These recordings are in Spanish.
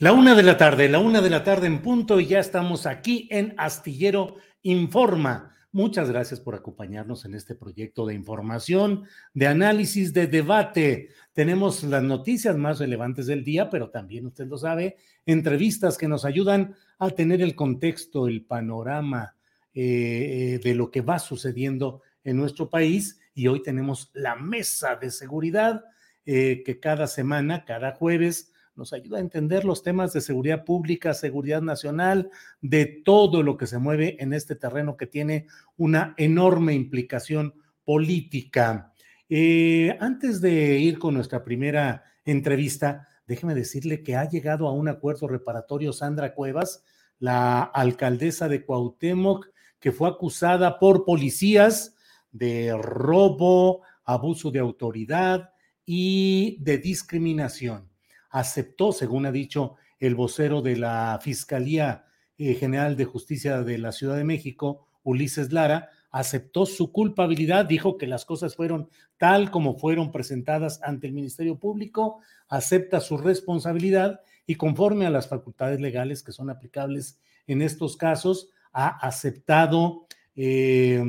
La una de la tarde, la una de la tarde en punto y ya estamos aquí en Astillero Informa. Muchas gracias por acompañarnos en este proyecto de información, de análisis, de debate. Tenemos las noticias más relevantes del día, pero también usted lo sabe, entrevistas que nos ayudan a tener el contexto, el panorama eh, de lo que va sucediendo en nuestro país. Y hoy tenemos la mesa de seguridad eh, que cada semana, cada jueves, nos ayuda a entender los temas de seguridad pública, seguridad nacional, de todo lo que se mueve en este terreno que tiene una enorme implicación política. Eh, antes de ir con nuestra primera entrevista, déjeme decirle que ha llegado a un acuerdo reparatorio Sandra Cuevas, la alcaldesa de Cuauhtémoc, que fue acusada por policías de robo, abuso de autoridad y de discriminación aceptó, según ha dicho el vocero de la Fiscalía eh, General de Justicia de la Ciudad de México, Ulises Lara, aceptó su culpabilidad, dijo que las cosas fueron tal como fueron presentadas ante el Ministerio Público, acepta su responsabilidad y conforme a las facultades legales que son aplicables en estos casos, ha aceptado eh,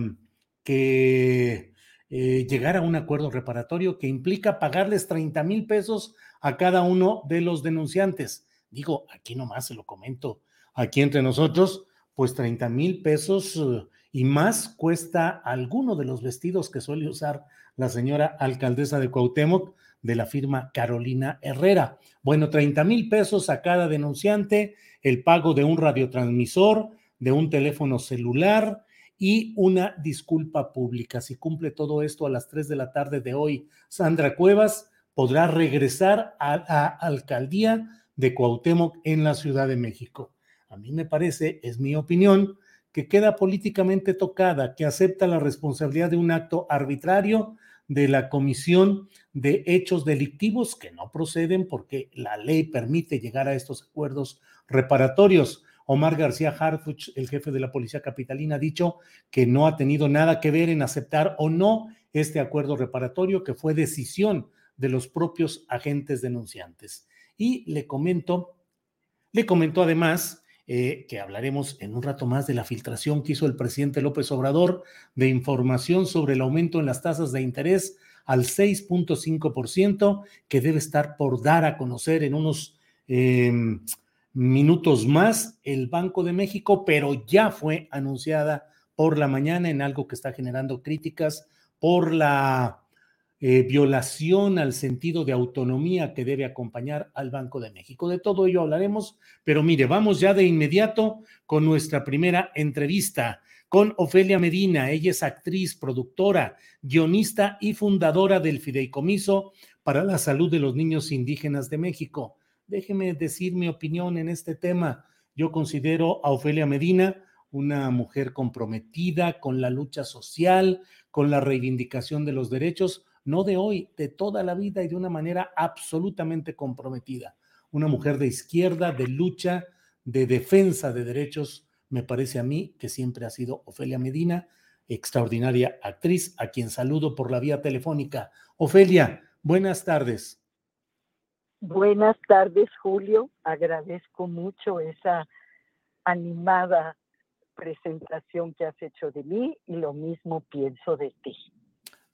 que eh, llegar a un acuerdo reparatorio que implica pagarles 30 mil pesos a cada uno de los denunciantes. Digo, aquí nomás se lo comento, aquí entre nosotros, pues 30 mil pesos eh, y más cuesta alguno de los vestidos que suele usar la señora alcaldesa de Cuauhtémoc de la firma Carolina Herrera. Bueno, 30 mil pesos a cada denunciante, el pago de un radiotransmisor, de un teléfono celular y una disculpa pública. Si cumple todo esto a las 3 de la tarde de hoy, Sandra Cuevas, podrá regresar a la alcaldía de Cuauhtémoc en la Ciudad de México. A mí me parece, es mi opinión, que queda políticamente tocada, que acepta la responsabilidad de un acto arbitrario de la Comisión de Hechos Delictivos que no proceden porque la ley permite llegar a estos acuerdos reparatorios. Omar García Harfuch, el jefe de la Policía Capitalina, ha dicho que no ha tenido nada que ver en aceptar o no este acuerdo reparatorio, que fue decisión de los propios agentes denunciantes. Y le comento, le comento además eh, que hablaremos en un rato más de la filtración que hizo el presidente López Obrador de información sobre el aumento en las tasas de interés al 6.5%, que debe estar por dar a conocer en unos em, minutos más el Banco de México, pero ya fue anunciada por la mañana en algo que está generando críticas por la eh, violación al sentido de autonomía que debe acompañar al Banco de México. De todo ello hablaremos, pero mire, vamos ya de inmediato con nuestra primera entrevista con Ofelia Medina. Ella es actriz, productora, guionista y fundadora del Fideicomiso para la Salud de los Niños Indígenas de México. Déjeme decir mi opinión en este tema. Yo considero a Ofelia Medina una mujer comprometida con la lucha social, con la reivindicación de los derechos, no de hoy, de toda la vida y de una manera absolutamente comprometida. Una mujer de izquierda, de lucha, de defensa de derechos, me parece a mí que siempre ha sido Ofelia Medina, extraordinaria actriz, a quien saludo por la vía telefónica. Ofelia, buenas tardes. Buenas tardes, Julio. Agradezco mucho esa animada presentación que has hecho de mí y lo mismo pienso de ti.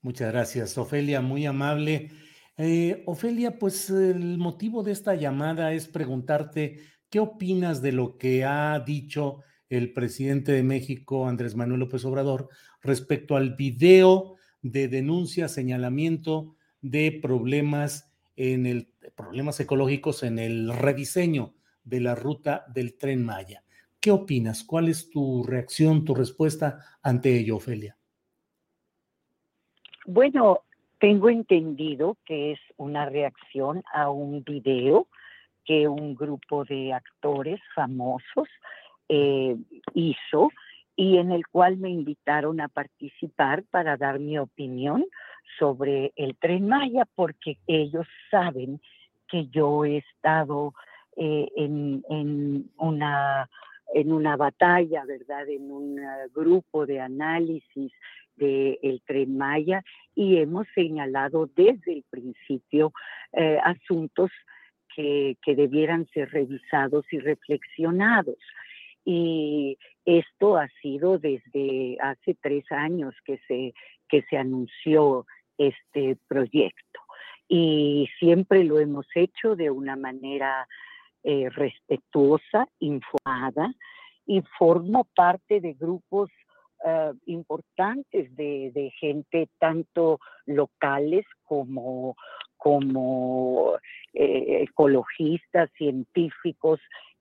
Muchas gracias, Ofelia, muy amable. Eh, Ofelia, pues el motivo de esta llamada es preguntarte qué opinas de lo que ha dicho el presidente de México, Andrés Manuel López Obrador, respecto al video de denuncia, señalamiento de problemas en el problemas ecológicos en el rediseño de la ruta del tren Maya. ¿Qué opinas? ¿Cuál es tu reacción, tu respuesta ante ello, Ofelia? Bueno, tengo entendido que es una reacción a un video que un grupo de actores famosos eh, hizo y en el cual me invitaron a participar para dar mi opinión sobre el tren Maya, porque ellos saben que yo he estado eh, en, una, en una batalla, ¿verdad? En un grupo de análisis del tren Maya y hemos señalado desde el principio eh, asuntos que, que debieran ser revisados y reflexionados. Y esto ha sido desde hace tres años que se, que se anunció este proyecto. Y siempre lo hemos hecho de una manera eh, respetuosa, informada, y formo parte de grupos eh, importantes de, gente, tanto locales como, como eh, ecologistas, científicos,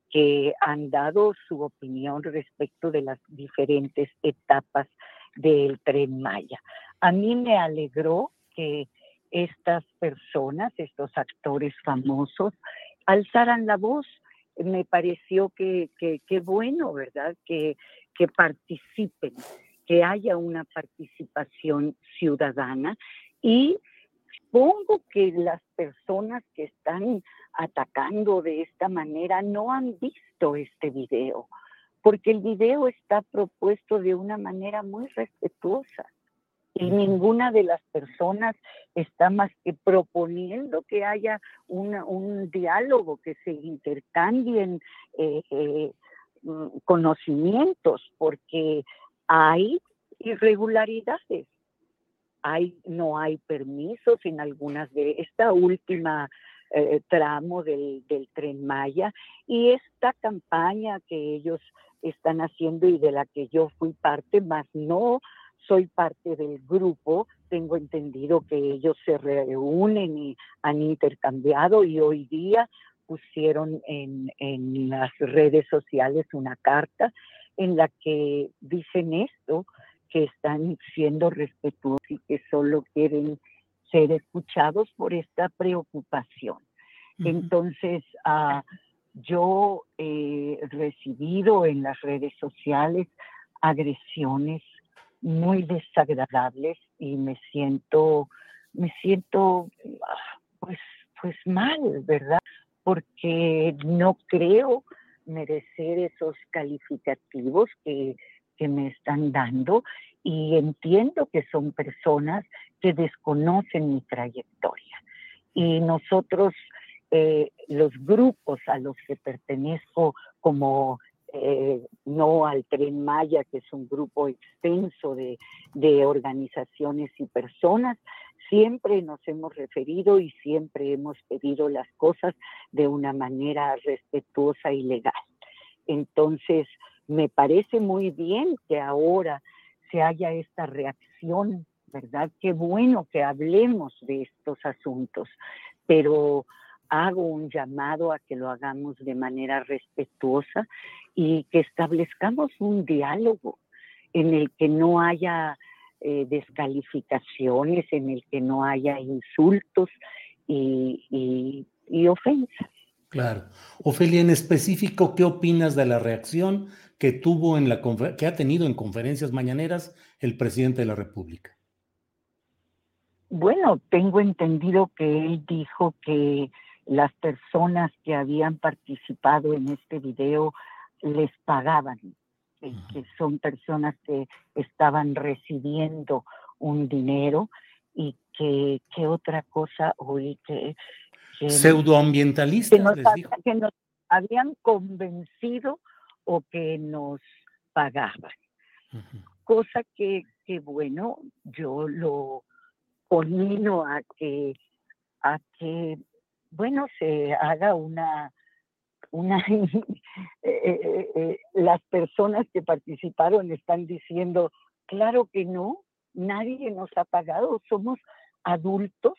que han dado su opinión respecto de las diferentes etapas del tren Maya. A mí me alegró que estas personas, estos actores famosos, alzaran la voz. Me pareció que, que, bueno, ¿verdad? Que, que participen, que haya una participación ciudadana y supongo que las personas que están atacando de esta manera no han visto este video, porque el video está propuesto de una manera muy respetuosa y ninguna de las personas está más que proponiendo que haya un diálogo, que se intercambien eh, eh, mm, conocimientos, porque hay irregularidades. Hay, no hay permisos en algunas de esta última eh, tramo del, tren Maya y esta campaña que ellos están haciendo y de la que yo fui parte, más no soy parte del grupo, tengo entendido que ellos se reúnen y han intercambiado y hoy día pusieron en, en las redes sociales una carta en la que dicen esto, que están siendo respetuosos y que solo quieren ser escuchados por esta preocupación. Entonces, ah, yo he recibido en las redes sociales agresiones muy desagradables y me siento, me siento, ah, pues, pues mal, ¿verdad? Porque no creo merecer esos calificativos que, que me están dando y entiendo que son personas que desconocen mi trayectoria. Y nosotros, eh, los grupos a los que pertenezco como eh, no al Tren Maya, que es un grupo extenso de, de, organizaciones y personas, siempre nos hemos referido y siempre hemos pedido las cosas de una manera respetuosa y legal. Entonces, me parece muy bien que ahora se haya esta reacción, ¿verdad? Qué bueno que hablemos de estos asuntos, pero hago un llamado a que lo hagamos de manera respetuosa y que establezcamos un diálogo en el que no haya eh, descalificaciones, en el que no haya insultos y, y ofensas. Claro. Ofelia, en específico, ¿qué opinas de la reacción que tuvo en la que ha tenido en conferencias mañaneras el presidente de la República. Bueno, tengo entendido que él dijo que las personas que habían participado en este video les pagaban, que son personas que estaban recibiendo un dinero y que, ¿qué otra cosa oí que... Pseudoambientalistas, que nos habían convencido o que nos pagaban. Cosa que, que, bueno, yo lo conmino a que, a que, bueno, se haga una, una eh, eh, eh, las personas que participaron están diciendo, claro que no, nadie nos ha pagado, somos adultos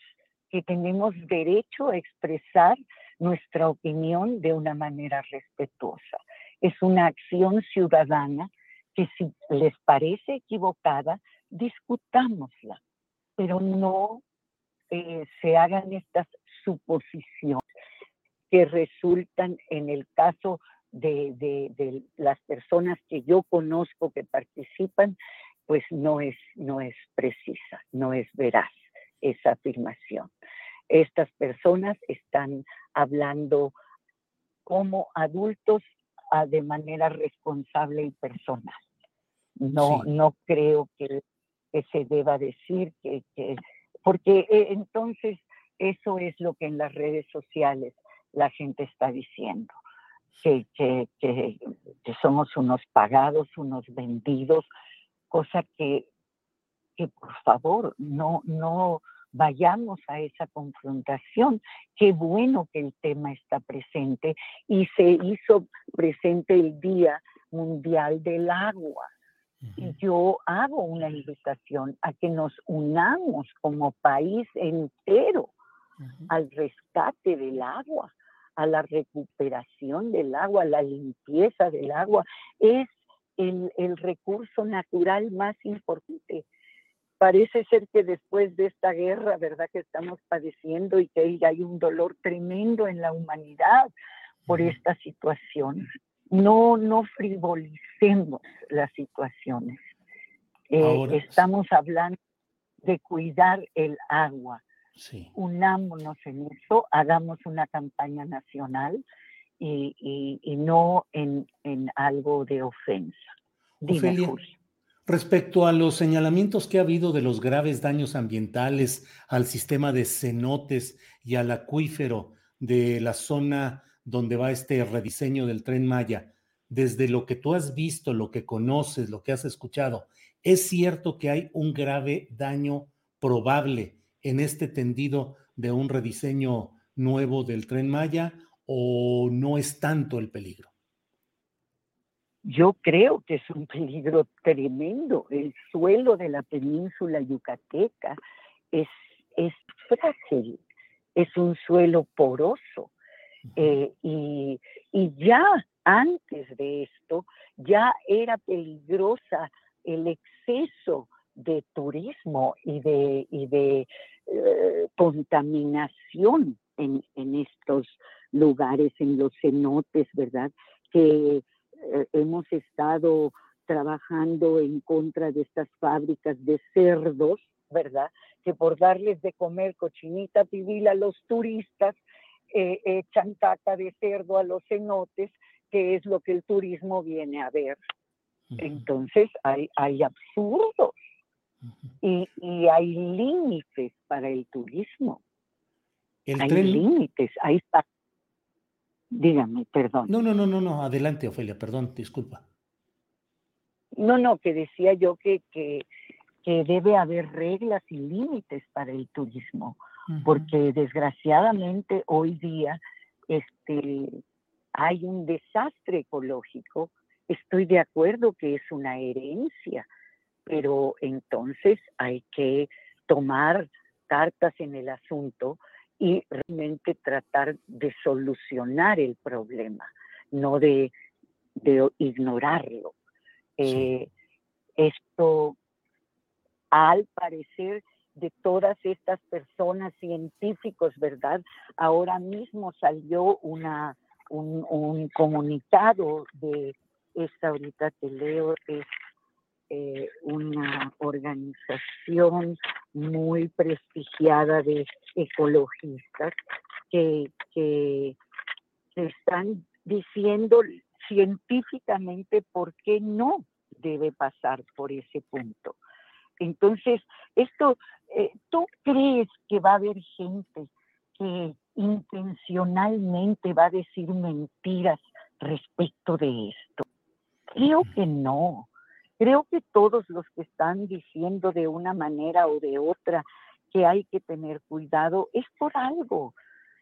que tenemos derecho a expresar nuestra opinión de una manera respetuosa. Es una acción ciudadana que si les parece equivocada, discutámosla, pero no se hagan estas suposiciones que resultan en el caso de, de, las personas que yo conozco que participan, pues no es, no es precisa, no es veraz esa afirmación. Estas personas están hablando como adultos ah, de manera responsable y personal. No, no creo que, se deba decir que, porque eh, entonces eso es lo que en las redes sociales la gente está diciendo, que, que, que, somos unos pagados, unos vendidos, cosa que, que por favor no, no, vayamos a esa confrontación. Qué bueno que el tema está presente y se hizo presente el Día Mundial del Agua. Y yo hago una invitación a que nos unamos como país entero al rescate del agua, a la recuperación del agua, a la limpieza del agua. Es el, el recurso natural más importante parece ser que después de esta guerra, ¿verdad? Que estamos padeciendo y que hay un dolor tremendo en la humanidad por esta situación. No, no frivolicemos las situaciones. Eh, estamos hablando de cuidar el agua. Unámonos en eso, hagamos una campaña nacional y, no en, algo de ofensa. Dime, Respecto a los señalamientos que ha habido de los graves daños ambientales al sistema de cenotes y al acuífero de la zona donde va este rediseño del tren Maya, desde lo que tú has visto, lo que conoces, lo que has escuchado, ¿es cierto que hay un grave daño probable en este tendido de un rediseño nuevo del tren Maya o no es tanto el peligro? Yo creo que es un peligro tremendo. El suelo de la península yucateca es, es frágil, es un suelo poroso. Eh, y, ya antes de esto, ya era peligrosa el exceso de turismo y de, y de eh, contaminación en, en estos lugares, en los cenotes, ¿verdad? Que eh, hemos estado trabajando en contra de estas fábricas de cerdos, ¿verdad? Que por darles de comer cochinita pibil a los turistas, eh, echan caca de cerdo a los cenotes, que es lo que el turismo viene a ver. Entonces hay, hay absurdos y, y, hay límites para el turismo. hay límites, hay Dígame, perdón. No, no, no, no, no, adelante, Ofelia, perdón, disculpa. No, no, que decía yo que, que, que debe haber reglas y límites para el turismo, porque desgraciadamente hoy día este, hay un desastre ecológico. Estoy de acuerdo que es una herencia, pero entonces hay que tomar cartas en el asunto y realmente tratar de solucionar el problema, no de, ignorarlo. Eh, esto, al parecer, de todas estas personas científicos, ¿verdad? Ahora mismo salió una, un, comunicado de esta ahorita te leo, es eh, una organización muy prestigiada de ecologistas que, que están diciendo científicamente por qué no debe pasar por ese punto. Entonces, esto, eh, ¿tú crees que va a haber gente que intencionalmente va a decir mentiras respecto de esto? Creo que no. Creo que todos los que están diciendo de una manera o de otra que hay que tener cuidado es por algo.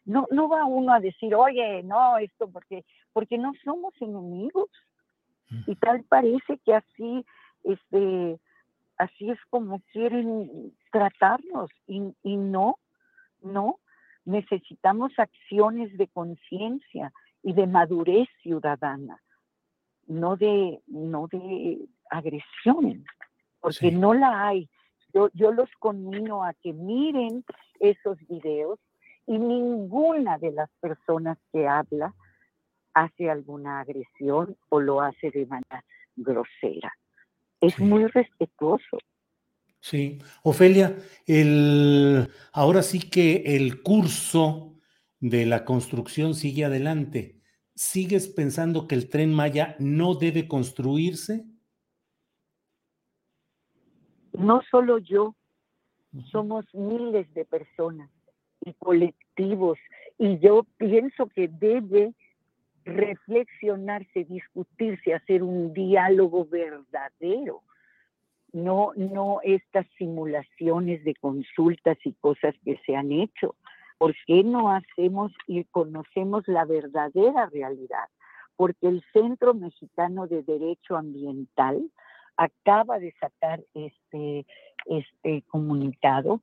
No, no va uno a decir, oye, no, esto porque, porque no somos enemigos. Y tal parece que así, este, así es como quieren tratarnos. Y, y no, no, necesitamos acciones de conciencia y de madurez ciudadana, no de, no de agresión, porque no la hay. Yo, yo los conmino a que miren esos videos y ninguna de las personas que habla hace alguna agresión o lo hace de manera grosera. Es muy respetuoso. Sí, Ofelia, el, ahora sí que el curso de la construcción sigue adelante. ¿Sigues pensando que el tren Maya no debe construirse? No solo yo, somos miles de personas y colectivos y yo pienso que debe reflexionarse, discutirse, hacer un diálogo verdadero, no, no estas simulaciones de consultas y cosas que se han hecho. ¿Por qué no hacemos y conocemos la verdadera realidad? Porque el Centro Mexicano de Derecho Ambiental acaba de sacar este, este comunicado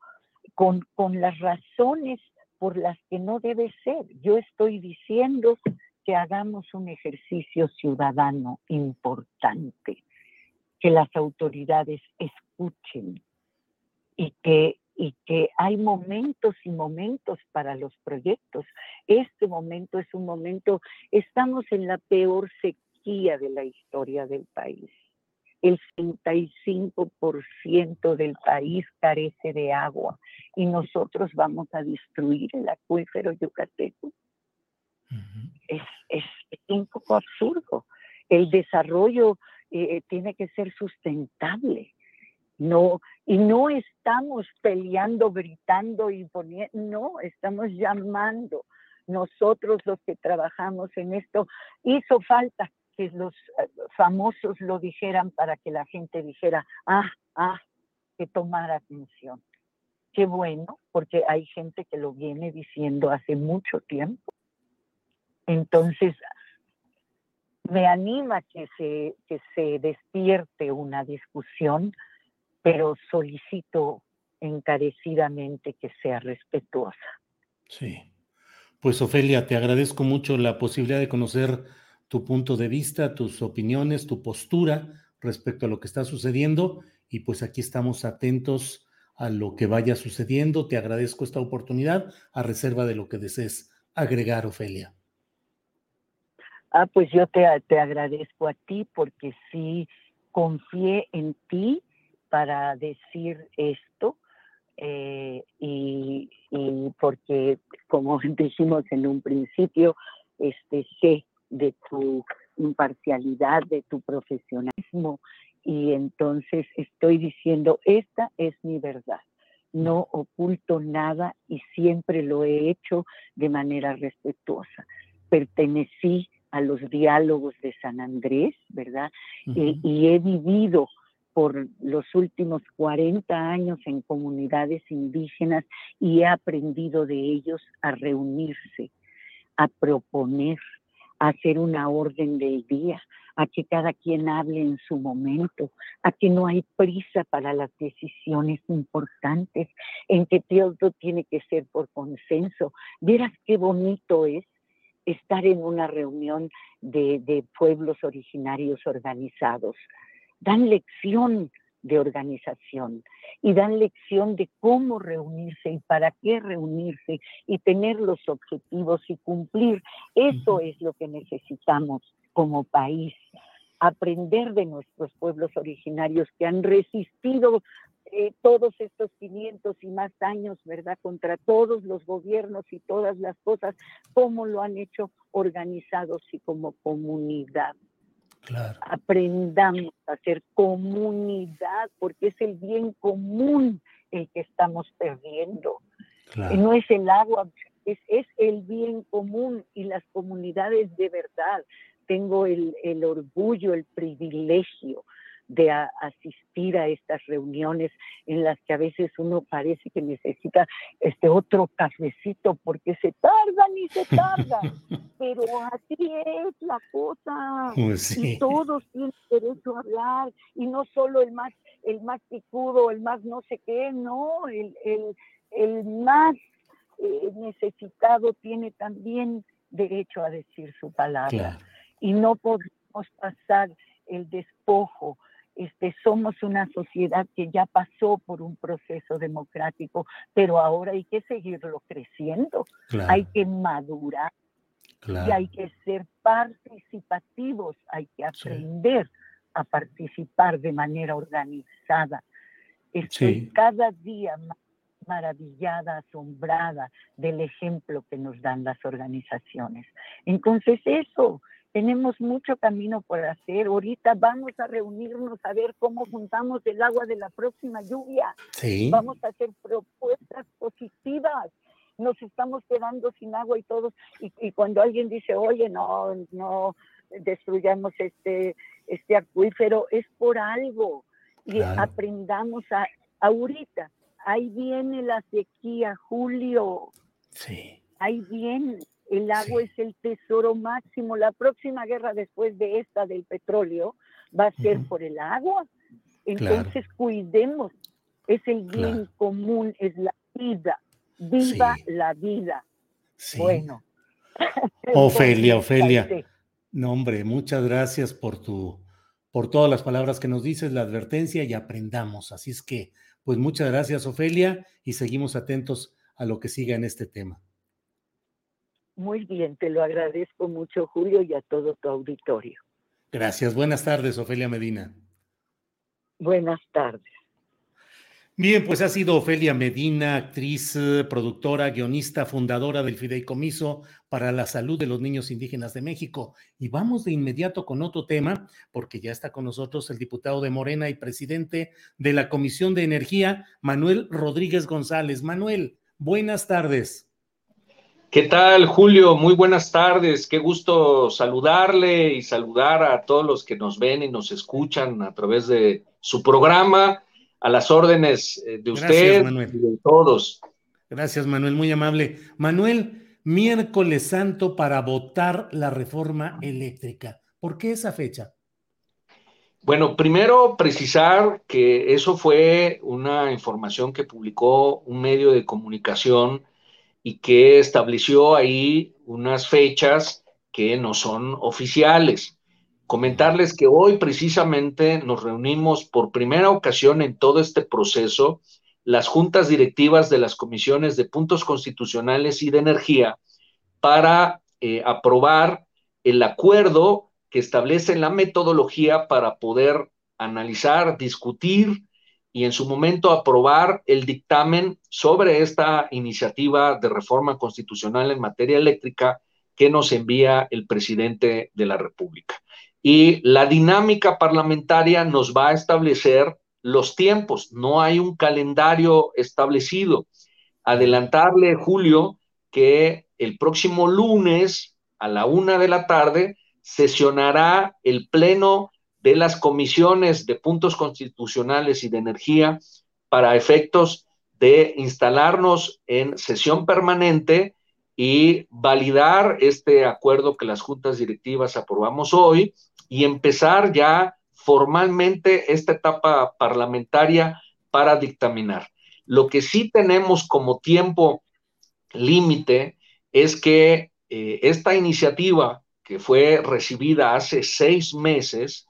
con, con las razones por las que no debe ser. Yo estoy diciendo que hagamos un ejercicio ciudadano importante, que las autoridades escuchen y que, y que hay momentos y momentos para los proyectos. Este momento es un momento, estamos en la peor sequía de la historia del país el 65% del país carece de agua y nosotros vamos a destruir el acuífero yucateco. es, es, un poco absurdo. El desarrollo eh, tiene que ser sustentable. No, y no estamos peleando, gritando y poniendo, no, estamos llamando. Nosotros los que trabajamos en esto, hizo falta que los eh, famosos lo dijeran para que la gente dijera, ah, ah, que tomara atención. Qué bueno, porque hay gente que lo viene diciendo hace mucho tiempo. Entonces, me anima que se, que se despierte una discusión, pero solicito encarecidamente que sea respetuosa. Sí. Pues Ofelia, te agradezco mucho la posibilidad de conocer tu punto de vista, tus opiniones, tu postura respecto a lo que está sucediendo y pues aquí estamos atentos a lo que vaya sucediendo. Te agradezco esta oportunidad a reserva de lo que desees agregar, Ofelia. Ah, pues yo te, te agradezco a ti porque sí confié en ti para decir esto eh, y, porque, como dijimos en un principio, este, sé de tu imparcialidad, de tu profesionalismo. Y entonces estoy diciendo, esta es mi verdad. No oculto nada y siempre lo he hecho de manera respetuosa. Pertenecí a los diálogos de San Andrés, ¿verdad? y, y he vivido por los últimos 40 años en comunidades indígenas y he aprendido de ellos a reunirse, a proponer, hacer una orden del día, a que cada quien hable en su momento, a que no hay prisa para las decisiones importantes, en que todo tiene que ser por consenso. Verás qué bonito es estar en una reunión de, de pueblos originarios organizados. Dan lección de organización y dan lección de cómo reunirse y para qué reunirse y tener los objetivos y cumplir. Eso es lo que necesitamos como país. aprender de nuestros pueblos originarios que han resistido eh, todos estos 500 y más años, ¿verdad? Contra todos los gobiernos y todas las cosas, cómo lo han hecho organizados y como comunidad. Aprendamos a ser comunidad, porque es el bien común el que estamos perdiendo. No es el agua, es, es, el bien común y las comunidades de verdad. Tengo el, el orgullo, el privilegio de asistir a estas reuniones en las que a veces uno parece que necesita este otro cafecito porque se tardan y se tardan, pero así es la cosa. Pues y todos tienen derecho a hablar y no solo el más el más picudo, el más no sé qué, no, el, el, el más eh, necesitado tiene también derecho a decir su palabra. Y no podemos pasar el despojo este, somos una sociedad que ya pasó por un proceso democrático, pero ahora hay que seguirlo creciendo, hay que madurar y hay que ser participativos, hay que aprender a participar de manera organizada. Estoy cada día más maravillada, asombrada del ejemplo que nos dan las organizaciones. Entonces eso, tenemos mucho camino por hacer. Ahorita vamos a reunirnos a ver cómo juntamos el agua de la próxima lluvia. Vamos a hacer propuestas positivas. Nos estamos quedando sin agua y todos. Y, cuando alguien dice, oye, no, no destruyamos este, este acuífero, es por algo. Y aprendamos a, ahorita. Ahí viene la sequía, Julio. Sí. Ahí viene el agua es el tesoro máximo. La próxima guerra después de esta del petróleo va a ser por el agua. Entonces cuidemos. Es el bien común, es la vida. Viva la vida. Bueno. Ofelia, Ofelia. No, hombre, muchas gracias por tu, por todas las palabras que nos dices, la advertencia y aprendamos. Así es que, pues muchas gracias, Ofelia, y seguimos atentos a lo que siga en este tema. Muy bien, te lo agradezco mucho, Julio, y a todo tu auditorio. Gracias. Buenas tardes, Ofelia Medina. Buenas tardes. Bien, pues ha sido Ofelia Medina, actriz, productora, guionista, fundadora del Fideicomiso para la Salud de los Niños Indígenas de México. Y vamos de inmediato con otro tema, porque ya está con nosotros el diputado de Morena y presidente de la Comisión de Energía, Manuel Rodríguez González. Manuel, buenas tardes. ¿Qué tal, Julio? Muy buenas tardes. Qué gusto saludarle y saludar a todos los que nos ven y nos escuchan a través de su programa, a las órdenes eh, de usted y de todos. Gracias, Manuel, muy amable. Manuel, miércoles santo para votar la reforma eléctrica. ¿Por qué esa fecha? Bueno, primero precisar que eso fue una información que publicó un medio de comunicación y que estableció ahí unas fechas que no son oficiales. Comentarles que hoy precisamente nos reunimos por primera ocasión en todo este proceso las juntas directivas de las comisiones de puntos constitucionales y de energía para eh, aprobar el acuerdo que establece la metodología para poder analizar, discutir y en su momento aprobar el dictamen sobre esta iniciativa de reforma constitucional en materia eléctrica que nos envía el presidente de la República. Y la dinámica parlamentaria nos va a establecer los tiempos, no hay un calendario establecido. Adelantarle, Julio, que el próximo lunes a la una de la tarde sesionará el Pleno de las comisiones de puntos constitucionales y de energía para efectos de instalarnos en sesión permanente y validar este acuerdo que las juntas directivas aprobamos hoy y empezar ya formalmente esta etapa parlamentaria para dictaminar. Lo que sí tenemos como tiempo límite es que eh, esta iniciativa que fue recibida hace seis meses,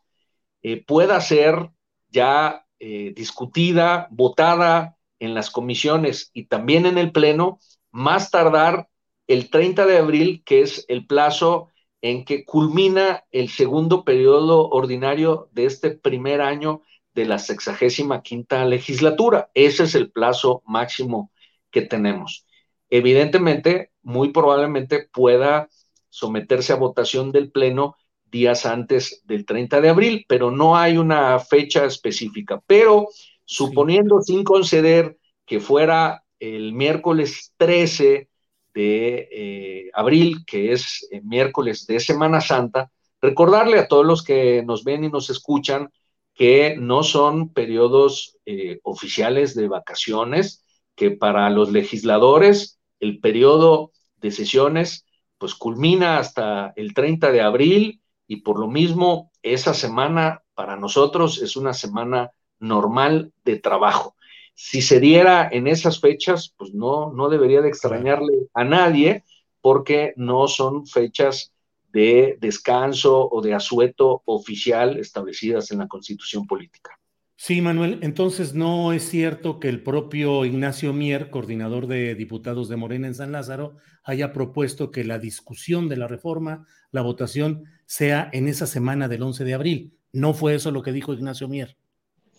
eh, pueda ser ya eh, discutida, votada en las comisiones y también en el Pleno, más tardar el 30 de abril, que es el plazo en que culmina el segundo periodo ordinario de este primer año de la sexagésima quinta legislatura. Ese es el plazo máximo que tenemos. Evidentemente, muy probablemente pueda someterse a votación del Pleno días antes del 30 de abril, pero no hay una fecha específica. Pero suponiendo sin conceder que fuera el miércoles 13 de eh, abril, que es eh, miércoles de Semana Santa, recordarle a todos los que nos ven y nos escuchan que no son periodos eh, oficiales de vacaciones, que para los legisladores el periodo de sesiones pues culmina hasta el 30 de abril y por lo mismo esa semana para nosotros es una semana normal de trabajo si se diera en esas fechas, pues no, no debería de extrañarle a nadie porque no son fechas de descanso o de asueto oficial establecidas en la constitución política. Sí, Manuel, entonces no es cierto que el propio Ignacio Mier, coordinador de diputados de Morena en San Lázaro, haya propuesto que la discusión de la reforma, la votación, sea en esa semana del 11 de abril. ¿No fue eso lo que dijo Ignacio Mier?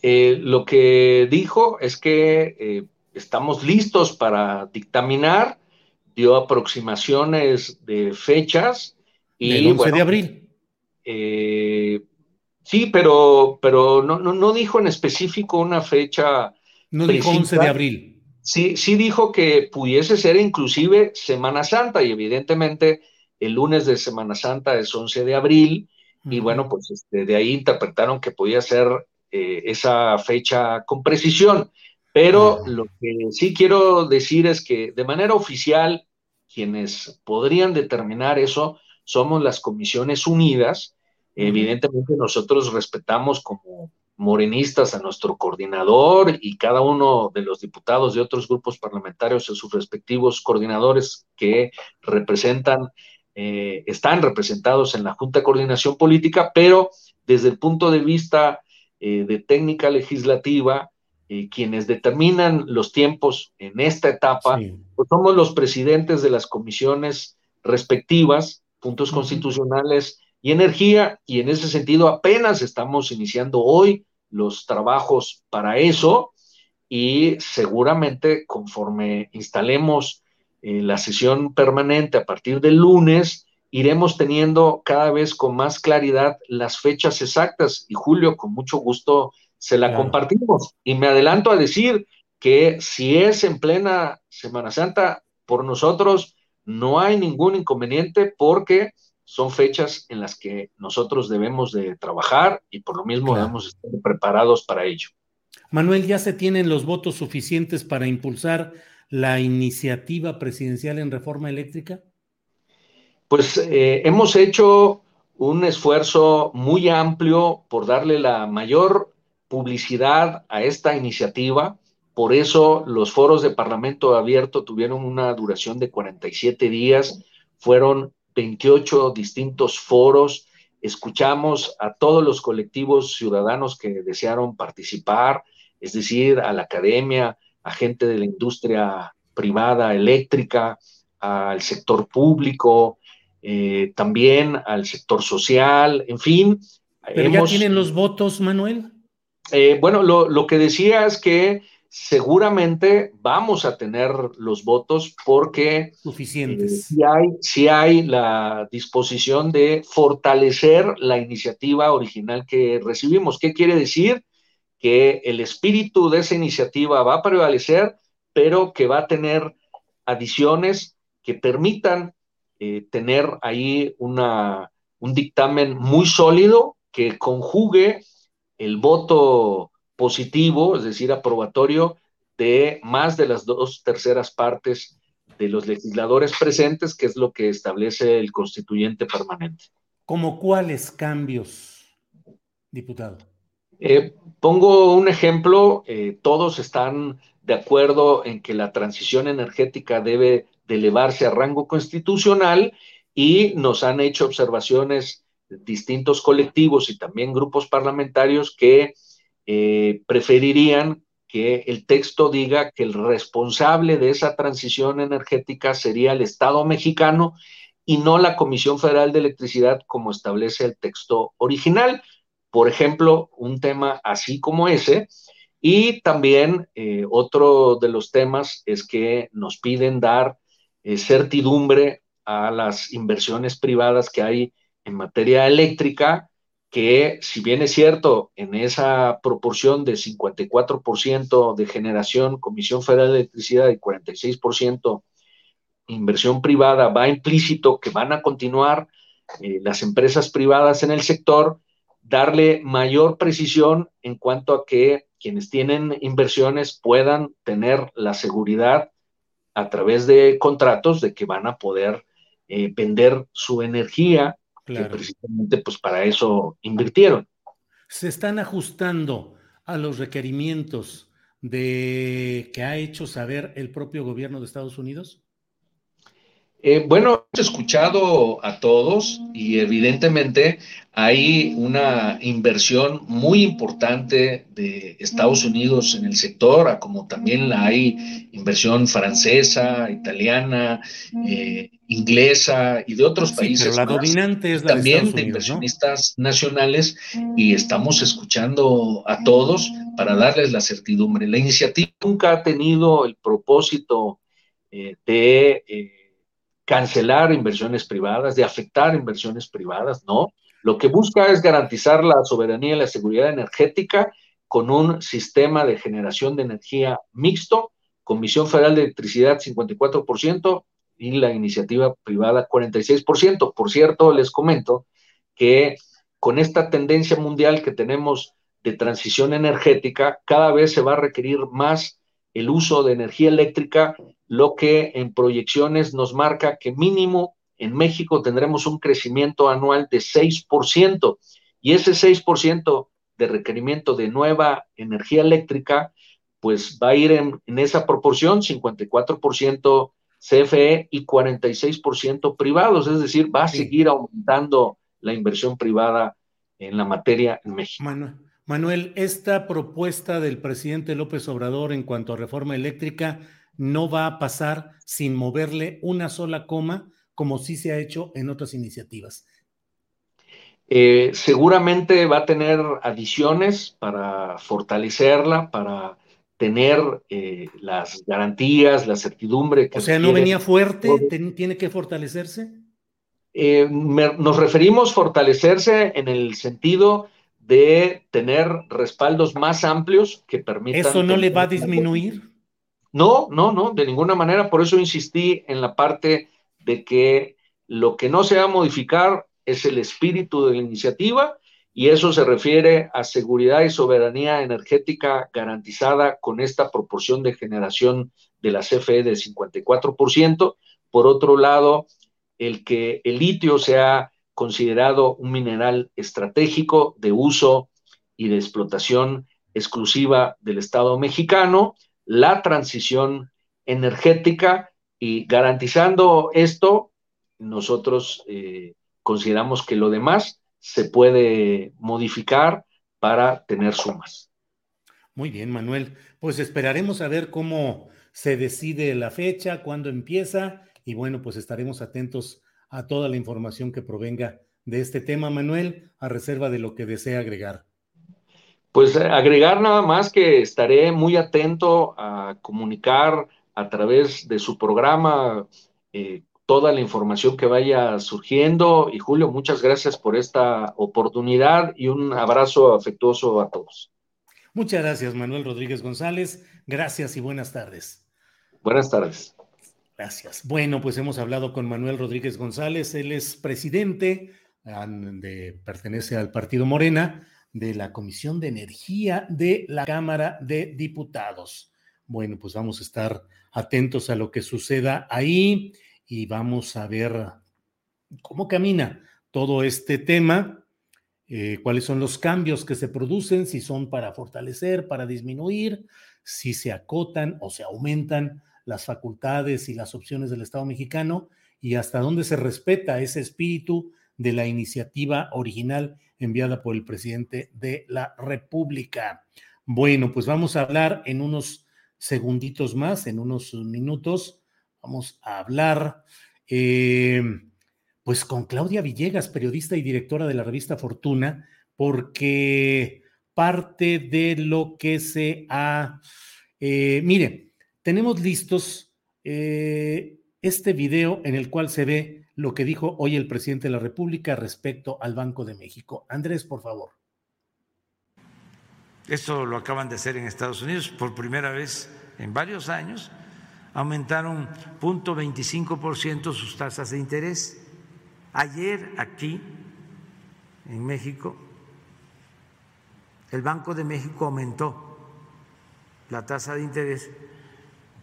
Eh, lo que dijo es que eh, estamos listos para dictaminar, dio aproximaciones de fechas. Y, ¿El 11 de abril? Eh, sí, pero, pero no, no, dijo en específico una fecha. No dijo 11 de abril. Sí, sí dijo que pudiese ser inclusive Semana Santa y evidentemente el lunes de Semana Santa es 11 de abril y bueno, pues este, de ahí interpretaron que podía ser eh, esa fecha con precisión. Pero lo que sí quiero decir es que de manera oficial, quienes podrían determinar eso somos las comisiones unidas. Evidentemente nosotros respetamos como morenistas a nuestro coordinador y cada uno de los diputados de otros grupos parlamentarios a sus respectivos coordinadores que representan, eh, están representados en la Junta de Coordinación Política, pero desde el punto de vista eh, de técnica legislativa, eh, quienes determinan los tiempos en esta etapa, pues somos los presidentes de las comisiones respectivas, puntos constitucionales y energía, y en ese sentido apenas estamos iniciando hoy los trabajos para eso, y seguramente conforme instalemos eh, la sesión permanente a partir del lunes, iremos teniendo cada vez con más claridad las fechas exactas y Julio, con mucho gusto se la compartimos. Y me adelanto a decir que si es en plena Semana Santa, por nosotros no hay ningún inconveniente porque son fechas en las que nosotros debemos de trabajar y por lo mismo debemos estar preparados para ello. Manuel, ¿ya se tienen los votos suficientes para impulsar la iniciativa presidencial en reforma eléctrica? pues eh, hemos hecho un esfuerzo muy amplio por darle la mayor publicidad a esta iniciativa. Por eso los foros de Parlamento Abierto tuvieron una duración de 47 días. Fueron 28 distintos foros. Escuchamos a todos los colectivos ciudadanos que desearon participar, es decir, a la academia, a gente de la industria privada eléctrica, al sector público, eh, también al sector social, en fin. ¿Pero ya tienen los votos, Manuel? Eh, bueno, lo, que decía es que seguramente vamos a tener los votos porque suficientes. si, hay, si hay la disposición de fortalecer la iniciativa original que recibimos. ¿Qué quiere decir? Que el espíritu de esa iniciativa va a prevalecer, pero que va a tener adiciones que permitan eh, tener ahí una, un dictamen muy sólido que conjugue el voto positivo, es decir, aprobatorio, de más de las dos terceras partes de los legisladores presentes, que es lo que establece el constituyente permanente. ¿Cómo cuáles cambios, diputado? Eh, pongo un ejemplo, eh, todos están de acuerdo en que la transición energética debe de elevarse a rango constitucional y nos han hecho observaciones distintos colectivos y también grupos parlamentarios que eh, preferirían que el texto diga que el responsable de esa transición energética sería el Estado mexicano y no la Comisión Federal de Electricidad como establece el texto original. Por ejemplo, un tema así como ese. Y también eh, otro de los temas es que nos piden dar eh, certidumbre a las inversiones privadas que hay en materia eléctrica, que si bien es cierto, en esa proporción de 54% de generación, Comisión Federal de Electricidad y 46% inversión privada, va implícito que van a continuar eh, las empresas privadas en el sector, darle mayor precisión en cuanto a que quienes tienen inversiones puedan tener la seguridad a través de contratos de que van a poder eh, vender su energía, que precisamente pues para eso invirtieron. Se están ajustando a los requerimientos de que ha hecho saber el propio gobierno de Estados Unidos? Eh, bueno, hemos escuchado a todos y evidentemente hay una inversión muy importante de Estados Unidos en el sector, como también la hay inversión francesa, italiana, eh, inglesa y de otros países. la dominante es la también de, inversionistas nacionales y estamos escuchando a todos para darles la certidumbre. La iniciativa nunca ha tenido el propósito eh, de cancelar inversiones privadas, de afectar inversiones privadas, no. Lo que busca es garantizar la soberanía y la seguridad energética con un sistema de generación de energía mixto, Comisión Federal de Electricidad 54% y la iniciativa privada 46%. Por cierto, les comento que con esta tendencia mundial que tenemos de transición energética, cada vez se va a requerir más el uso de energía eléctrica lo que en proyecciones nos marca que mínimo en México tendremos un crecimiento anual de 6%, y ese 6% de requerimiento de nueva energía eléctrica, pues va a ir en, esa proporción, 54% CFE y 46% privados, es decir, va a seguir aumentando la inversión privada en la materia en México. Manuel, esta propuesta del presidente López Obrador en cuanto a reforma eléctrica no va a pasar sin moverle una sola coma, como sí se ha hecho en otras iniciativas. Eh, seguramente va a tener adiciones para fortalecerla, para tener eh, las garantías, la certidumbre. Que o sea, ¿no venía fuerte? ¿Tiene que fortalecerse? Eh, nos referimos fortalecerse en el sentido de tener respaldos más amplios que permitan... ¿Eso no le va a disminuir? No, no, no, de ninguna manera. Por eso insistí en la parte de que lo que no se va a modificar es el espíritu de la iniciativa y eso se refiere a seguridad y soberanía energética garantizada con esta proporción de generación de la CFE de 54%. Por otro lado, el que el litio sea considerado un mineral estratégico de uso y de explotación exclusiva del Estado mexicano, la transición energética y garantizando esto, nosotros eh, consideramos que lo demás se puede modificar para tener sumas. Muy bien, Manuel. Pues esperaremos a ver cómo se decide la fecha, cuándo empieza y bueno, pues estaremos atentos a toda la información que provenga de este tema, Manuel, a reserva de lo que desea agregar. Pues eh, agregar nada más que estaré muy atento a comunicar a través de su programa eh, toda la información que vaya surgiendo. Y Julio, muchas gracias por esta oportunidad y un abrazo afectuoso a todos. Muchas gracias, Manuel Rodríguez González. Gracias y buenas tardes. Buenas tardes. Gracias. Bueno, pues hemos hablado con Manuel Rodríguez González. Él es presidente, de, pertenece al Partido Morena de la Comisión de Energía de la Cámara de Diputados. Bueno, pues vamos a estar atentos a lo que suceda ahí y vamos a ver cómo camina todo este tema, eh, cuáles son los cambios que se producen, si son para fortalecer, para disminuir, si se acotan o se aumentan las facultades y las opciones del Estado mexicano y hasta dónde se respeta ese espíritu de la iniciativa original enviada por el presidente de la República. Bueno, pues vamos a hablar en unos segunditos más, en unos minutos, vamos a hablar eh, pues con Claudia Villegas, periodista y directora de la revista Fortuna, porque parte de lo que se ha... Eh, mire, tenemos listos eh, este video en el cual se ve lo que dijo hoy el presidente de la República respecto al Banco de México. Andrés, por favor. Esto lo acaban de hacer en Estados Unidos por primera vez en varios años. Aumentaron 0.25% sus tasas de interés. Ayer aquí, en México, el Banco de México aumentó la tasa de interés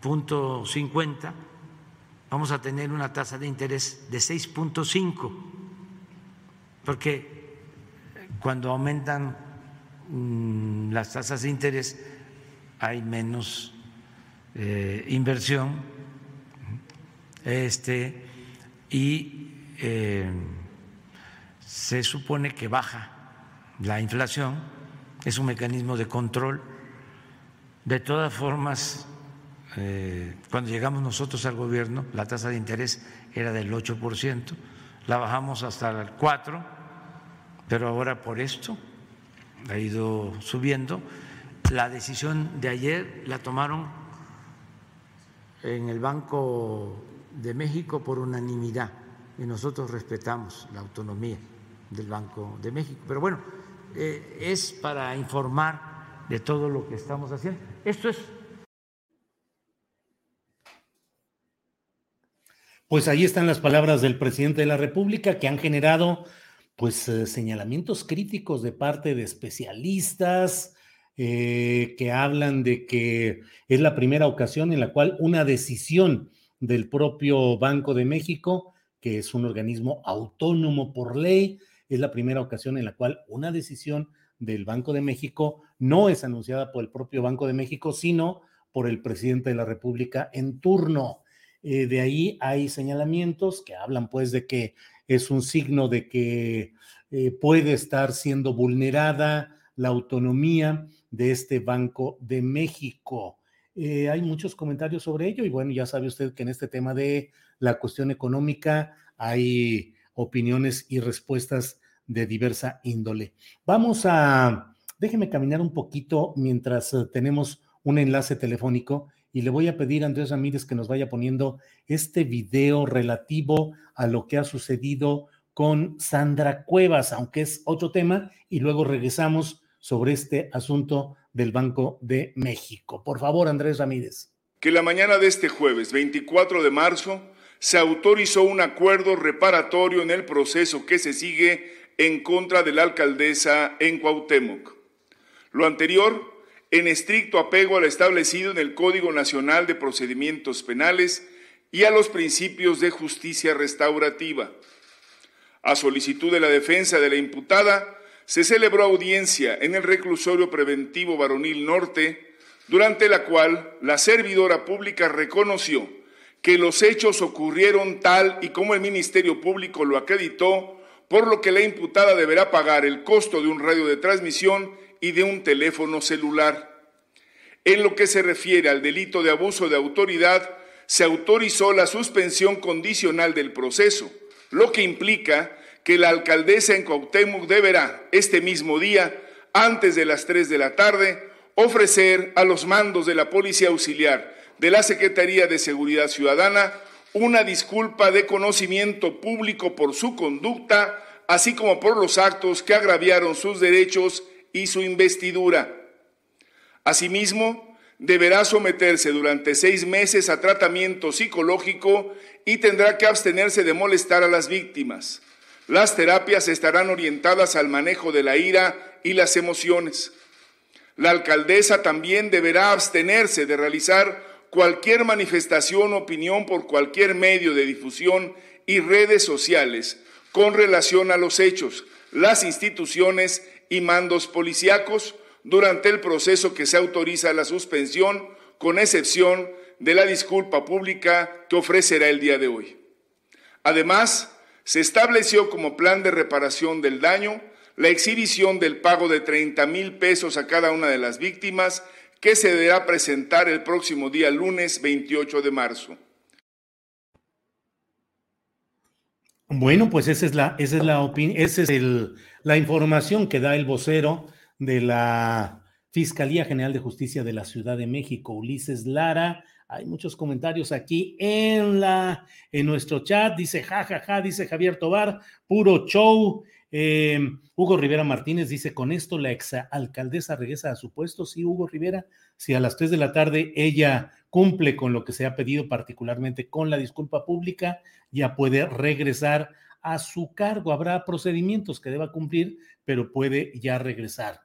punto 50, vamos a tener una tasa de interés de 6.5, porque cuando aumentan mm, las tasas de interés hay menos eh, inversión este, y eh, se supone que baja la inflación, es un mecanismo de control. De todas formas, eh, cuando llegamos nosotros al gobierno, la tasa de interés era del 8%, la bajamos hasta el 4%, pero ahora por esto ha ido subiendo. La decisión de ayer la tomaron en el Banco de México por unanimidad y nosotros respetamos la autonomía del Banco de México. Pero bueno, eh, es para informar de todo lo que estamos haciendo. Esto es Pues ahí están las palabras del presidente de la República que han generado pues eh, señalamientos críticos de parte de especialistas eh, que hablan de que es la primera ocasión en la cual una decisión del propio Banco de México, que es un organismo autónomo por ley, es la primera ocasión en la cual una decisión del Banco de México no es anunciada por el propio Banco de México, sino por el presidente de la República en turno. Eh, de ahí hay señalamientos que hablan pues de que es un signo de que eh, puede estar siendo vulnerada la autonomía de este Banco de México. Eh, hay muchos comentarios sobre ello y bueno, ya sabe usted que en este tema de la cuestión económica hay opiniones y respuestas de diversa índole. Vamos a, déjeme caminar un poquito mientras tenemos un enlace telefónico y le voy a pedir a Andrés Ramírez que nos vaya poniendo este video relativo a lo que ha sucedido con Sandra Cuevas, aunque es otro tema, y luego regresamos sobre este asunto del Banco de México. Por favor, Andrés Ramírez. Que la mañana de este jueves 24 de marzo se autorizó un acuerdo reparatorio en el proceso que se sigue en contra de la alcaldesa en Cuauhtémoc. Lo anterior en estricto apego al establecido en el Código Nacional de Procedimientos Penales y a los principios de justicia restaurativa. A solicitud de la defensa de la imputada, se celebró audiencia en el reclusorio preventivo varonil norte, durante la cual la servidora pública reconoció que los hechos ocurrieron tal y como el Ministerio Público lo acreditó, por lo que la imputada deberá pagar el costo de un radio de transmisión y de un teléfono celular. En lo que se refiere al delito de abuso de autoridad, se autorizó la suspensión condicional del proceso, lo que implica que la alcaldesa en Cuauhtémoc deberá, este mismo día, antes de las 3 de la tarde, ofrecer a los mandos de la Policía Auxiliar de la Secretaría de Seguridad Ciudadana una disculpa de conocimiento público por su conducta, así como por los actos que agraviaron sus derechos y su investidura. Asimismo, deberá someterse durante seis meses a tratamiento psicológico y tendrá que abstenerse de molestar a las víctimas. Las terapias estarán orientadas al manejo de la ira y las emociones. La alcaldesa también deberá abstenerse de realizar cualquier manifestación o opinión por cualquier medio de difusión y redes sociales con relación a los hechos, las instituciones y mandos policíacos durante el proceso que se autoriza la suspensión, con excepción de la disculpa pública que ofrecerá el día de hoy. Además, se estableció como plan de reparación del daño la exhibición del pago de 30 mil pesos a cada una de las víctimas que se deberá presentar el próximo día lunes 28 de marzo. Bueno, pues esa es la, esa es la opinión, esa es el, la información que da el vocero de la Fiscalía General de Justicia de la Ciudad de México, Ulises Lara. Hay muchos comentarios aquí en la en nuestro chat. Dice jajaja, ja, ja, dice Javier Tobar, puro show. Eh, Hugo Rivera Martínez dice: Con esto la exalcaldesa regresa a su puesto. Sí, Hugo Rivera, si a las 3 de la tarde ella cumple con lo que se ha pedido, particularmente con la disculpa pública, ya puede regresar a su cargo. Habrá procedimientos que deba cumplir, pero puede ya regresar.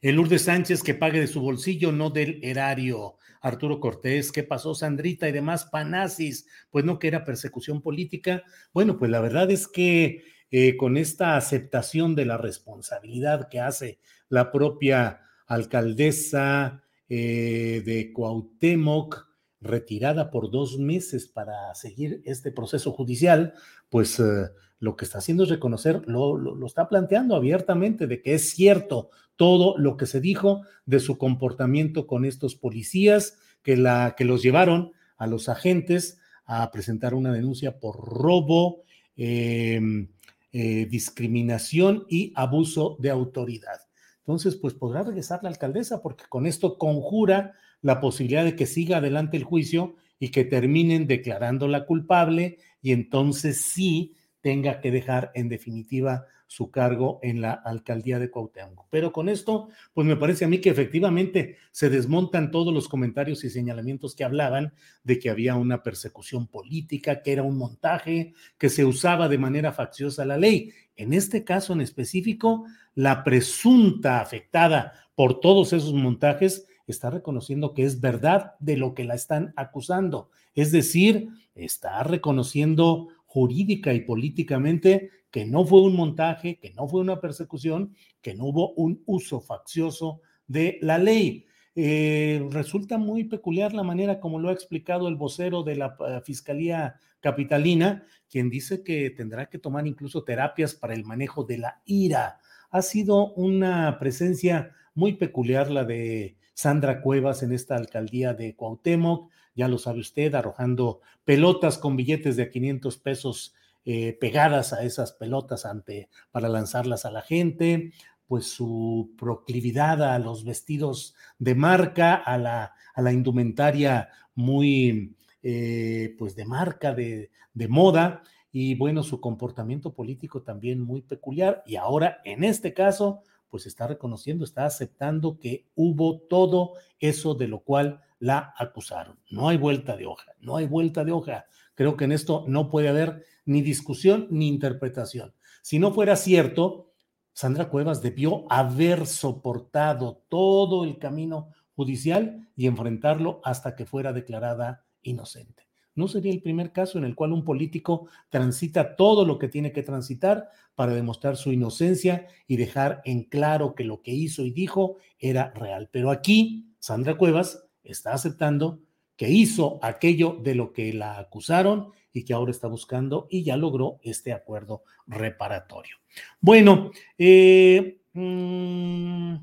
El Lourdes Sánchez que pague de su bolsillo, no del erario. Arturo Cortés, ¿qué pasó, Sandrita y demás? Panazis, pues no que era persecución política. Bueno, pues la verdad es que eh, con esta aceptación de la responsabilidad que hace la propia alcaldesa eh, de Cuauhtémoc, retirada por dos meses para seguir este proceso judicial, pues eh, lo que está haciendo es reconocer, lo, está planteando abiertamente de que es cierto todo lo que se dijo de su comportamiento con estos policías que, la, que los llevaron a los agentes a presentar una denuncia por robo, em, eh, discriminación y abuso de autoridad. Entonces, pues podrá regresar la alcaldesa porque con esto conjura la posibilidad de que siga adelante el juicio y que terminen declarándola culpable y entonces sí tenga que dejar en definitiva su cargo en la alcaldía de Cuauhtémoc. Pero con esto, pues me parece a mí que efectivamente se desmontan todos los comentarios y señalamientos que hablaban de que había una persecución política, que era un montaje, que se usaba de manera facciosa la ley. En este caso en específico, la presunta afectada por todos esos montajes está reconociendo que es verdad de lo que la están acusando. Es decir, está reconociendo jurídica y políticamente que no fue un montaje, que no fue una persecución, que no hubo un uso faccioso de la ley. Eh, resulta muy peculiar la manera como lo ha explicado el vocero de la uh, Fiscalía Capitalina, quien dice que tendrá que tomar incluso terapias para el manejo de la ira. Ha sido una presencia muy peculiar la de Sandra Cuevas en esta alcaldía de Cuauhtémoc, ya lo sabe usted, arrojando pelotas con billetes de 500 pesos eh, pegadas a esas pelotas ante, para lanzarlas a la gente, pues su proclividad a los vestidos de marca, a la, a la indumentaria muy, eh, pues de marca, de, de moda, y bueno, su comportamiento político también muy peculiar. Y ahora, en este caso, pues está reconociendo, está aceptando que hubo todo eso de lo cual la acusaron. No hay vuelta de hoja, no hay vuelta de hoja. Creo que en esto no puede haber ni discusión ni interpretación. Si no fuera cierto, Sandra Cuevas debió haber soportado todo el camino judicial y enfrentarlo hasta que fuera declarada inocente. No sería el primer caso en el cual un político transita todo lo que tiene que transitar para demostrar su inocencia y dejar en claro que lo que hizo y dijo era real. Pero aquí, Sandra Cuevas está aceptando que hizo aquello de lo que la acusaron y que ahora está buscando y ya logró este acuerdo reparatorio. Bueno, eh, mm,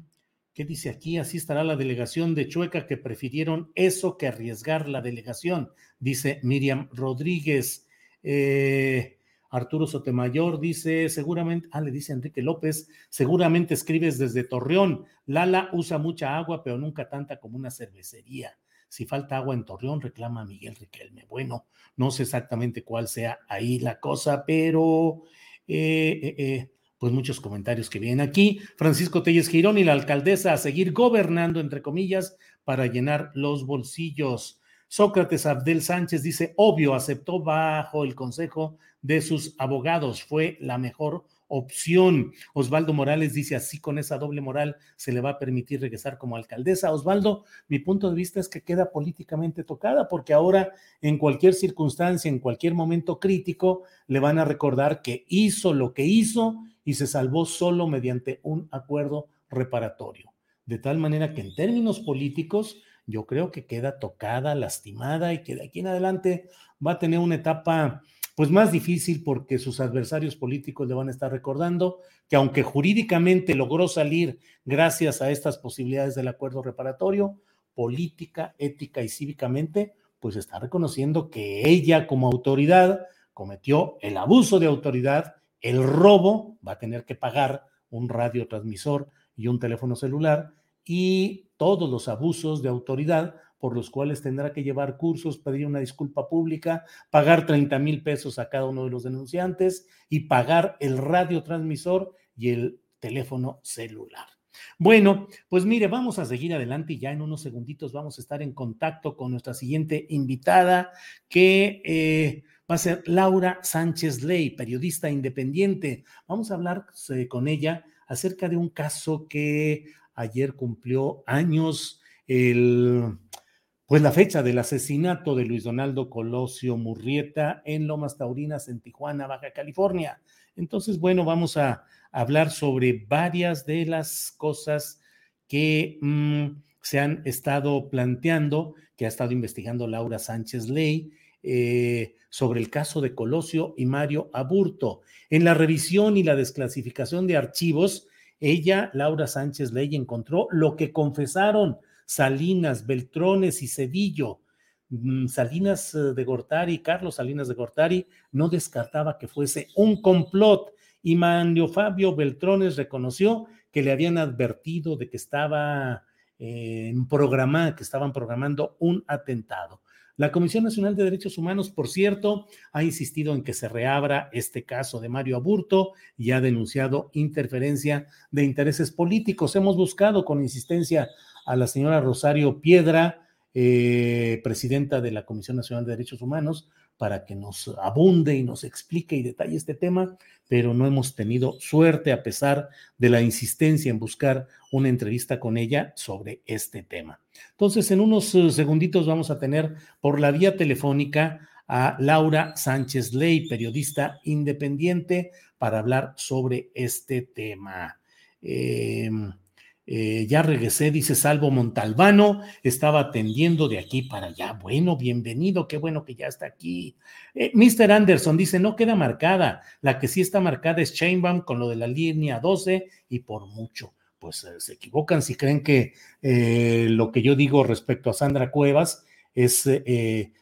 ¿qué dice aquí? Así estará la delegación de Chueca que prefirieron eso que arriesgar la delegación, dice Miriam Rodríguez. Eh, Arturo Sotemayor dice, seguramente, ah, le dice Enrique López, seguramente escribes desde Torreón. Lala usa mucha agua, pero nunca tanta como una cervecería. Si falta agua en Torreón, reclama Miguel Riquelme. Bueno, no sé exactamente cuál sea ahí la cosa, pero eh, eh, eh, pues muchos comentarios que vienen aquí. Francisco Telles Girón y la alcaldesa a seguir gobernando, entre comillas, para llenar los bolsillos. Sócrates Abdel Sánchez dice, obvio, aceptó bajo el consejo de sus abogados, fue la mejor opción. Osvaldo Morales dice así con esa doble moral se le va a permitir regresar como alcaldesa. Osvaldo, mi punto de vista es que queda políticamente tocada porque ahora en cualquier circunstancia, en cualquier momento crítico, le van a recordar que hizo lo que hizo y se salvó solo mediante un acuerdo reparatorio. De tal manera que en términos políticos, yo creo que queda tocada, lastimada y que de aquí en adelante va a tener una etapa pues más difícil porque sus adversarios políticos le van a estar recordando que aunque jurídicamente logró salir gracias a estas posibilidades del acuerdo reparatorio, política, ética y cívicamente, pues está reconociendo que ella como autoridad, cometió el abuso de autoridad, el robo, va a tener que pagar un radiotransmisor y un teléfono celular y todos los abusos de autoridad por los cuales tendrá que llevar cursos, pedir una disculpa pública, pagar 30 mil pesos a cada uno de los denunciantes y pagar el radiotransmisor y el teléfono celular. Bueno, pues mire, vamos a seguir adelante y ya en unos segunditos vamos a estar en contacto con nuestra siguiente invitada, que eh, va a ser Laura Sánchez Ley, periodista independiente. Vamos a hablar eh, con ella acerca de un caso que ayer cumplió años, el, pues la fecha del asesinato de Luis Donaldo Colosio Murrieta en Lomas Taurinas, en Tijuana, Baja California. Entonces, bueno, vamos a hablar sobre varias de las cosas que mm, se han estado planteando, que ha estado investigando Laura Sánchez Ley, eh, sobre el caso de Colosio y Mario Aburto. En la revisión y la desclasificación de archivos, ella, Laura Sánchez Ley, encontró lo que confesaron Salinas, Beltrones y Cedillo. Mm, Salinas eh, de Gortari, Carlos Salinas de Gortari, no descartaba que fuese un complot y Manlio Fabio Beltrones reconoció que le habían advertido de que estaba eh, que estaban programando un atentado. La Comisión Nacional de Derechos Humanos, por cierto, ha insistido en que se reabra este caso de Mario Aburto y ha denunciado interferencia de intereses políticos. Hemos buscado con insistencia a la señora Rosario Piedra, eh, presidenta de la Comisión Nacional de Derechos Humanos, para que nos abunde y nos explique y detalle este tema, pero no hemos tenido suerte a pesar de la insistencia en buscar una entrevista con ella sobre este tema. Entonces, en unos eh, segunditos vamos a tener por la vía telefónica a Laura Sánchez Ley, periodista independiente, para hablar sobre este tema. Eh, eh, ya regresé, dice Salvo Montalbano, estaba atendiendo de aquí para allá. Bueno, bienvenido, qué bueno que ya está aquí. Eh, Mr. Anderson dice, no queda marcada, la que sí está marcada es Chainbaum con lo de la línea 12 y por mucho. Pues eh, se equivocan si creen que lo que yo digo respecto a Sandra Cuevas es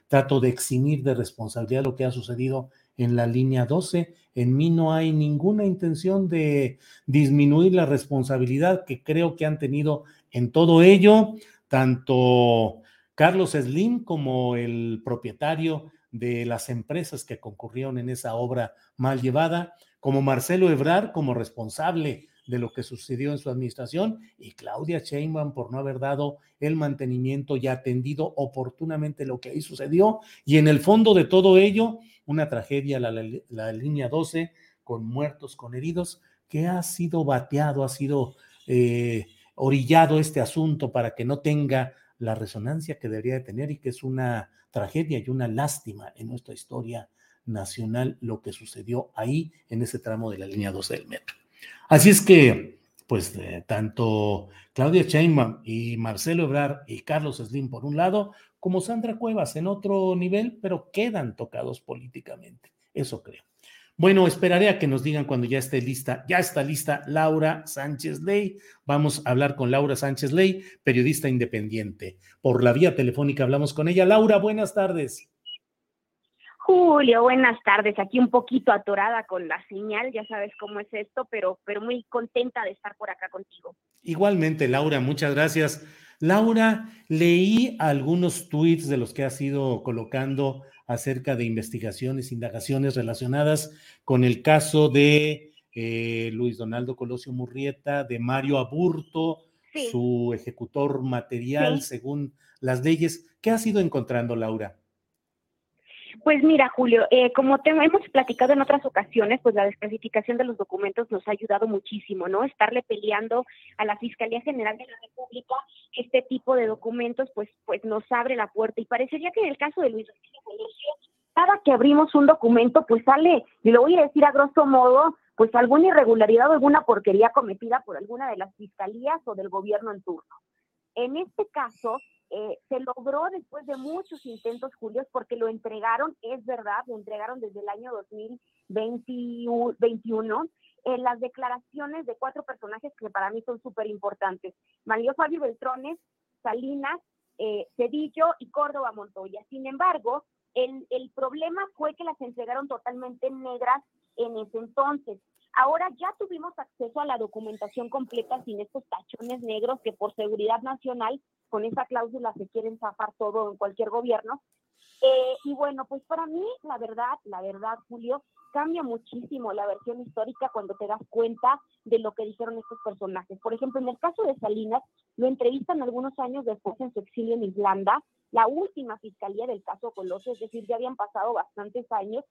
trato de eximir de responsabilidad lo que ha sucedido en la línea 12. En mí no hay ninguna intención de disminuir la responsabilidad que creo que han tenido en todo ello, tanto Carlos Slim como el propietario de las empresas que concurrieron en esa obra mal llevada, como Marcelo Ebrar como responsable de lo que sucedió en su administración y Claudia Sheinbaum por no haber dado el mantenimiento y atendido oportunamente lo que ahí sucedió. Y en el fondo de todo ello, una tragedia, la, línea 12, con muertos, con heridos, que ha sido bateado, ha sido eh, orillado este asunto para que no tenga la resonancia que debería de tener y que es una tragedia y una lástima en nuestra historia nacional lo que sucedió ahí en ese tramo de la línea 12 del metro. Así es que, pues, tanto Claudia Sheinbaum y Marcelo Ebrar y Carlos Slim por un lado, como Sandra Cuevas en otro nivel, pero quedan tocados políticamente. Eso creo. Bueno, esperaré a que nos digan cuando ya esté lista. Ya está lista Laura Sánchez Ley. Vamos a hablar con Laura Sánchez Ley, periodista independiente. Por la vía telefónica hablamos con ella. Laura, buenas tardes. Julio, buenas tardes. Aquí un poquito atorada con la señal, ya sabes cómo es esto, pero, pero muy contenta de estar por acá contigo. Igualmente, Laura, muchas gracias. Laura, leí algunos tweets de los que has ido colocando acerca de investigaciones, indagaciones relacionadas con el caso de eh, Luis Donaldo Colosio Murrieta, de Mario Aburto, su ejecutor material según las leyes. ¿Qué has ido encontrando, Laura? Pues mira, Julio, eh, como te hemos platicado en otras ocasiones, pues la desclasificación de los documentos nos ha ayudado muchísimo, ¿no? Estarle peleando a la Fiscalía General de la República este tipo de documentos, pues, pues nos abre la puerta. Y parecería que en el caso de Luis cada que abrimos un documento, pues sale, y lo voy a decir a grosso modo, pues alguna irregularidad o alguna porquería cometida por alguna de las fiscalías o del gobierno en turno. En este caso, eh, se logró después de muchos intentos, Julio, porque lo entregaron, es verdad, lo entregaron desde el año 2021, en las declaraciones de cuatro personajes que para mí son súper importantes. Mario Fabio Beltrones, Salinas, eh, Cedillo y Córdoba Montoya. Sin embargo, El, el problema fue que las entregaron totalmente negras en ese entonces. Ahora ya tuvimos acceso a la documentación completa sin estos tachones negros que por seguridad nacional, con esa cláusula se quieren zafar todo en cualquier gobierno. Eh, y bueno, pues para mí, la verdad, la verdad, Julio, cambia muchísimo la versión histórica cuando te das cuenta de lo que dijeron estos personajes. Por ejemplo, en el caso de Salinas, lo entrevistan algunos años después en su exilio en Irlanda, la última fiscalía del caso Colosio, es decir, ya habían pasado bastantes años,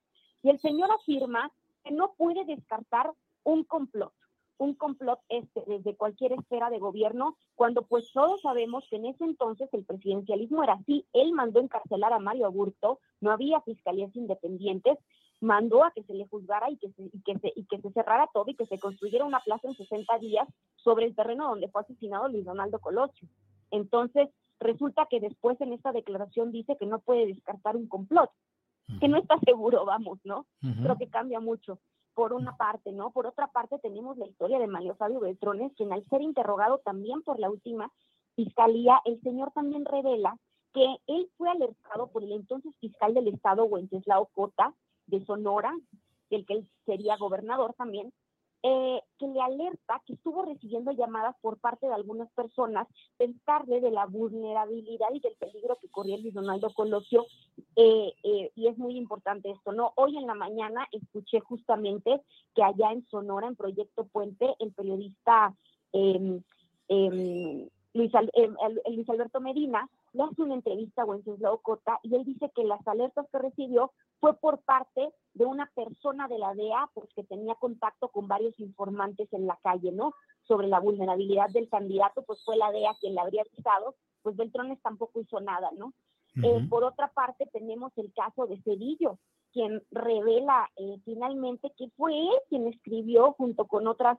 y el señor afirma no puede descartar un complot, un complot este desde cualquier esfera de gobierno, cuando pues todos sabemos que en ese entonces el presidencialismo era así, él mandó encarcelar a Mario Aburto, no había fiscalías independientes, mandó a que se le juzgara y que se, y que se, y que se cerrara todo y que se construyera una plaza en 60 días sobre el terreno donde fue asesinado Luis Donaldo Colosio. Entonces, resulta que después en esta declaración dice que no puede descartar un complot que no está seguro, vamos, ¿no? Creo que cambia mucho, por una parte, ¿no? Por otra parte tenemos la historia de Mario Fabio Beltrones, quien al ser interrogado también por la última fiscalía, el señor también revela que él fue alertado por el entonces fiscal del estado, Wenceslao Cota, de Sonora, del que él sería gobernador también, eh, que le alerta que estuvo recibiendo llamadas por parte de algunas personas pensarle de la vulnerabilidad y del peligro que corría Luis Donaldo Colosio. Eh, eh, y es muy importante esto, ¿no? Hoy en la mañana escuché justamente que allá en Sonora, en Proyecto Puente, el periodista em, em, Luis, Luis Alberto Medina le hace una entrevista a Wenceslao Cota y él dice que las alertas que recibió fue por parte de una persona de la DEA, pues que tenía contacto con varios informantes en la calle, ¿no? Sobre la vulnerabilidad del candidato, pues fue la DEA quien la habría avisado, pues Beltrones tampoco hizo nada, ¿no? Eh, por otra parte, tenemos el caso de Cedillo, quien revela eh, finalmente que fue él quien escribió junto con otras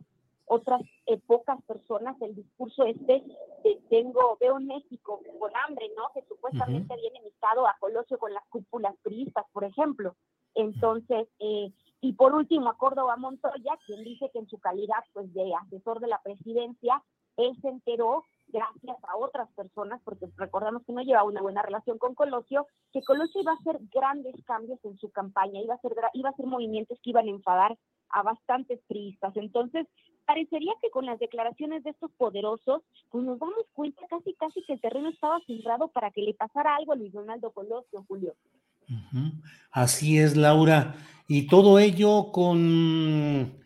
otras eh, pocas personas el discurso este de tengo, veo México con hambre, ¿no? Que supuestamente viene emitado a Colosio con las cúpulas priistas, por ejemplo. Entonces, eh, y por último, a Córdoba Montoya, quien dice que en su calidad pues de asesor de la presidencia, él se enteró gracias a otras personas, porque recordamos que no llevaba una buena relación con Colosio, que Colosio iba a hacer grandes cambios en su campaña, iba a hacer, iba a hacer movimientos que iban a enfadar a bastantes priistas. Entonces, parecería que con las declaraciones de estos poderosos, pues nos damos cuenta casi casi que el terreno estaba cerrado para que le pasara algo a Luis Donaldo Colosio, Julio. Así es, Laura. Y todo ello con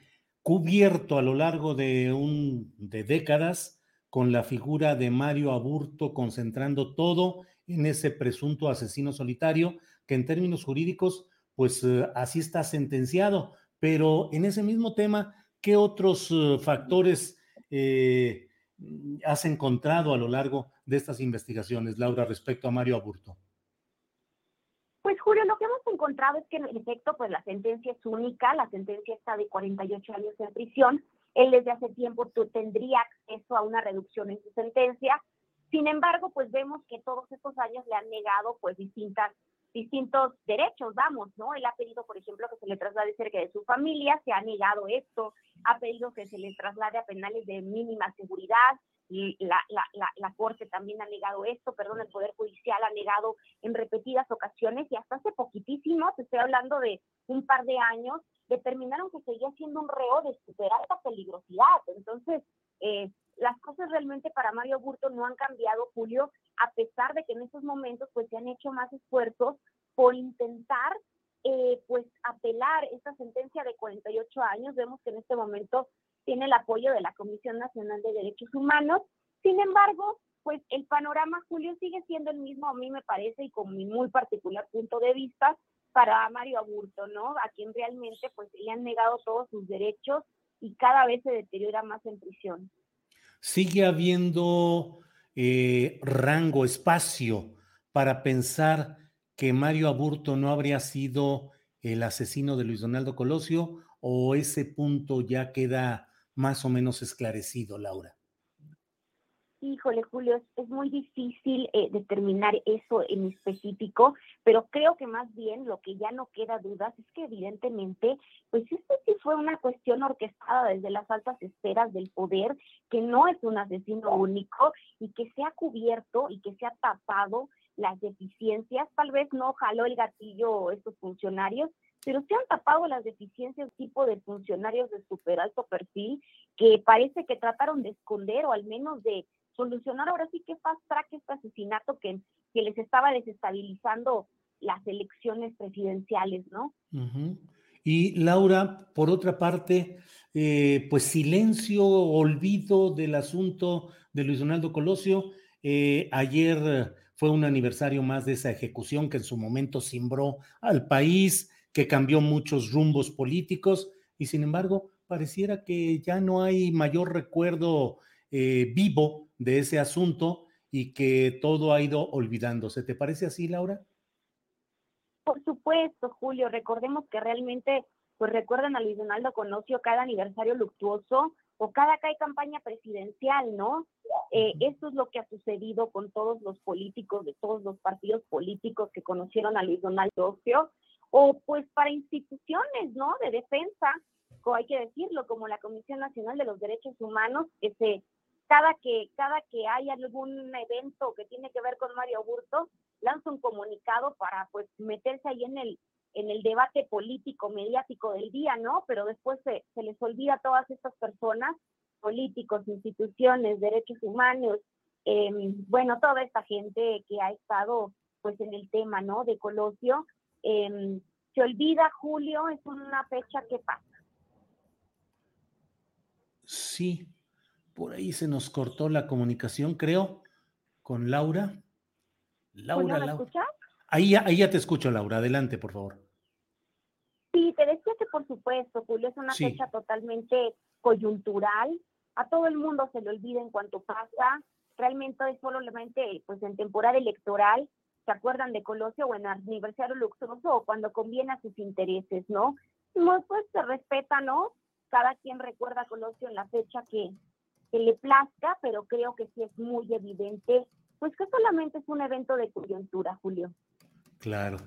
cubierto a lo largo de un de décadas con la figura de Mario Aburto concentrando todo en ese presunto asesino solitario que en términos jurídicos pues eh, así está sentenciado, pero en ese mismo tema ¿Qué otros eh, factores eh, has encontrado a lo largo de estas investigaciones, Laura, respecto a Mario Aburto? Pues Julio, lo que hemos encontrado es que en efecto, pues la sentencia es única, la sentencia está de 48 años en prisión. Él desde hace tiempo tendría acceso a una reducción en su sentencia. Sin embargo, pues vemos que todos estos años le han negado pues distintas distintos derechos, vamos, ¿no? Él ha pedido, por ejemplo, que se le traslade cerca de su familia, se ha negado esto, ha pedido que se le traslade a penales de mínima seguridad, la, la, la, la, Corte también ha negado esto, perdón, el Poder Judicial ha negado en repetidas ocasiones y hasta hace poquitísimo, estoy hablando de un par de años, determinaron que seguía siendo un reo de superar esta peligrosidad. Entonces, eh, las cosas realmente para Mario Burto no han cambiado, Julio, a pesar de que en estos momentos pues se han hecho más esfuerzos por intentar eh, pues apelar esta sentencia de 48 años. Vemos que en este momento tiene el apoyo de la Comisión Nacional de Derechos Humanos. Sin embargo, pues el panorama, Julio, sigue siendo el mismo, a mí me parece, y con mi muy particular punto de vista, para Mario Aburto, ¿no? A quien realmente pues le han negado todos sus derechos y cada vez se deteriora más en prisión sigue habiendo eh, rango, espacio para pensar que Mario Aburto no habría sido el asesino de Luis Donaldo Colosio o ese punto ya queda más o menos esclarecido, Laura? Híjole, Julio, es, muy difícil eh, determinar eso en específico, pero creo que más bien lo que ya no queda dudas es que evidentemente, pues esto sí fue una cuestión orquestada desde las altas esferas del poder, que no es un asesino único y que se ha cubierto y que se ha tapado las deficiencias, tal vez no jaló el gatillo estos funcionarios, pero se han tapado las deficiencias tipo de funcionarios de super alto perfil que parece que trataron de esconder o al menos de solucionar ahora sí que fast track este asesinato que, que les estaba desestabilizando las elecciones presidenciales, ¿no? Y Laura, por otra parte, eh, pues silencio, olvido del asunto de Luis Donaldo Colosio. Eh, ayer fue un aniversario más de esa ejecución que en su momento cimbró al país, que cambió muchos rumbos políticos y sin embargo pareciera que ya no hay mayor recuerdo eh, vivo de ese asunto y que todo ha ido olvidándose. ¿Te parece así, Laura? Por supuesto, Julio. Recordemos que realmente, pues recuerdan a Luis Donaldo Conocio cada aniversario luctuoso o cada que hay campaña presidencial, ¿no? Eh, esto es lo que ha sucedido con todos los políticos de todos los partidos políticos que conocieron a Luis Donaldo Conocio, o pues para instituciones, ¿no? De defensa, hay que decirlo, como la Comisión Nacional de los Derechos Humanos, que se cada que cada que hay algún evento que tiene que ver con Mario Burto, lanza un comunicado para pues meterse ahí en el en el debate político mediático del día, ¿no? Pero después se, se les olvida a todas estas personas, políticos, instituciones, derechos humanos, em, bueno, toda esta gente que ha estado pues en el tema, ¿no? De Colosio. Em, se olvida, Julio, es una fecha que pasa. Sí, por ahí se nos cortó la comunicación, creo, con Laura. Laura, ¿me escuchas? Ahí, ahí ya te escucho, Laura. Adelante, por favor. Sí, te decía que por supuesto, Julio, es una fecha totalmente coyuntural. A todo el mundo se le olvida en cuanto pasa. Realmente es solamente pues, en temporada electoral. ¿Se acuerdan de Colosio o en aniversario luxuoso o cuando conviene a sus intereses, no? Pues se respeta, ¿no? Cada quien recuerda a Colosio en la fecha que, que le plazca, pero creo que sí es muy evidente, pues que solamente es un evento de coyuntura, Julio. Claro.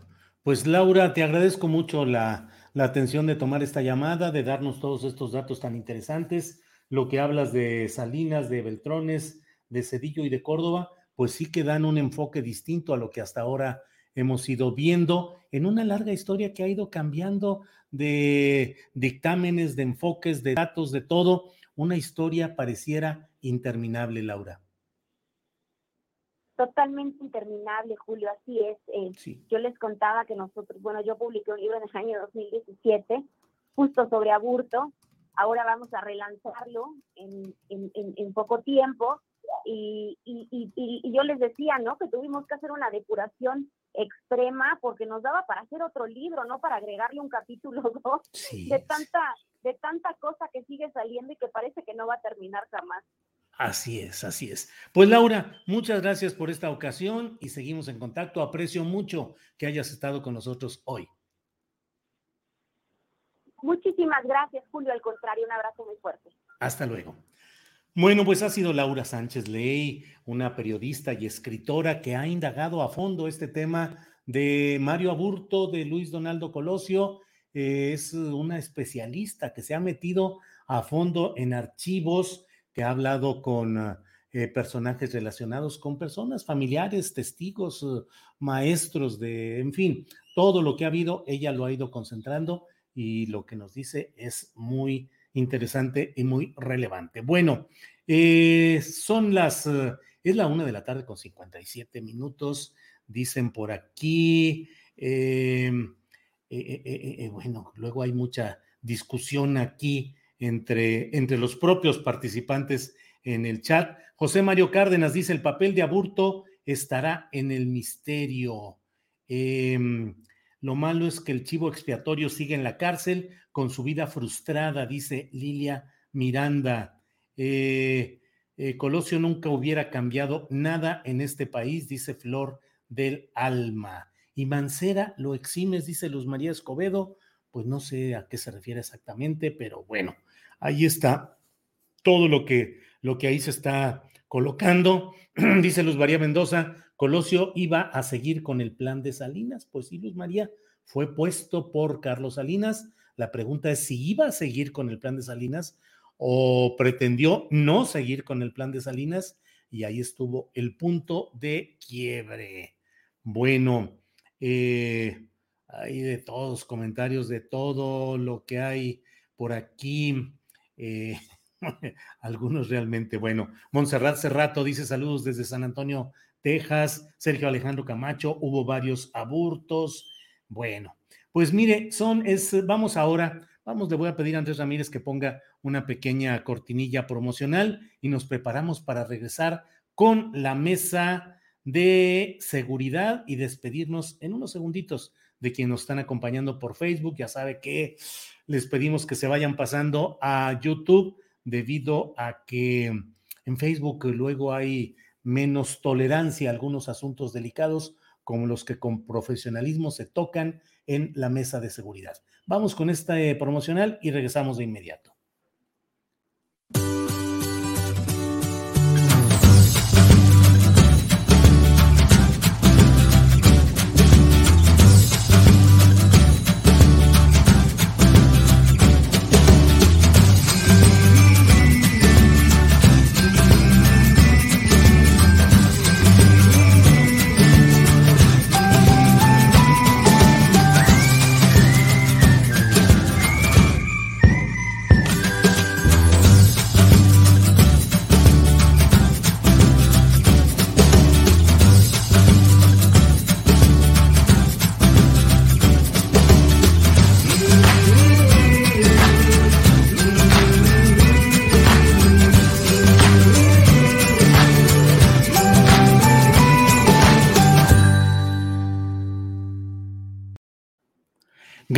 Pues Laura, te agradezco mucho la, la, atención de tomar esta llamada, de darnos todos estos datos tan interesantes. Lo que hablas de Salinas, de Beltrones, de Cedillo y de Córdoba, pues sí que dan un enfoque distinto a lo que hasta ahora hemos ido viendo en una larga historia que ha ido cambiando de dictámenes, de enfoques, de datos, de todo, una historia pareciera interminable, Laura. Totalmente interminable, Julio, así es. Eh, yo les contaba que nosotros, bueno, yo publiqué un libro en el año 2017, justo sobre aborto. Ahora vamos a relanzarlo en, en, poco tiempo. Y, y, y, yo les decía, ¿no? Que tuvimos que hacer una depuración extrema porque nos daba para hacer otro libro, no para agregarle un capítulo dos de tanta de tanta cosa que sigue saliendo y que parece que no va a terminar jamás. Así es, así es. Pues Laura, muchas gracias por esta ocasión y seguimos en contacto. Aprecio mucho que hayas estado con nosotros hoy. Muchísimas gracias, Julio. Al contrario, un abrazo muy fuerte. Hasta luego. Bueno, pues ha sido Laura Sánchez Ley, una periodista y escritora que ha indagado a fondo este tema de Mario Aburto, de Luis Donaldo Colosio. es una especialista que se ha metido a fondo en archivos, que ha hablado con eh, personajes relacionados con personas, familiares, testigos, maestros de, en fin, todo lo que ha habido, ella lo ha ido concentrando y lo que nos dice es muy interesante y muy relevante. Bueno, eh, son las, eh, es la una de la tarde con 57 minutos, dicen por aquí. Em, eh, bueno, luego hay mucha discusión aquí entre, entre los propios participantes en el chat. José Mario Cárdenas dice, el papel de Aburto estará en el misterio. Em, lo malo es que el chivo expiatorio sigue en la cárcel con su vida frustrada, dice Lilia Miranda. Eh, eh, Colosio nunca hubiera cambiado nada en este país, dice Flor del Alma. Y Mancera lo eximes, dice Luz María Escobedo. Pues no sé a qué se refiere exactamente, pero bueno, ahí está todo lo que, lo que ahí se está colocando. dice Luz María Mendoza, Colosio iba a seguir con el plan de Salinas. Pues sí, Luz María fue puesto por Carlos Salinas. La pregunta es si iba a seguir con el plan de Salinas o pretendió no seguir con el plan de Salinas y ahí estuvo el punto de quiebre. Bueno, eh, hay de todos, comentarios de todo lo que hay por aquí. Eh, algunos realmente, bueno. Montserrat Cerrato dice saludos desde San Antonio, Texas. Sergio Alejandro Camacho, hubo varios abortos. Bueno, pues mire, son, es, vamos ahora, vamos, le voy a pedir a Andrés Ramírez que ponga una pequeña cortinilla promocional y nos preparamos para regresar con la mesa de seguridad y despedirnos en unos segunditos de quienes nos están acompañando por Facebook. Ya sabe que les pedimos que se vayan pasando a YouTube debido a que en Facebook luego hay menos tolerancia a algunos asuntos delicados como los que con profesionalismo se tocan en la mesa de seguridad. Vamos con este promocional y regresamos de inmediato.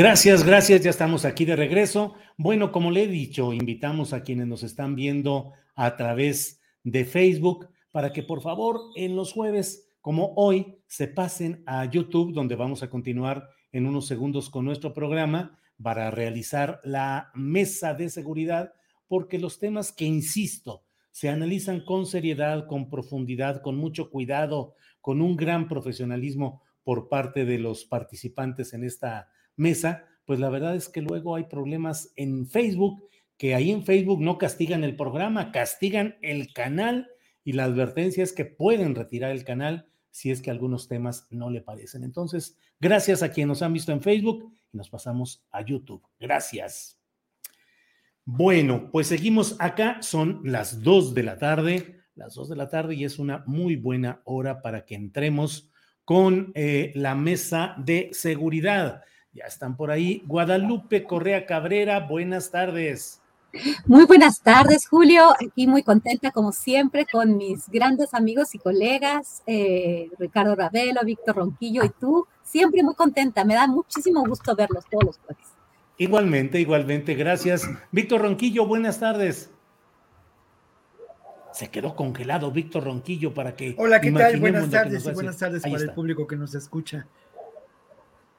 Gracias, gracias, ya estamos aquí de regreso. Bueno, como le he dicho, invitamos a quienes nos están viendo a través de Facebook para que por favor en los jueves, como hoy, se pasen a YouTube, donde vamos a continuar en unos segundos con nuestro programa para realizar la mesa de seguridad, porque los temas que, insisto, se analizan con seriedad, con profundidad, con mucho cuidado, con un gran profesionalismo por parte de los participantes en esta mesa, pues la verdad es que luego hay problemas en Facebook, que ahí en Facebook no castigan el programa, castigan el canal y la advertencia es que pueden retirar el canal si es que algunos temas no le parecen. Entonces, gracias a quienes nos han visto en Facebook y nos pasamos a YouTube. Gracias. Bueno, pues seguimos acá, son las dos de la tarde, las dos de la tarde y es una muy buena hora para que entremos con eh, la mesa de seguridad. Ya están por ahí. Guadalupe Correa Cabrera, buenas tardes. Muy buenas tardes, Julio. Aquí muy contenta, como siempre, con mis grandes amigos y colegas, eh, Ricardo Ravelo, Víctor Ronquillo y tú. Siempre muy contenta. Me da muchísimo gusto verlos todos los jueves. Igualmente, igualmente. Gracias. Víctor Ronquillo, buenas tardes. Se quedó congelado Víctor Ronquillo para que. Hola, ¿qué tal? Buenas tardes y buenas tardes para el público que nos escucha.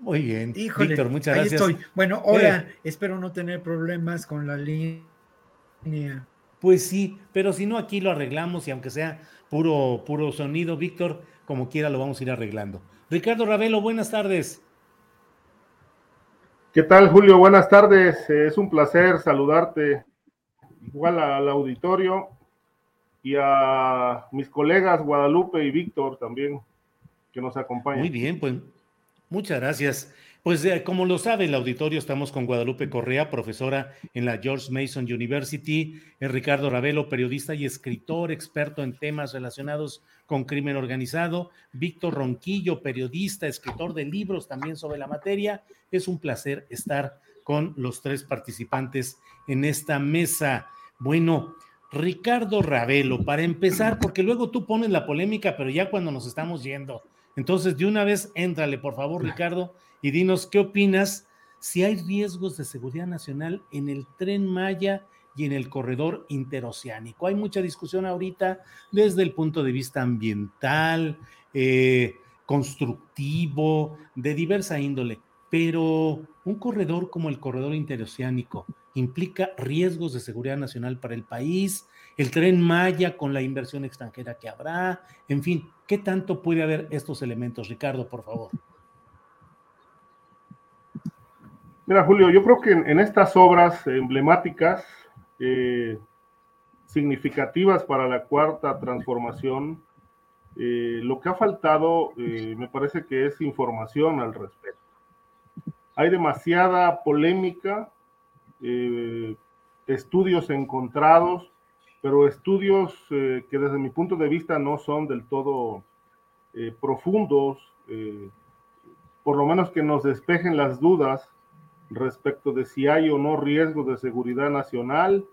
Muy bien. Víctor, muchas gracias. Estoy. Bueno, hola, espero no tener problemas con la línea. Pues sí, pero si no, aquí lo arreglamos y aunque sea puro, puro sonido, Víctor, como quiera lo vamos a ir arreglando. Ricardo Ravelo, buenas tardes. ¿Qué tal, Julio? Buenas tardes. Es un placer saludarte, igual al auditorio y a mis colegas Guadalupe y Víctor también, que nos acompañan. Muy bien, pues Muchas gracias. Pues eh, como lo sabe el auditorio, estamos con Guadalupe Correa, profesora en la George Mason University, Ricardo Ravelo, periodista y escritor, experto en temas relacionados con crimen organizado, Víctor Ronquillo, periodista, escritor de libros también sobre la materia. Es un placer estar con los tres participantes en esta mesa. Bueno, Ricardo Ravelo, para empezar, porque luego tú pones la polémica, pero ya cuando nos estamos yendo, entonces, de una vez, éntrale, por favor, Ricardo, y dinos qué opinas si hay riesgos de seguridad nacional en el tren Maya y en el corredor interoceánico. Hay mucha discusión ahorita desde el punto de vista ambiental, eh, constructivo, de diversa índole, pero un corredor como el corredor interoceánico implica riesgos de seguridad nacional para el país, el tren Maya con la inversión extranjera que habrá, en fin, ¿qué tanto puede haber estos elementos? Ricardo, por favor. Mira, Julio, yo creo que en, estas obras emblemáticas, eh, significativas para la cuarta transformación, Eh, lo que ha faltado eh, me parece que es información al respecto. Hay demasiada polémica, estudios encontrados, pero estudios que desde mi punto de vista no son del todo profundos, por lo menos que nos despejen las dudas respecto de si hay o no riesgo de seguridad nacional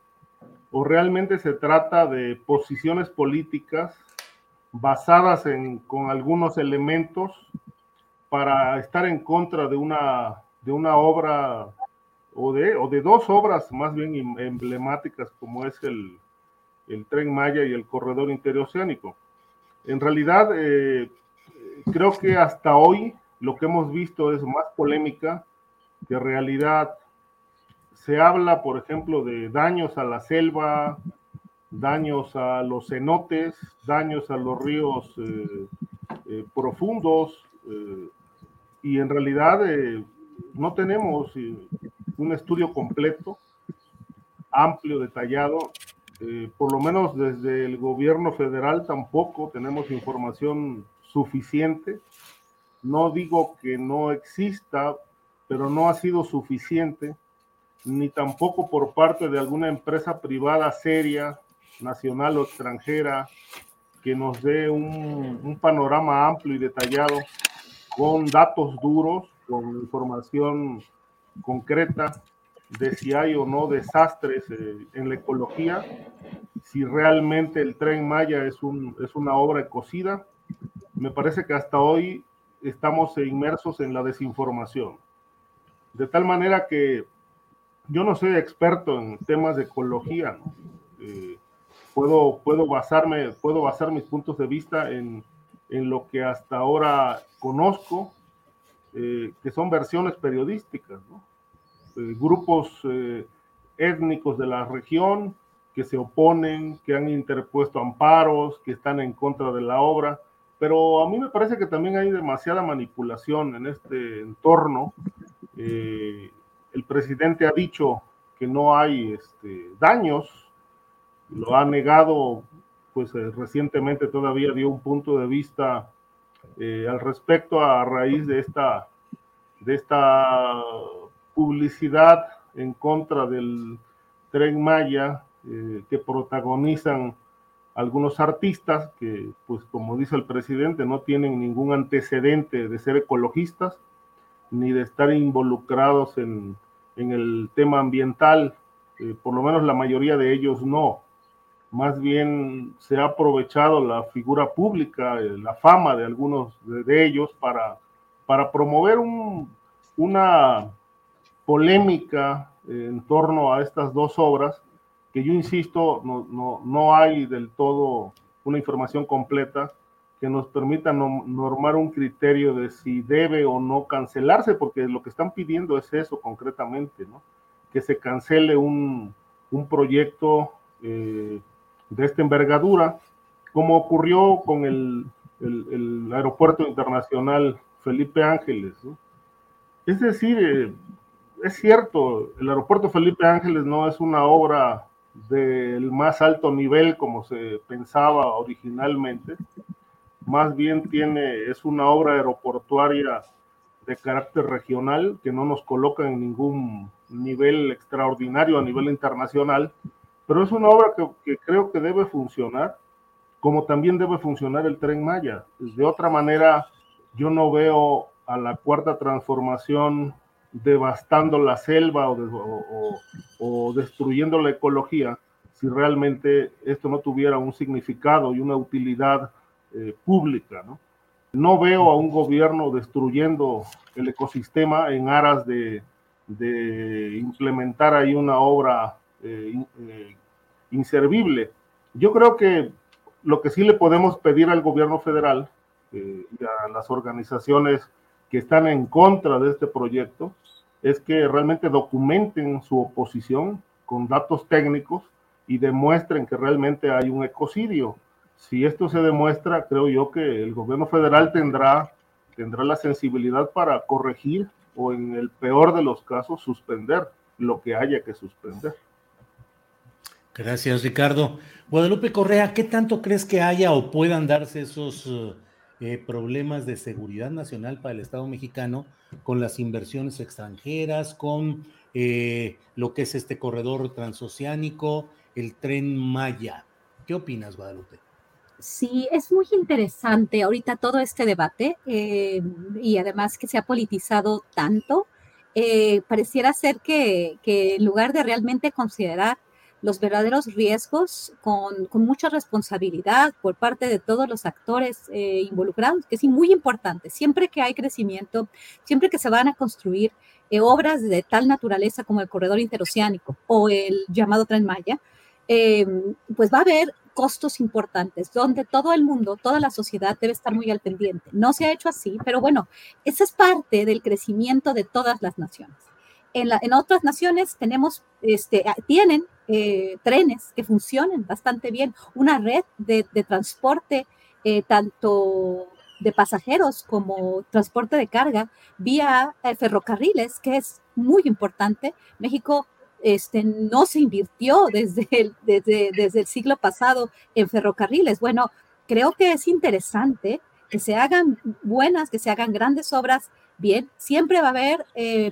o realmente se trata de posiciones políticas basadas en, con algunos elementos para estar en contra de una, de una obra o de, o de dos obras más bien em, emblemáticas como es el, el tren Maya y el corredor interoceánico. En realidad, eh, creo que hasta hoy lo que hemos visto es más polémica que realidad. Se habla, por ejemplo, de daños a la selva, daños a los cenotes, daños a los ríos eh, eh, profundos, y en realidad no tenemos un estudio completo, amplio, detallado. Por lo menos desde el gobierno federal tampoco tenemos información suficiente. No digo que no exista, pero no ha sido suficiente, ni tampoco por parte de alguna empresa privada seria nacional o extranjera que nos dé un, panorama amplio y detallado con datos duros, con información concreta de si hay o no desastres eh, en la ecología, si realmente el tren Maya es, un, es una obra ecocida. Me parece que hasta hoy estamos inmersos en la desinformación. De tal manera que yo no soy experto en temas de ecología, ¿no? Eh, puedo, puedo, basarme, puedo basar mis puntos de vista en, en lo que hasta ahora conozco, eh, que son versiones periodísticas, eh, grupos eh, étnicos de la región que se oponen, que han interpuesto amparos, que están en contra de la obra, pero a mí me parece que también hay demasiada manipulación en este entorno. el presidente ha dicho que no hay este, daños lo ha negado, pues eh, recientemente todavía dio un punto de vista eh, al respecto a raíz de esta, de esta publicidad en contra del tren Maya eh, que protagonizan algunos artistas que, pues como dice el presidente, no tienen ningún antecedente de ser ecologistas ni de estar involucrados en, en el tema ambiental, por lo menos la mayoría de ellos no. Más bien se ha aprovechado la figura pública, eh, la fama de algunos de, ellos para, para promover una polémica en torno a estas dos obras, que yo insisto, no, no, hay del todo una información completa que nos permita normar un criterio de si debe o no cancelarse, porque lo que están pidiendo es eso concretamente, ¿no? que se cancele un, un proyecto eh, de esta envergadura, como ocurrió con el, el, aeropuerto internacional Felipe Ángeles. Es decir, eh, es cierto, el aeropuerto Felipe Ángeles no es una obra del más alto nivel como se pensaba originalmente, más bien tiene, es una obra aeroportuaria de carácter regional que no nos coloca en ningún nivel extraordinario a nivel internacional, pero es una obra que, creo que debe funcionar, como también debe funcionar el tren Maya. De otra manera, yo no veo a la cuarta transformación devastando la selva o, destruyendo la ecología si realmente esto no tuviera un significado y una utilidad eh, pública. ¿no? no veo a un gobierno destruyendo el ecosistema en aras de, implementar ahí una obra eh, eh, inservible. Yo creo que lo que sí le podemos pedir al gobierno federal eh, y a las organizaciones que están en contra de este proyecto es que realmente documenten su oposición con datos técnicos y demuestren que realmente hay un ecocidio. Si esto se demuestra, creo yo que el gobierno federal tendrá, tendrá la sensibilidad para corregir o en el peor de los casos suspender lo que haya que suspender. Gracias, Ricardo. Guadalupe Correa, ¿qué tanto crees que haya o puedan darse esos eh, problemas de seguridad nacional para el Estado mexicano con las inversiones extranjeras, con eh, lo que es este corredor transoceánico, el tren Maya? ¿Qué opinas, Guadalupe? Sí, es muy interesante ahorita todo este debate eh, y además que se ha politizado tanto. pareciera ser que, que en lugar de realmente considerar los verdaderos riesgos con, mucha responsabilidad por parte de todos los actores eh, involucrados, que es muy importante. Siempre que hay crecimiento, siempre que se van a construir eh, obras de tal naturaleza como el corredor interoceánico o el llamado Tren Maya, em, pues va a haber costos importantes, donde todo el mundo, toda la sociedad debe estar muy al pendiente. No se ha hecho así, pero bueno, esa es parte del crecimiento de todas las naciones. En, otras naciones tenemos, este, tienen eh, trenes que funcionen bastante bien, una red de, transporte eh, tanto de pasajeros como transporte de carga vía eh, ferrocarriles, que es muy importante. México este, no se invirtió desde el, desde, desde el siglo pasado en ferrocarriles. Bueno, creo que es interesante que se hagan buenas, que se hagan grandes obras bien, siempre va a haber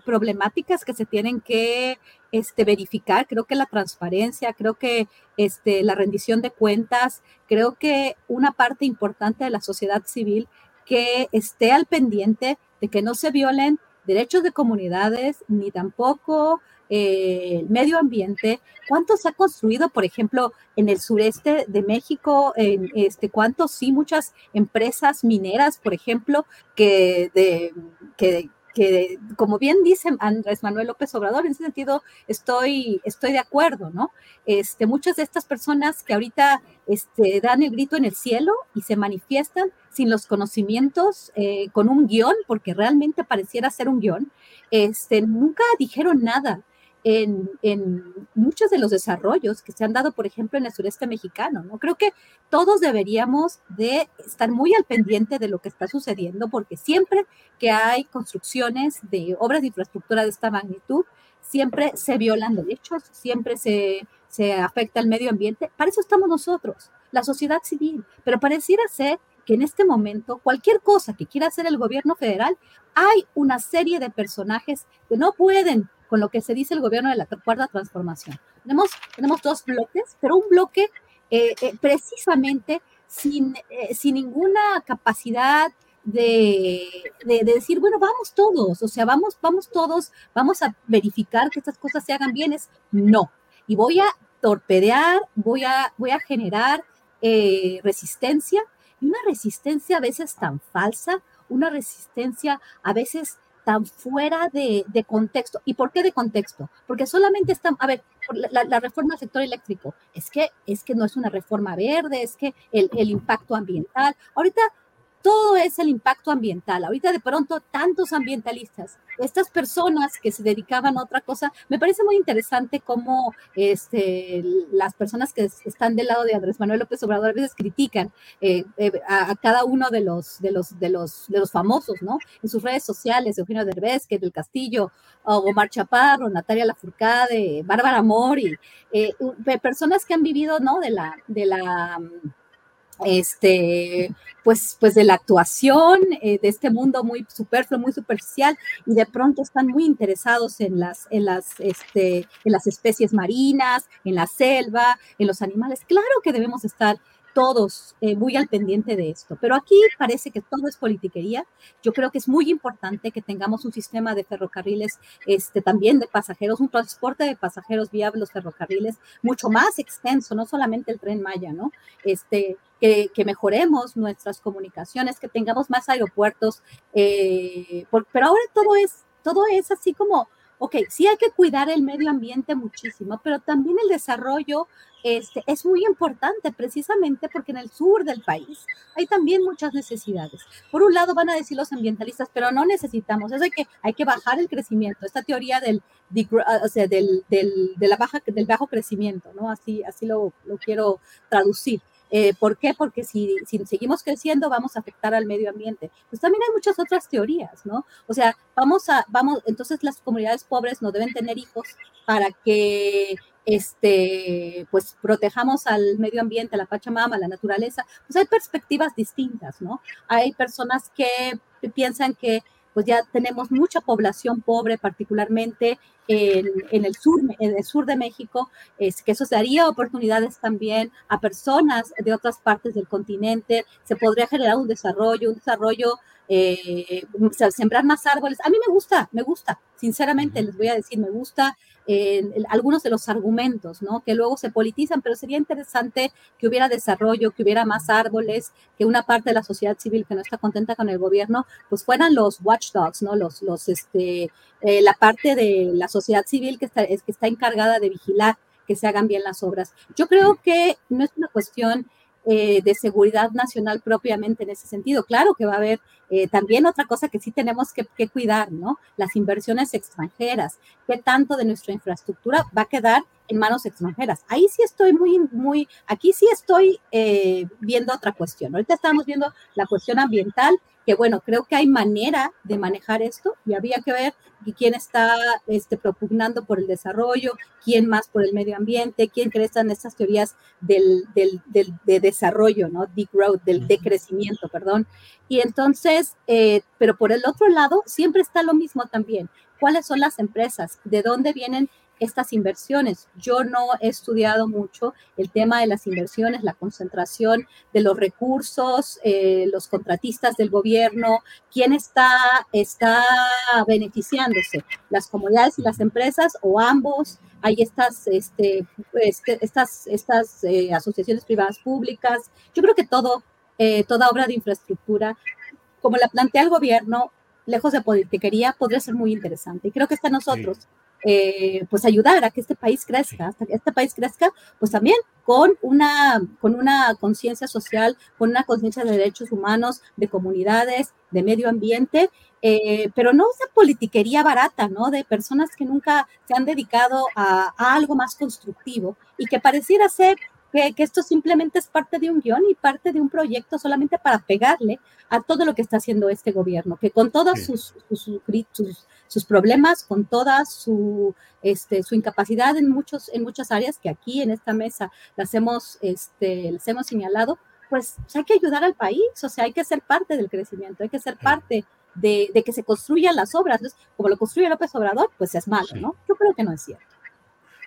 problemáticas que se tienen que este, verificar, creo que la transparencia, creo que este, la rendición de cuentas, creo que una parte importante de la sociedad civil que esté al pendiente de que no se violen derechos de comunidades ni tampoco eh, el medio ambiente. ¿Cuánto se ha construido, por ejemplo, en el sureste de México? En este, ¿Cuántos sí, muchas empresas mineras, por ejemplo, que, de, que, que como bien dice Andrés Manuel López Obrador, en ese sentido estoy, estoy de acuerdo, ¿no? Este, muchas de estas personas que ahorita este, dan el grito en el cielo y se manifiestan sin los conocimientos, eh, con un guion, porque realmente pareciera ser un guion, este, nunca dijeron nada en, muchos de los desarrollos que se han dado, por ejemplo, en el sureste mexicano. ¿no? Creo que todos deberíamos de estar muy al pendiente de lo que está sucediendo, porque siempre que hay construcciones de obras de infraestructura de esta magnitud, siempre se violan derechos, siempre se, se afecta al medio ambiente. Para eso estamos nosotros, la sociedad civil. Pero pareciera ser que en este momento cualquier cosa que quiera hacer el gobierno federal, hay una serie de personajes que no pueden con lo que se dice el gobierno de la cuarta transformación. Tenemos, tenemos dos bloques, pero un bloque eh, eh, precisamente sin, eh, sin ninguna capacidad de, de, decir, bueno, vamos todos, o sea, vamos, vamos todos, vamos a verificar que estas cosas se hagan bien, es no. Y voy a torpedear, voy a, voy a generar resistencia, y una resistencia a veces tan falsa, una resistencia a veces tan fuera de, contexto. ¿Y por qué de contexto? Porque solamente están, a ver, la, reforma del sector eléctrico, es que, es que no es una reforma verde, es que el, el impacto ambiental. Ahorita todo es el impacto ambiental. Ahorita de pronto tantos ambientalistas, estas personas que se dedicaban a otra cosa, me parece muy interesante cómo este, las personas que están del lado de Andrés Manuel López Obrador a veces critican eh, eh, a, cada uno de los, de, los, de, los, de los famosos, ¿no? En sus redes sociales, Eugenio Derbez, que del Castillo, Omar Chaparro, Natalia Lafourcade, Bárbara Mori, eh, personas que han vivido, ¿no? De la, de la este, pues, pues de la actuación, eh, de este mundo muy superfluo, muy superficial, y de pronto están muy interesados en las, en las, este, en las especies marinas, en la selva, en los animales. Claro que debemos estar todos eh, muy al pendiente de esto. Pero aquí parece que todo es politiquería. Yo creo que es muy importante que tengamos un sistema de ferrocarriles, este, también de pasajeros, un transporte de pasajeros vía los ferrocarriles mucho más extenso, no solamente el tren Maya, ¿no? Este, que, mejoremos nuestras comunicaciones, que tengamos más aeropuertos, eh, pero ahora todo es, todo es así como ok, sí hay que cuidar el medio ambiente muchísimo, pero también el desarrollo este, es muy importante precisamente porque en el sur del país hay también muchas necesidades. Por un lado van a decir los ambientalistas, pero no necesitamos, eso hay que, hay que bajar el crecimiento, esta teoría del, o sea, del, del, de la baja, del bajo crecimiento, ¿no? Así, así lo, lo quiero traducir. Eh, ¿Por qué? Porque si, seguimos creciendo vamos a afectar al medio ambiente. Pues también hay muchas otras teorías, ¿no? O sea, vamos a, vamos, entonces las comunidades pobres no deben tener hijos para que este, pues protejamos al medio ambiente, a la Pachamama, a la naturaleza, pues hay perspectivas distintas, ¿no? Hay personas que piensan que pues ya tenemos mucha población pobre, particularmente en, el sur, en el sur de México, es que eso daría oportunidades también a personas de otras partes del continente, se podría generar un desarrollo, un desarrollo, eh, sembrar más árboles. A mí me gusta, me gusta, sinceramente les voy a decir, me gusta algunos de los argumentos, ¿no? Que luego se politizan, pero sería interesante que hubiera desarrollo, que hubiera más árboles, que una parte de la sociedad civil que no está contenta con el gobierno, pues fueran los watchdogs, ¿no? Los, los, este, eh, la parte de la sociedad civil que está, es, que está encargada de vigilar que se hagan bien las obras. Yo creo que no es una cuestión eh, de seguridad nacional propiamente en ese sentido. Claro que va a haber eh, también otra cosa que sí tenemos que, cuidar, ¿no? Las inversiones extranjeras. ¿Qué tanto de nuestra infraestructura va a quedar en manos extranjeras? Ahí sí estoy muy, muy, aquí sí estoy eh, viendo otra cuestión. Ahorita estamos viendo la cuestión ambiental que bueno, creo que hay manera de manejar esto y había que ver quién está este, propugnando por el desarrollo, quién más por el medio ambiente, quién cree en estas teorías del, del, de desarrollo, ¿no? Deep growth, del de crecimiento, perdón. Y entonces, eh, pero por el otro lado, siempre está lo mismo también. ¿Cuáles son las empresas? ¿De dónde vienen estas inversiones. Yo no he estudiado mucho el tema de las inversiones, la concentración de los recursos, eh, los contratistas del gobierno, quién está, está beneficiándose, las comunidades y las empresas o ambos. Hay estas, este, este estas, estas eh, asociaciones privadas públicas. Yo creo que todo, eh, toda obra de infraestructura, como la plantea el gobierno, lejos de politiquería, podría ser muy interesante. Y creo que está nosotros. Eh, pues ayudar a que este país crezca, hasta que este país crezca, pues también con una, con una conciencia social, con una conciencia de derechos humanos, de comunidades, de medio ambiente, eh, pero no esa politiquería barata, ¿no? De personas que nunca se han dedicado a, a algo más constructivo y que pareciera ser que, esto simplemente es parte de un guion y parte de un proyecto solamente para pegarle a todo lo que está haciendo este gobierno, que con todos sus, sus, problemas, con toda su, este, su incapacidad en, muchos, en muchas áreas que aquí en esta mesa las hemos, este, las hemos señalado, pues, hay que ayudar al país, o sea, hay que ser parte del crecimiento, hay que ser parte de, que se construyan las obras. como lo construye López Obrador, pues es malo, ¿no? Yo creo que no es cierto.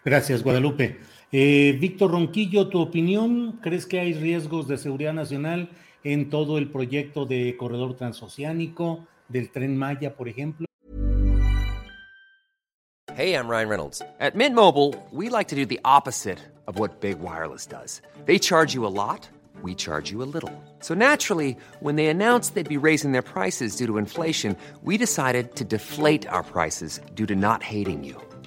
Gracias, Guadalupe. Eh, Víctor Ronquillo, ¿tu opinión? ¿Crees que hay riesgos de seguridad nacional en todo el proyecto de corredor transoceánico, del tren Maya, por ejemplo? Hey, I'm Ryan Reynolds. At Mint Mobile, we like to do the opposite of what Big Wireless does. They charge you a lot, we charge you a little. So naturally, when they announced they'd be raising their prices due to inflation, we decided to deflate our prices due to not hating you.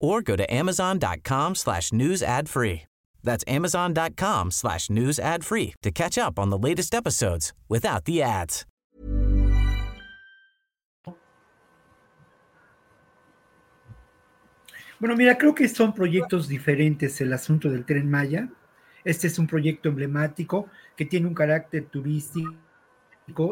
or go to amazon.com slash news ad free. That's amazon.com slash news ad free to catch up on the latest episodes without the ads. Bueno, mira, creo que son proyectos diferentes el asunto del Tren Maya. Este es un proyecto emblemático que tiene un carácter turístico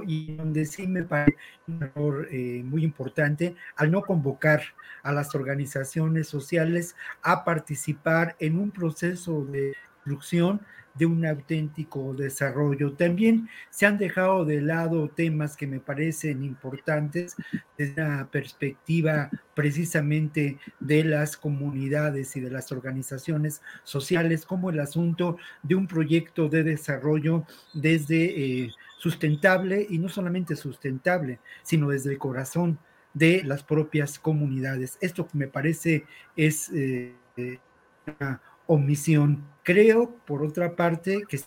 y donde sí me parece un error eh, muy importante al no convocar a las organizaciones sociales a participar en un proceso de construcción de un auténtico desarrollo. También se han dejado de lado temas que me parecen importantes desde la perspectiva precisamente de las comunidades y de las organizaciones sociales, como el asunto de un proyecto de desarrollo desde eh, sustentable y no solamente sustentable, sino desde el corazón de las propias comunidades. Esto me parece es eh, una omisión. Creo, por otra parte, que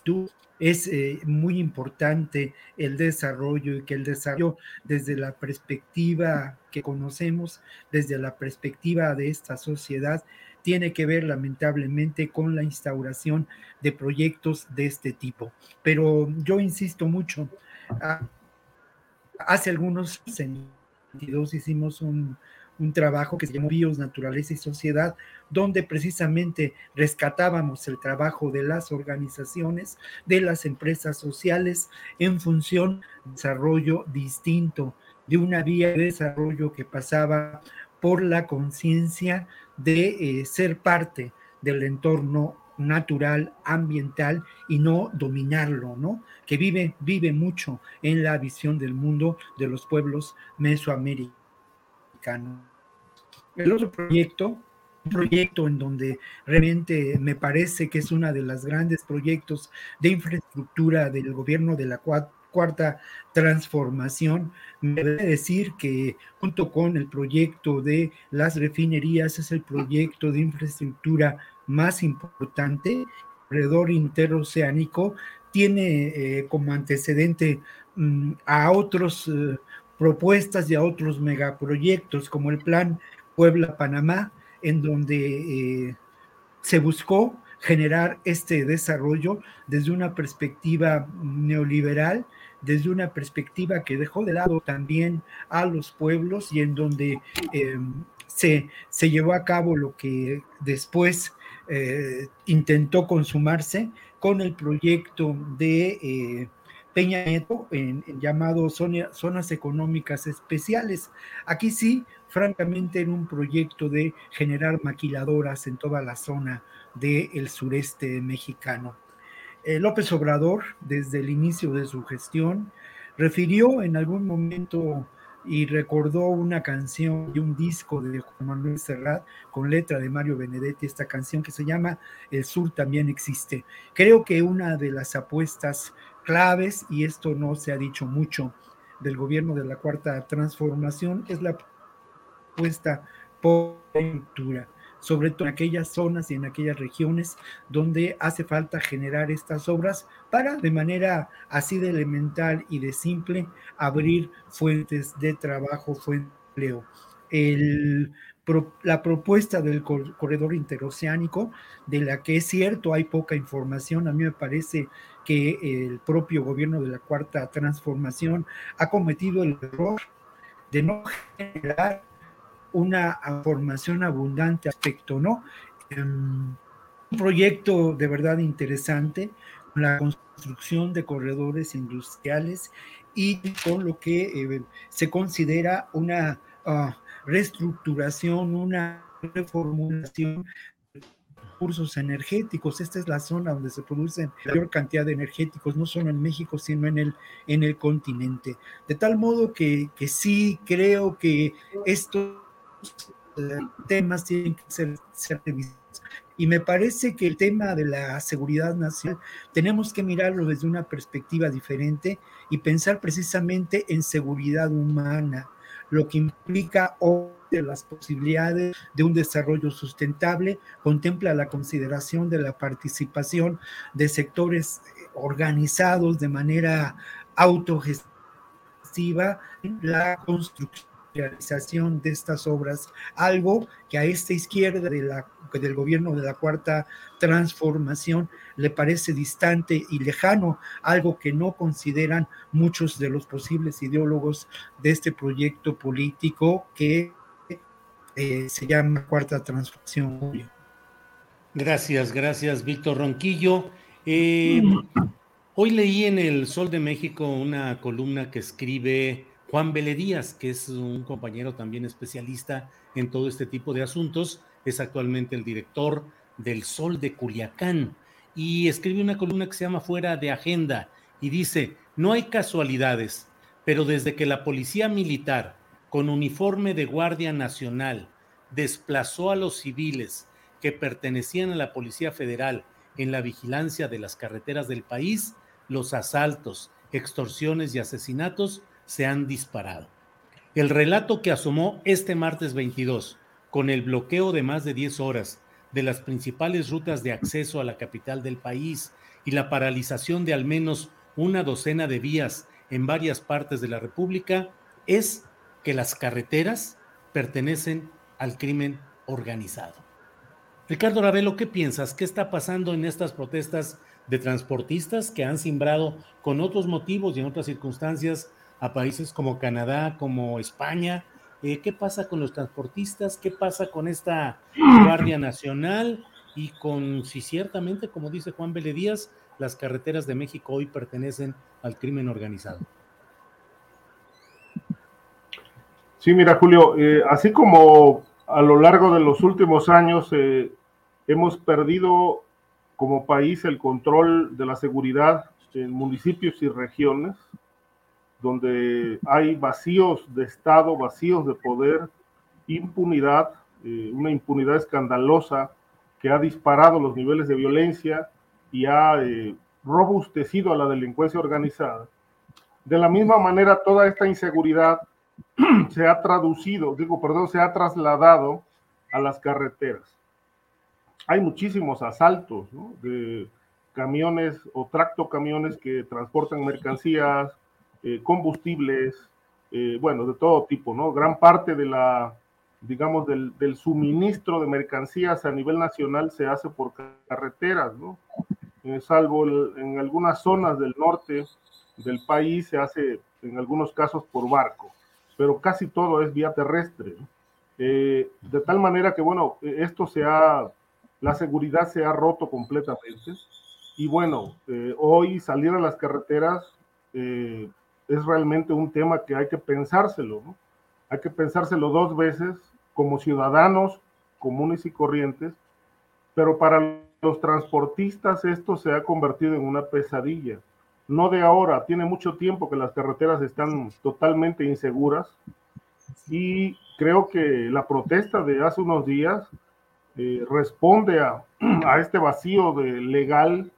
es eh, muy importante el desarrollo y que el desarrollo desde la perspectiva que conocemos, desde la perspectiva de esta sociedad, tiene que ver lamentablemente con la instauración de proyectos de este tipo. Pero yo insisto mucho, ah, hace algunos años hicimos un, un trabajo que se llamó Bios, Naturaleza y Sociedad, donde precisamente rescatábamos el trabajo de las organizaciones, de las empresas sociales en función de desarrollo distinto, de una vía de desarrollo que pasaba por la conciencia de eh, ser parte del entorno natural, ambiental y no dominarlo, ¿no? Que vive, vive mucho en la visión del mundo de los pueblos mesoamericanos. El otro proyecto, un proyecto en donde realmente me parece que es uno de los grandes proyectos de infraestructura del gobierno de la cuarta transformación, me debe decir que junto con el proyecto de las refinerías es el proyecto de infraestructura más importante, corredor interoceánico, tiene eh, como antecedente mm, a otros eh, propuestas y a otros megaproyectos como el plan Puebla-Panamá, en donde eh, se buscó generar este desarrollo desde una perspectiva neoliberal, desde una perspectiva que dejó de lado también a los pueblos y en donde eh, se, se, llevó a cabo lo que después eh, intentó consumarse con el proyecto de Peña Nieto en, llamado zonas económicas especiales. Aquí sí, francamente, en un proyecto de generar maquiladoras en toda la zona del sureste mexicano. Eh, López Obrador, desde el inicio de su gestión, refirió en algún momento y recordó una canción y un disco de Juan Manuel Serrat con letra de Mario Benedetti, esta canción que se llama El Sur también existe. Creo que una de las apuestas claves, y esto no se ha dicho mucho del gobierno de la Cuarta Transformación, es la apuesta por cultura, sobre todo en aquellas zonas y en aquellas regiones donde hace falta generar estas obras para de manera así de elemental y de simple abrir fuentes de trabajo, fuentes de empleo. La propuesta del corredor interoceánico, de la que es cierto hay poca información, a mí me parece que el propio gobierno de la Cuarta Transformación ha cometido el error de no generar una información abundante respecto, ¿no? Em, un proyecto de verdad interesante, la construcción de corredores industriales y con lo que eh, se considera una ah, reestructuración, una reformulación de recursos energéticos. Esta es la zona donde se producen la mayor cantidad de energéticos, no solo en México, sino en el, en el continente. De tal modo que, que sí creo que estos eh, temas tienen que ser, ser revisados. Y me parece que el tema de la seguridad nacional tenemos que mirarlo desde una perspectiva diferente y pensar precisamente en seguridad humana, lo que implica hoy las posibilidades de un desarrollo sustentable, contempla la consideración de la participación de sectores organizados de manera autogestiva en la construcción realización de estas obras, algo que a esta izquierda de la, del gobierno de la cuarta transformación le parece distante y lejano, algo que no consideran muchos de los posibles ideólogos de este proyecto político que eh, se llama cuarta transformación. Gracias, gracias, Víctor Ronquillo. Eh, hoy leí en el Sol de México una columna que escribe Juan Díaz, que es un compañero también especialista en todo este tipo de asuntos, es actualmente el director del Sol de Culiacán y escribe una columna que se llama Fuera de Agenda y dice, no hay casualidades, pero desde que la policía militar con uniforme de Guardia Nacional desplazó a los civiles que pertenecían a la Policía Federal en la vigilancia de las carreteras del país, los asaltos, extorsiones y asesinatos se han disparado. El relato que asomó este martes 22, con el bloqueo de más de 10 horas de las principales rutas de acceso a la capital del país y la paralización de al menos una docena de vías en varias partes de la República, es que las carreteras pertenecen al crimen organizado. Ricardo Ravelo, ¿qué piensas? ¿Qué está pasando en estas protestas de transportistas que han simbrado con otros motivos y en otras circunstancias a países como Canadá, como España? Eh, ¿Qué pasa con los transportistas? ¿Qué pasa con esta Guardia Nacional? Y con si ciertamente, como dice Juan Díaz, las carreteras de México hoy pertenecen al crimen organizado. Sí, mira, Julio, eh, así como a lo largo de los últimos años eh, hemos perdido como país el control de la seguridad en municipios y regiones, donde hay vacíos de Estado, vacíos de poder, impunidad, eh, una impunidad escandalosa que ha disparado los niveles de violencia y ha eh, robustecido a la delincuencia organizada. De la misma manera, toda esta inseguridad se ha traducido, digo, perdón, se ha trasladado a las carreteras. Hay muchísimos asaltos de camiones o tractocamiones que transportan mercancías, eh, combustibles, eh, bueno, de todo tipo, ¿no? Gran parte de la, digamos, del, suministro de mercancías a nivel nacional se hace por carreteras, ¿no? Eh, salvo en algunas zonas del norte del país se hace en algunos casos por barco pero casi todo es vía terrestre. Eh, de tal manera que, bueno, esto se ha, la seguridad se ha roto completamente. Y bueno, eh, hoy salir a las carreteras eh, es realmente un tema que hay que pensárselo, ¿no? Hay que pensárselo dos veces como ciudadanos comunes y corrientes, pero para los transportistas esto se ha convertido en una pesadilla no de ahora, tiene mucho tiempo que las carreteras están totalmente inseguras y creo que la protesta de hace unos días eh, responde a, este vacío legal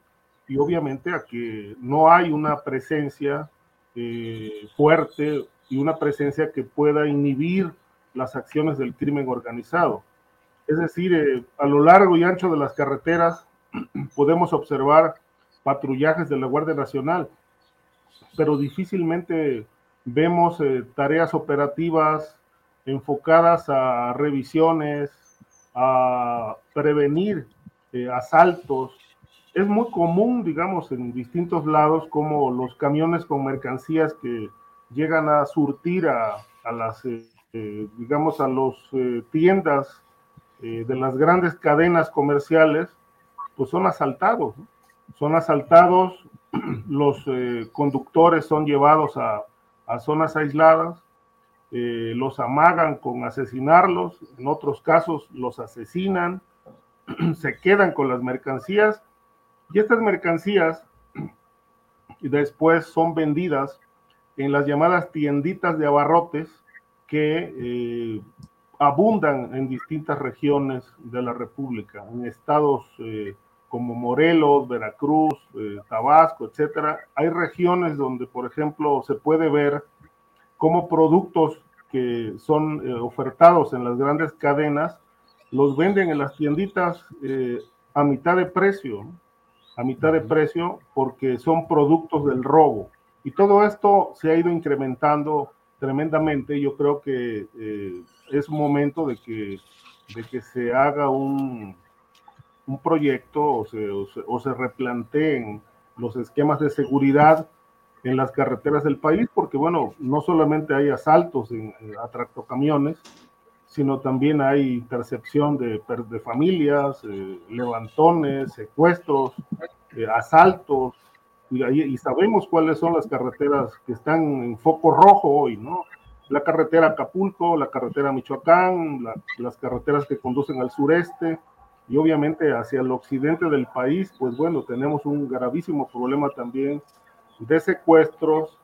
y obviamente a que no hay una presencia eh, fuerte y una presencia que pueda inhibir las acciones del crimen organizado. Es decir, eh, a lo largo y ancho de las carreteras podemos observar patrullajes de la Guardia Nacional, pero difícilmente vemos eh, tareas operativas enfocadas a revisiones, a prevenir asaltos. Es muy común, digamos, en distintos lados, como los camiones con mercancías que llegan a surtir a, las, eh, digamos, a las tiendas de las grandes cadenas comerciales, pues son asaltados. ¿no? son asaltados, los eh, conductores son llevados a, zonas aisladas, eh, los amagan con asesinarlos, en otros casos los asesinan, se quedan con las mercancías y estas mercancías después son vendidas en las llamadas tienditas de abarrotes que eh, abundan en distintas regiones de la República, en estados como Morelos, Veracruz, eh, Tabasco, etcétera, hay regiones donde, por ejemplo, se puede ver cómo productos que son eh, ofertados en las grandes cadenas los venden en las tienditas eh, a mitad de precio, a mitad de precio, porque son productos del robo. Y todo esto se ha ido incrementando tremendamente. Yo creo que es momento de que, de que se haga un, un proyecto o se, o se, replanteen los esquemas de seguridad en las carreteras del país, porque bueno, no solamente hay asaltos en, a tractocamiones, sino también hay intercepción de, de familias, eh, levantones, secuestros, eh, asaltos, y, y, sabemos cuáles son las carreteras que están en foco rojo hoy, ¿no? La carretera Acapulco, la carretera Michoacán, las carreteras que conducen al sureste, y obviamente hacia el occidente del país, pues bueno, tenemos un gravísimo problema también de secuestros,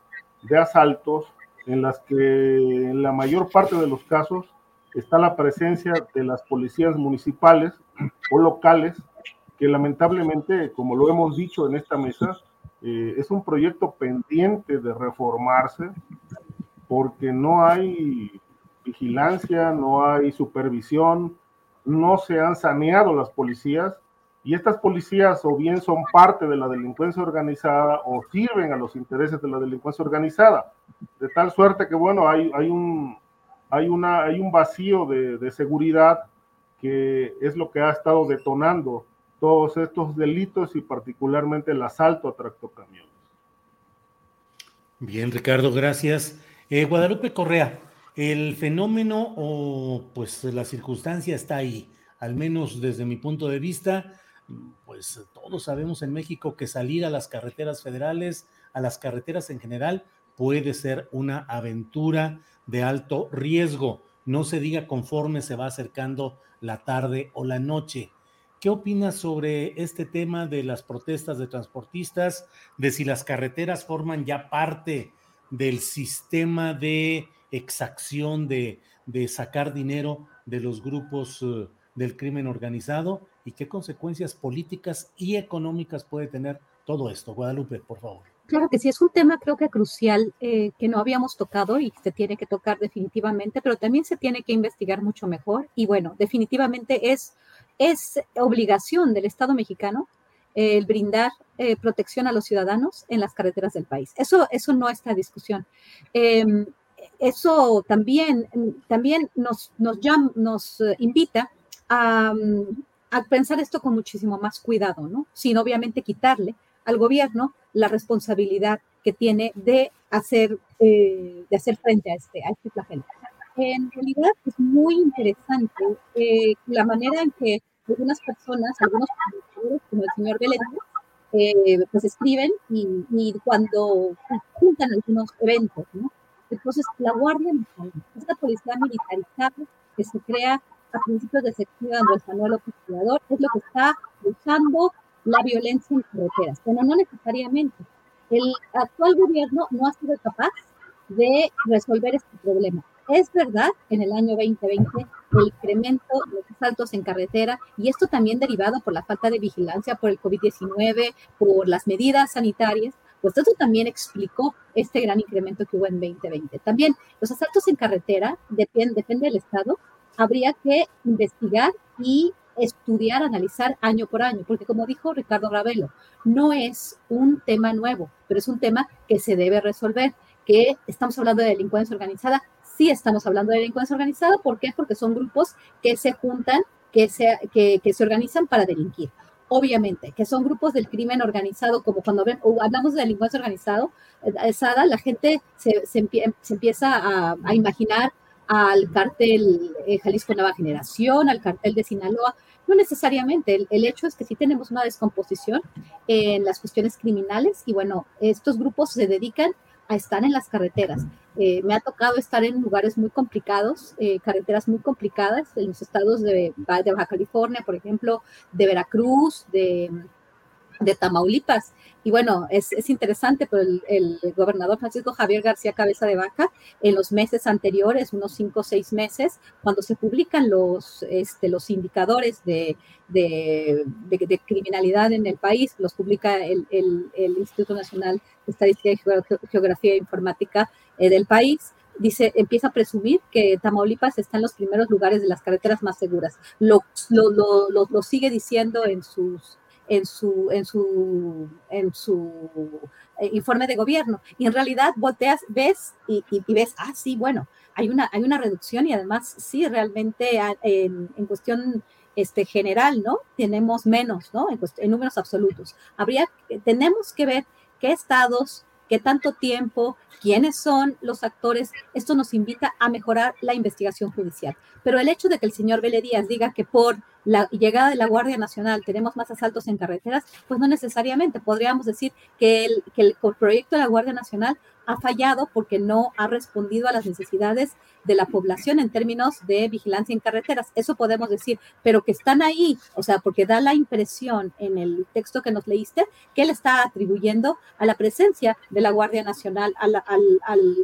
de asaltos, en las que en la mayor parte de los casos está la presencia de las policías municipales o locales, que lamentablemente, como lo hemos dicho en esta mesa, eh, es un proyecto pendiente de reformarse porque no hay vigilancia, no hay supervisión, no se han saneado las policías y estas policías o bien son parte de la delincuencia organizada o sirven a los intereses de la delincuencia organizada. De tal suerte que, bueno, hay, hay, un, hay, una, hay un vacío de, seguridad que es lo que ha estado detonando todos estos delitos y particularmente el asalto a tractocamiones. Bien, Ricardo, gracias. Eh, Guadalupe Correa, el fenómeno o pues la circunstancia está ahí, al menos desde mi punto de vista, pues todos sabemos en México que salir a las carreteras federales, a las carreteras en general, puede ser una aventura de alto riesgo. No se diga conforme se va acercando la tarde o la noche. ¿Qué opinas sobre este tema de las protestas de transportistas, de si las carreteras forman ya parte del sistema de exacción, de, de sacar dinero de los grupos uh, del crimen organizado y qué consecuencias políticas y económicas puede tener todo esto? Guadalupe, por favor. Claro que sí, es un tema creo que crucial eh, que no habíamos tocado y se tiene que tocar definitivamente, pero también se tiene que investigar mucho mejor y bueno, definitivamente es es obligación del Estado mexicano el brindar eh, protección a los ciudadanos en las carreteras del país. Eso, eso no está en discusión. Em, eso también, también nos, nos, nos eh, invita a, a, pensar esto con muchísimo más cuidado, ¿no? Sin obviamente quitarle al gobierno la responsabilidad que tiene de hacer, eh, de hacer frente a este, a este flagelo. En realidad es muy interesante la manera en que algunas personas, algunos como el señor Vélez, eh, pues escriben y, y, cuando juntan algunos eventos, ¿no? Entonces, la Guardia Nacional, esta policía militarizada que se crea a principios de sexenio de Andrés Manuel López es lo que está usando la violencia en carreteras, pero no necesariamente. El actual gobierno no ha sido capaz de resolver este problema. Es verdad, en el año 2020 el incremento de los asaltos en carretera y esto también derivado por la falta de vigilancia por el COVID-19, por las medidas sanitarias, pues eso también explicó este gran incremento que hubo en 2020. También los asaltos en carretera, depende, depende del Estado, habría que investigar y estudiar, analizar año por año, porque como dijo Ricardo Ravelo, no es un tema nuevo, pero es un tema que se debe resolver, que estamos hablando de delincuencia organizada, sí estamos hablando de delincuencia organizada. ¿Por qué? Porque son grupos que se juntan, que se, que, se organizan para delinquir. Obviamente, que son grupos del crimen organizado, como cuando hablamos de delincuencia organizado, eh, la gente se, empieza a, a, imaginar al cartel eh, Jalisco Nueva Generación, al cartel de Sinaloa. No necesariamente, el, hecho es que sí tenemos una descomposición en las cuestiones criminales y bueno, estos grupos se dedican a estar en las carreteras. Eh, me ha tocado estar en lugares muy complicados, eh, carreteras muy complicadas, en los estados de, de, Baja California, por ejemplo, de Veracruz, de, de Tamaulipas. Y bueno, es, es interesante, pero el, gobernador Francisco Javier García Cabeza de Vaca, en los meses anteriores, unos cinco o seis meses, cuando se publican los, este, los indicadores de, de, de, criminalidad en el país, los publica el, el Instituto Nacional de Estadística y Geografía e Informática eh, del país, dice, empieza a presumir que Tamaulipas está en los primeros lugares de las carreteras más seguras. Lo, lo, lo, lo sigue diciendo en sus en su, en su, en su eh, informe de gobierno. Y en realidad volteas, ves y, y, ves, ah, sí, bueno, hay una, hay una reducción y además sí, realmente ah, en, en cuestión este, general, ¿no? Tenemos menos, ¿no? En, en números absolutos. Habría, tenemos que ver qué estados, qué tanto tiempo, quiénes son los actores, esto nos invita a mejorar la investigación judicial. Pero el hecho de que el señor Vélez Díaz diga que por la llegada de la Guardia Nacional tenemos más asaltos en carreteras, pues no necesariamente. Podríamos decir que el, que el proyecto de la Guardia Nacional ha fallado porque no ha respondido a las necesidades de la población en términos de vigilancia en carreteras. Eso podemos decir, pero que están ahí, o sea, porque da la impresión en el texto que nos leíste que él está atribuyendo a la presencia de la Guardia Nacional al,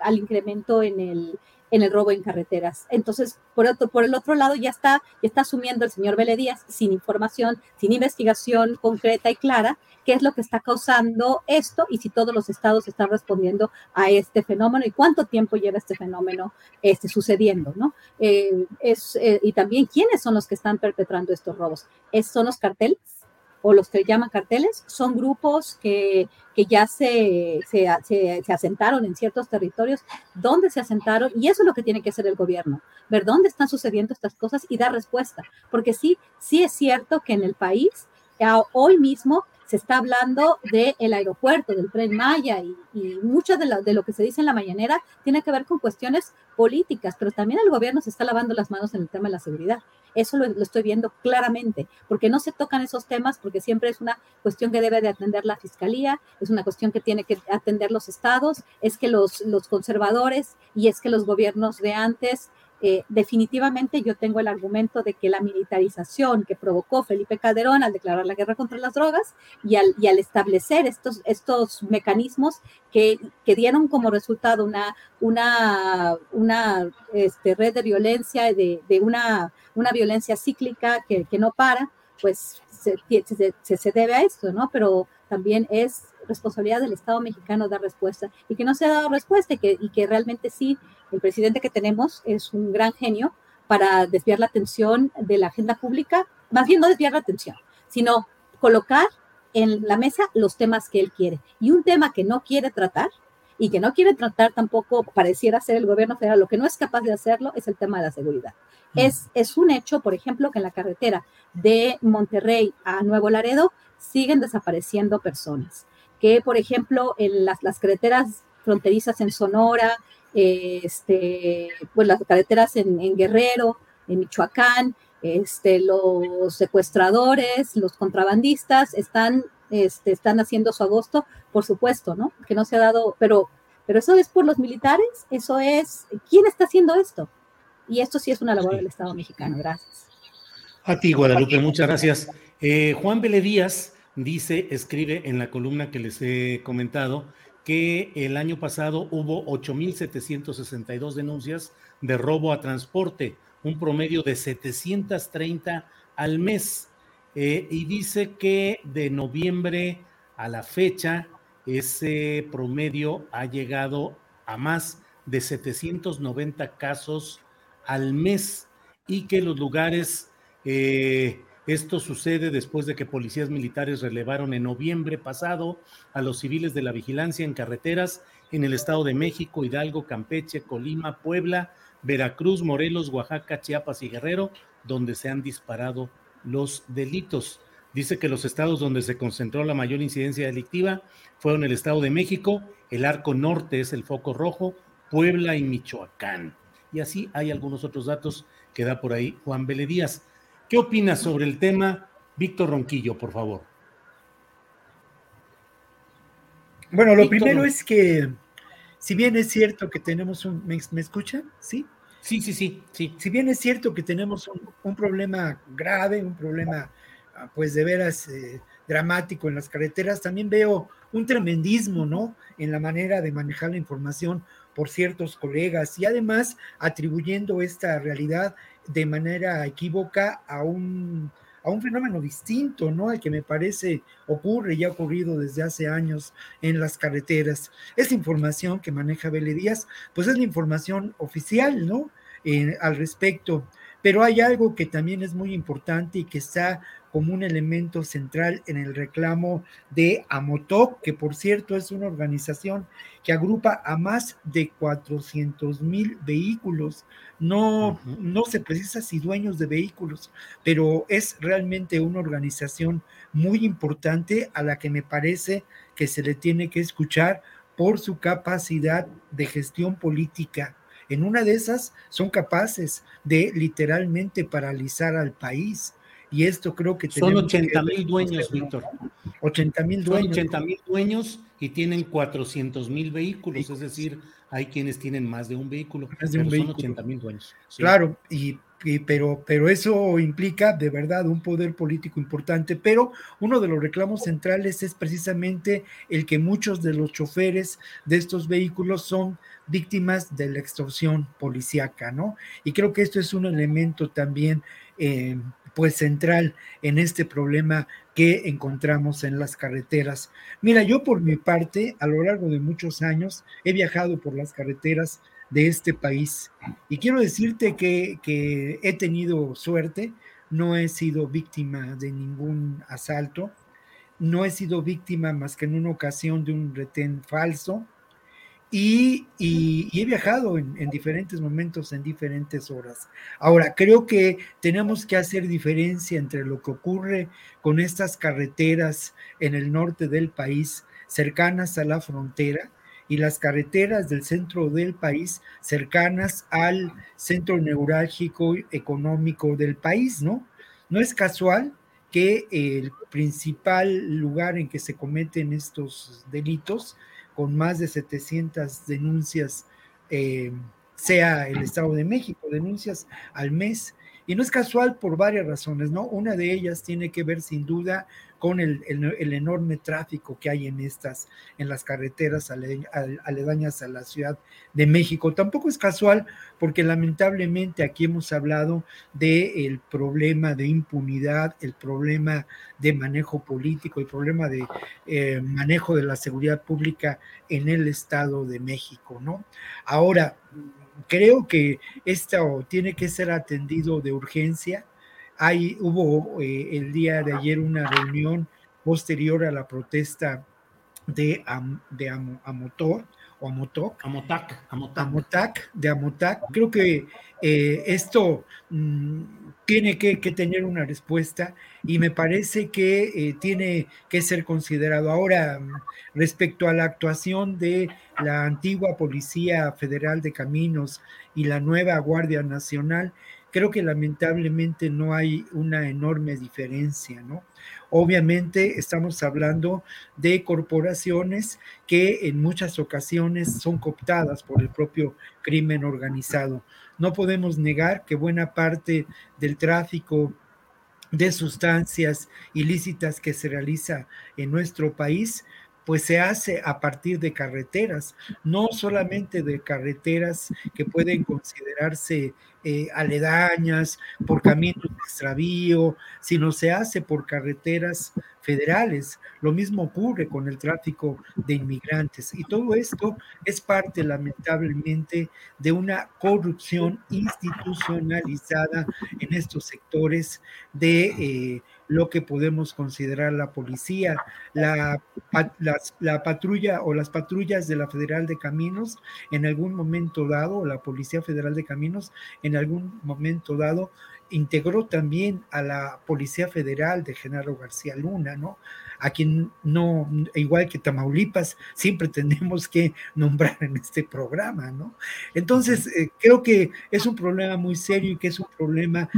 al, incremento en el, en el robo en carreteras. Entonces, por, otro, por el otro lado, ya está, ya está asumiendo el señor Vélez sin información, sin investigación concreta y clara, qué es lo que está causando esto y si todos los estados están respondiendo a este fenómeno y cuánto tiempo lleva este fenómeno este, sucediendo, ¿no? Eh, es, eh, y también quiénes son los que están perpetrando estos robos. ¿Es, ¿Son los carteles? O los que llaman carteles, son grupos que, que ya se, se, se, asentaron en ciertos territorios, donde se asentaron, y eso es lo que tiene que hacer el gobierno, ver dónde están sucediendo estas cosas y dar respuesta, porque sí, sí es cierto que en el país, hoy mismo, se está hablando del aeropuerto, del tren Maya y, y mucho de lo, de lo, que se dice en la mañanera tiene que ver con cuestiones políticas, pero también el gobierno se está lavando las manos en el tema de la seguridad. Eso lo, lo, estoy viendo claramente, porque no se tocan esos temas, porque siempre es una cuestión que debe de atender la fiscalía, es una cuestión que tiene que atender los estados, es que los, los conservadores y es que los gobiernos de antes eh, definitivamente yo tengo el argumento de que la militarización que provocó Felipe Calderón al declarar la guerra contra las drogas y al, y al establecer estos, estos mecanismos que, que, dieron como resultado una, una, una este, red de violencia, de, de una, una violencia cíclica que, que no para, pues se, se, se, debe a esto, ¿no? Pero también es responsabilidad del Estado mexicano dar respuesta y que no se ha dado respuesta y que, y que realmente sí, el presidente que tenemos es un gran genio para desviar la atención de la agenda pública, más bien no desviar la atención, sino colocar en la mesa los temas que él quiere. Y un tema que no quiere tratar y que no quiere tratar tampoco pareciera ser el gobierno federal, lo que no es capaz de hacerlo es el tema de la seguridad. Es, es un hecho, por ejemplo, que en la carretera de Monterrey a Nuevo Laredo siguen desapareciendo personas. Que, por ejemplo, en las, las carreteras fronterizas en Sonora, este, pues las carreteras en, en Guerrero, en Michoacán, este, los secuestradores, los contrabandistas están, este, están haciendo su agosto, por supuesto, ¿no? Que no se ha dado, pero, pero eso es por los militares, eso es, ¿quién está haciendo esto? Y esto sí es una labor del Estado mexicano. Gracias. A ti, Guadalupe, muchas gracias. Eh, Juan Vélez Díaz dice, escribe en la columna que les he comentado, que el año pasado hubo 8.762 denuncias de robo a transporte, un promedio de 730 al mes. Eh, y dice que de noviembre a la fecha, ese promedio ha llegado a más de 790 casos al mes y que los lugares, eh, esto sucede después de que policías militares relevaron en noviembre pasado a los civiles de la vigilancia en carreteras en el Estado de México, Hidalgo, Campeche, Colima, Puebla, Veracruz, Morelos, Oaxaca, Chiapas y Guerrero, donde se han disparado los delitos. Dice que los estados donde se concentró la mayor incidencia delictiva fueron el Estado de México, el Arco Norte es el foco rojo, Puebla y Michoacán. Y así hay algunos otros datos que da por ahí Juan Vélez Díaz. ¿Qué opinas sobre el tema? Víctor Ronquillo, por favor. Bueno, lo Víctor primero es que, si bien es cierto que tenemos un... ¿Me, me escuchan? ¿Sí? Sí, sí, sí, sí. Si bien es cierto que tenemos un, un problema grave, un problema, pues de veras eh, dramático en las carreteras, también veo un tremendismo, ¿no? En la manera de manejar la información por ciertos colegas y además atribuyendo esta realidad de manera equívoca a un, a un fenómeno distinto, ¿no? Al que me parece ocurre y ha ocurrido desde hace años en las carreteras. Esa información que maneja Vélez Díaz, pues es la información oficial, ¿no? Eh, al respecto. Pero hay algo que también es muy importante y que está como un elemento central en el reclamo de Amotoc, que por cierto es una organización que agrupa a más de 400 mil vehículos. No, uh -huh. no se precisa si dueños de vehículos, pero es realmente una organización muy importante a la que me parece que se le tiene que escuchar por su capacidad de gestión política. En una de esas son capaces de literalmente paralizar al país y esto creo que son 80 mil dueños, Víctor. 80 mil dueños. Son 80 mil dueños y tienen 400 mil vehículos, es decir, hay quienes tienen más de un vehículo, más de un pero vehículo. son 80 mil dueños. Sí. Claro, y, pero, pero eso implica de verdad un poder político importante, pero uno de los reclamos centrales es precisamente el que muchos de los choferes de estos vehículos son víctimas de la extorsión policíaca, ¿no? Y creo que esto es un elemento también eh, pues central en este problema que encontramos en las carreteras. Mira, yo por mi parte, a lo largo de muchos años, he viajado por las carreteras de este país y quiero decirte que, que he tenido suerte no he sido víctima de ningún asalto, no he sido víctima más que en una ocasión de un retén falso y, he viajado en, en, diferentes momentos, en diferentes horas. Ahora, creo que tenemos que hacer diferencia entre lo que ocurre con estas carreteras en el norte del país, cercanas a la frontera, y las carreteras del centro del país cercanas al centro neurálgico económico del país, ¿no? No es casual que el principal lugar en que se cometen estos delitos con más de 700 denuncias, eh, sea el Estado de México, denuncias al mes. Y no es casual por varias razones, ¿no? Una de ellas tiene que ver sin duda con el, enorme tráfico que hay en estas, en las carreteras aledañas a la Ciudad de México. Tampoco es casual porque lamentablemente aquí hemos hablado del problema de impunidad, el problema de manejo político, el problema de eh, manejo de la seguridad pública en el Estado de México, ¿no? Ahora, creo que esto tiene que ser atendido de urgencia hay, hubo eh, el día de ayer una reunión posterior a la protesta de, de Amotor, o Amotoc. Amotac, Amotac. de Amotac. Creo que eh, esto mm, tiene que, tener una respuesta y me parece que eh, tiene que ser considerado. Ahora, respecto a la actuación de la antigua Policía Federal de Caminos y la nueva Guardia Nacional, creo que lamentablemente no hay una enorme diferencia, ¿no? Obviamente estamos hablando de corporaciones que en muchas ocasiones son cooptadas por el propio crimen organizado. No podemos negar que buena parte del tráfico de sustancias ilícitas que se realiza en nuestro país pues se hace a partir de carreteras, no solamente de carreteras que pueden considerarse eh, aledañas, por caminos de extravío, sino se hace por carreteras federales. Lo mismo ocurre con el tráfico de inmigrantes. Y todo esto es parte, lamentablemente, de una corrupción institucionalizada en estos sectores de... Eh, lo que podemos considerar la policía, la, la, patrulla o las patrullas de la Federal de Caminos en algún momento dado, la Policía Federal de Caminos en algún momento dado integró también a la Policía Federal de Genaro García Luna, ¿no? A quien no, igual que Tamaulipas, siempre tenemos que nombrar en este programa, ¿no? Entonces, eh, creo que es un problema muy serio y que es un problema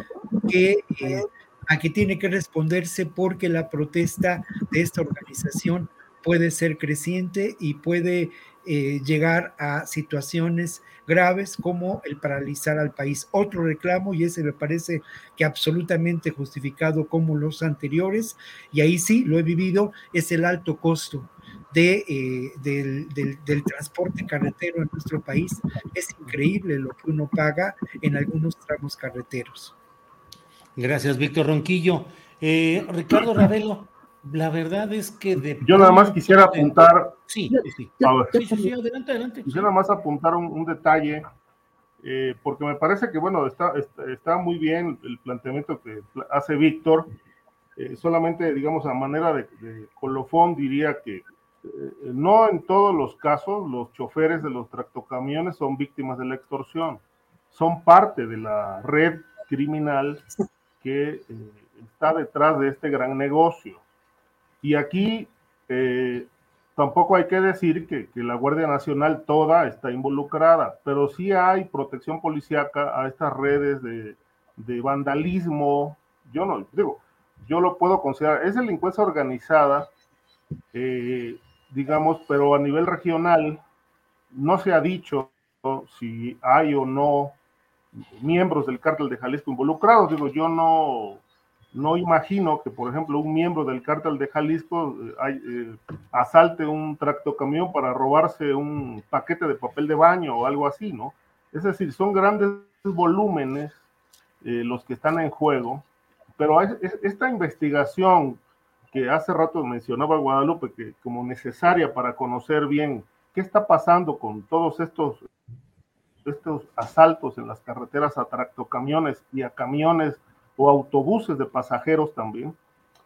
que eh, a que tiene que responderse porque la protesta de esta organización puede ser creciente y puede eh, llegar a situaciones graves como el paralizar al país. Otro reclamo, y ese me parece que absolutamente justificado como los anteriores, y ahí sí lo he vivido, es el alto costo de, eh, del, del, transporte carretero en nuestro país. Es increíble lo que uno paga en algunos tramos carreteros. Gracias, Víctor Ronquillo. Eh, Ricardo Ravelo, la verdad es que de Yo nada más quisiera apuntar. Sí, sí, sí. adelante, adelante. Quisiera nada más apuntar un, detalle, eh, porque me parece que, bueno, está, está, muy bien el planteamiento que hace Víctor. Eh, solamente, digamos, a manera de, de colofón, diría que no en todos los casos los choferes de los tractocamiones son víctimas de la extorsión, son parte de la red criminal que eh, está detrás de este gran negocio. Y aquí eh, tampoco hay que decir que, la Guardia Nacional toda está involucrada, pero sí hay protección policíaca a estas redes de, vandalismo. Yo no digo, yo lo puedo considerar, es delincuencia organizada, eh, digamos, pero a nivel regional no se ha dicho si hay o no miembros del cártel de Jalisco involucrados. Digo, yo no, no imagino que, por ejemplo, un miembro del cártel de Jalisco eh, eh, asalte un tractocamión para robarse un paquete de papel de baño o algo así, ¿no? Es decir, son grandes volúmenes eh, los que están en juego, pero esta investigación que hace rato mencionaba Guadalupe que como necesaria para conocer bien qué está pasando con todos estos estos asaltos en las carreteras a tractocamiones y a camiones o autobuses de pasajeros también.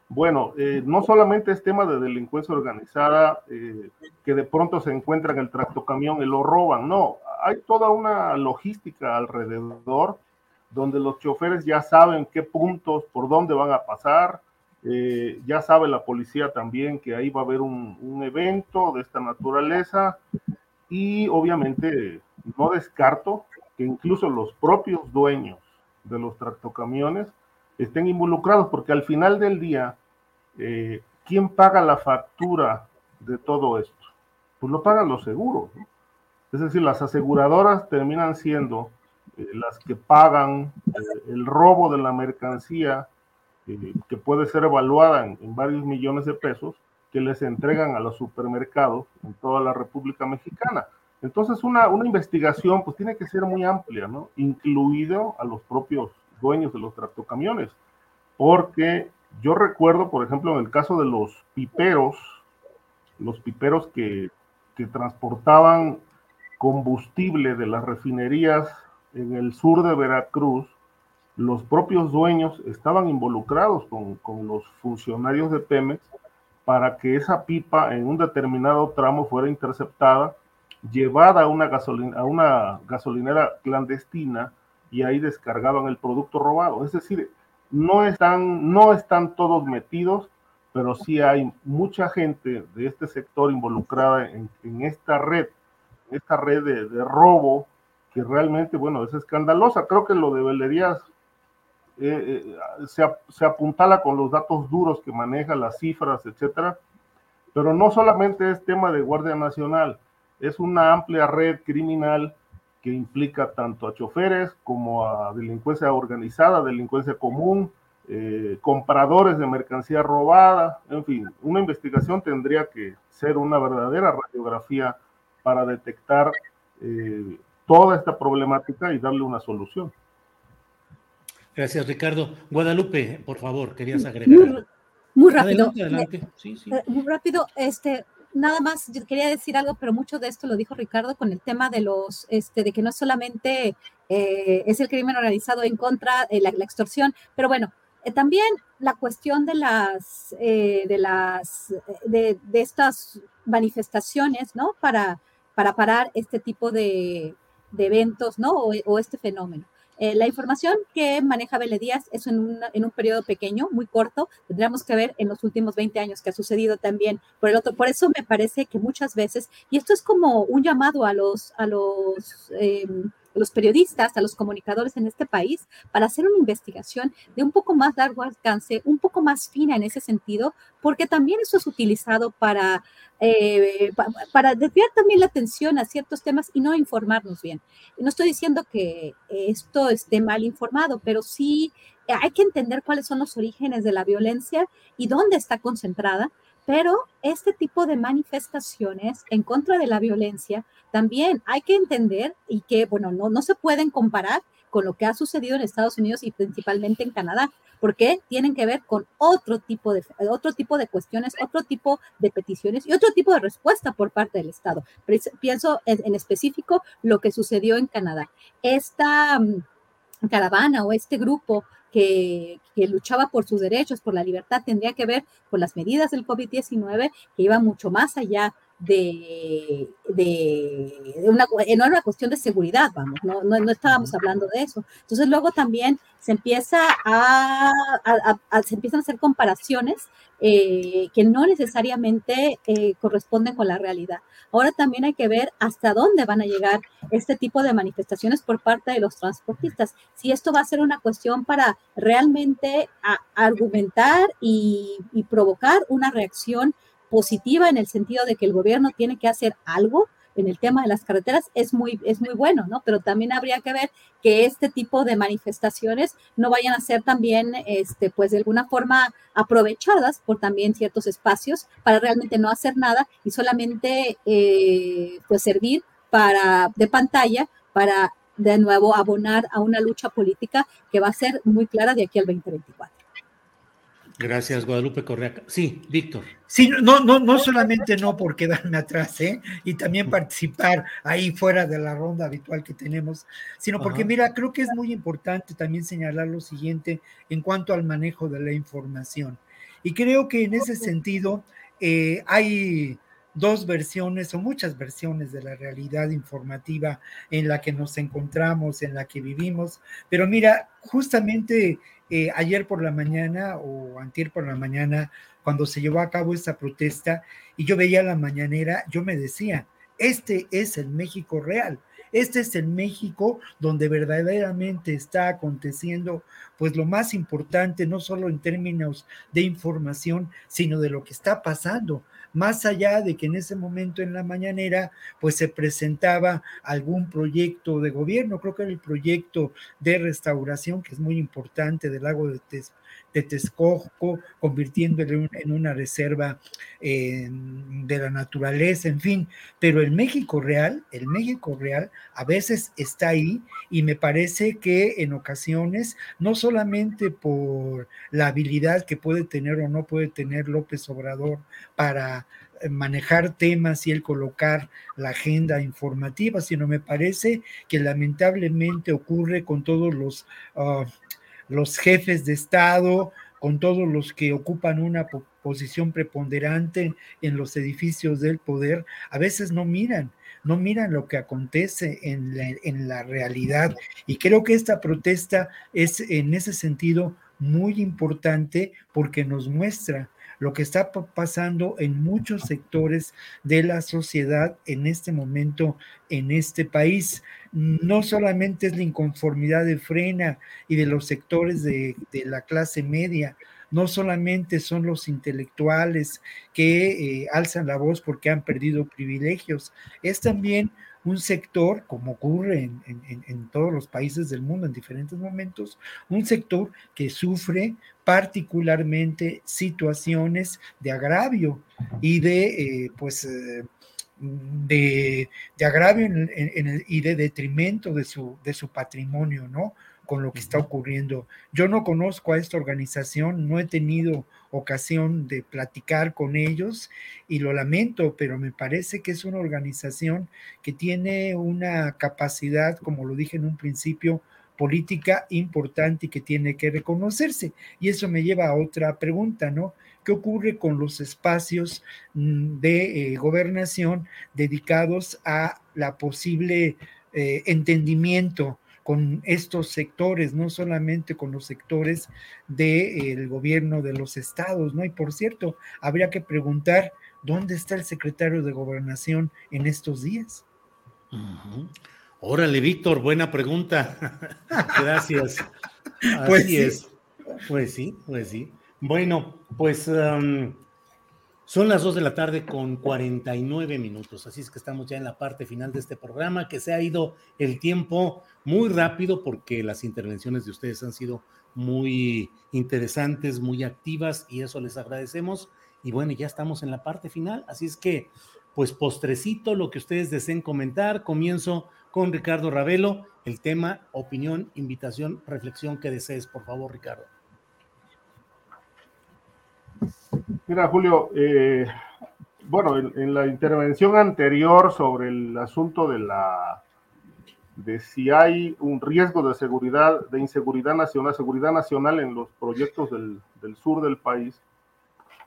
Bueno, eh, no solamente es tema de delincuencia organizada eh, que de pronto se encuentra en el tractocamión y lo roban, no, hay toda una logística alrededor donde los choferes ya saben qué puntos, por dónde van a pasar, eh, ya sabe la policía también que ahí va a haber un, un evento de esta naturaleza y obviamente no descarto que incluso los propios dueños de los tractocamiones estén involucrados, porque al final del día, eh, ¿quién paga la factura de todo esto? Pues lo pagan los seguros. Es decir, las aseguradoras terminan siendo eh, las que pagan eh, el robo de la mercancía, que puede ser evaluada en, en, varios millones de pesos, que les entregan a los supermercados en toda la República Mexicana. Entonces, una, una investigación pues tiene que ser muy amplia, ¿no? Incluido a los propios dueños de los tractocamiones, porque yo recuerdo, por ejemplo, en el caso de los piperos, los piperos que, que transportaban combustible de las refinerías en el sur de Veracruz, los propios dueños estaban involucrados con, con, los funcionarios de Pemex para que esa pipa en un determinado tramo fuera interceptada, llevada a una, gasolinera clandestina y ahí descargaban el producto robado. Es decir, no están, no están todos metidos, pero sí hay mucha gente de este sector involucrada en, esta red, esta red de, robo que realmente, bueno, es escandalosa. Creo que lo de eh, eh, se, se, apuntala con los datos duros que maneja, las cifras, etcétera, pero no solamente es tema de Guardia Nacional, es una amplia red criminal que implica tanto a choferes como a delincuencia organizada, delincuencia común, eh, compradores de mercancía robada, en fin, una investigación tendría que ser una verdadera radiografía para detectar toda esta problemática y darle una solución. Gracias, Ricardo. Guadalupe, por favor, querías agregar. Muy, muy rápido. Adelante, adelante. Sí, sí. Eh, muy rápido, este, nada más yo quería decir algo, pero mucho de esto lo dijo Ricardo con el tema de los, este, de que no solamente eh, es el crimen organizado en contra de la, la extorsión, pero bueno, eh, también la cuestión de las, eh, de las, de, de, estas manifestaciones, ¿no? Para, para parar este tipo de, de eventos, ¿no? O, o este fenómeno. Eh, la información que maneja Vélez Díaz es en un, en un periodo pequeño, muy corto. Tendríamos que ver en los últimos 20 años que ha sucedido también por el otro. Por eso me parece que muchas veces, y esto es como un llamado a los, a los eh, los periodistas, a los comunicadores en este país, para hacer una investigación de un poco más largo alcance, un poco más fina en ese sentido, porque también eso es utilizado para, eh, para desviar también la atención a ciertos temas y no informarnos bien. No estoy diciendo que esto esté mal informado, pero sí hay que entender cuáles son los orígenes de la violencia y dónde está concentrada pero este tipo de manifestaciones en contra de la violencia también hay que entender y que, bueno, no, no se pueden comparar con lo que ha sucedido en Estados Unidos y principalmente en Canadá, porque tienen que ver con otro tipo de, otro tipo de cuestiones, otro tipo de peticiones y otro tipo de respuesta por parte del Estado. Pienso en, específico lo que sucedió en Canadá. Esta um, caravana o este grupo que, luchaba por sus derechos, por la libertad, tendría que ver con las medidas del COVID-19 que iban mucho más allá de, de, de una, no era una cuestión de seguridad, vamos, no, no, no, estábamos hablando de eso. Entonces luego también se empieza a, a, a se empiezan a hacer comparaciones eh, que no necesariamente eh, corresponden con la realidad. Ahora también hay que ver hasta dónde van a llegar este tipo de manifestaciones por parte de los transportistas. Si esto va a ser una cuestión para realmente argumentar y, y provocar una reacción positiva en el sentido de que el gobierno tiene que hacer algo en el tema de las carreteras es muy, es muy bueno, ¿no? Pero también habría que ver que este tipo de manifestaciones no vayan a ser también, este, pues de alguna forma aprovechadas por también ciertos espacios para realmente no hacer nada y solamente, eh, pues servir para, de pantalla para de nuevo abonar a una lucha política que va a ser muy clara de aquí al 2024. Gracias, Guadalupe Correa. Sí, Víctor. Sí, no, no, no solamente no por quedarme atrás, ¿eh? Y también participar ahí fuera de la ronda habitual que tenemos, sino porque, mira, creo que es muy importante también señalar lo siguiente en cuanto al manejo de la información. Y creo que en ese sentido eh, hay dos versiones o muchas versiones de la realidad informativa en la que nos encontramos, en la que vivimos. Pero mira, justamente eh, ayer por la mañana o antier por la mañana, cuando se llevó a cabo esta protesta y yo veía la mañanera, yo me decía, este es el México real. Este es el México donde verdaderamente está aconteciendo pues lo más importante, no solo en términos de información, sino de lo que está pasando más allá de que en ese momento en la mañanera pues se presentaba algún proyecto de gobierno, creo que era el proyecto de restauración que es muy importante del lago de, de Texcoco, convirtiéndolo en una reserva de la naturaleza, en fin. Pero el México real, el México real a veces está ahí y me parece que en ocasiones, no solamente por la habilidad que puede tener o no puede tener López Obrador para eh, manejar temas y el colocar la agenda informativa, sino me parece que lamentablemente ocurre con todos los ah, los jefes de Estado, con todos los que ocupan una posición preponderante en los edificios del poder, a veces no miran, no miran lo que acontece en la, en la realidad. Y creo que esta protesta es en ese sentido muy importante porque nos muestra lo que está pasando en muchos sectores de la sociedad en este momento en este país. No solamente es la inconformidad de Frena y de los sectores de, la clase media, no solamente son los intelectuales que eh, alzan la voz porque han perdido privilegios, es también un sector, como ocurre en, todos los países del mundo en diferentes momentos, un sector que sufre particularmente situaciones de agravio y de, eh, pues, eh, de, agravio y de detrimento de su, de su patrimonio, ¿no? Con lo que está ocurriendo. Yo no conozco a esta organización, no he tenido ocasión de platicar con ellos y lo lamento, pero me parece que es una organización que tiene una capacidad, como lo dije en un principio, política importante y que tiene que reconocerse. Y eso me lleva a otra pregunta, ¿no? ¿Qué ocurre con los espacios mm, de eh, gobernación dedicados a la posible eh, entendimiento con estos sectores, no solamente con los sectores del gobierno de los estados, ¿no? Y por cierto, habría que preguntar dónde está el secretario de gobernación en estos días. Órale, Víctor, buena pregunta. Gracias. pues sí. es. Pues sí, pues sí. Bueno, pues son las 2 de la tarde con 49 minutos, así es que estamos ya en la parte final de este programa, que se ha ido el tiempo muy rápido porque las intervenciones de ustedes han sido muy interesantes, muy activas y eso les agradecemos. Y bueno, ya estamos en la parte final, así es que pues postrecito, lo que ustedes deseen comentar, comienzo con Ricardo Ravelo, el tema, opinión, invitación, reflexión que desees, por favor, Ricardo. Mira, Julio, eh, bueno, en, la intervención anterior sobre el asunto de la de si hay un riesgo de seguridad, de inseguridad nacional, seguridad nacional en los proyectos del, sur del país,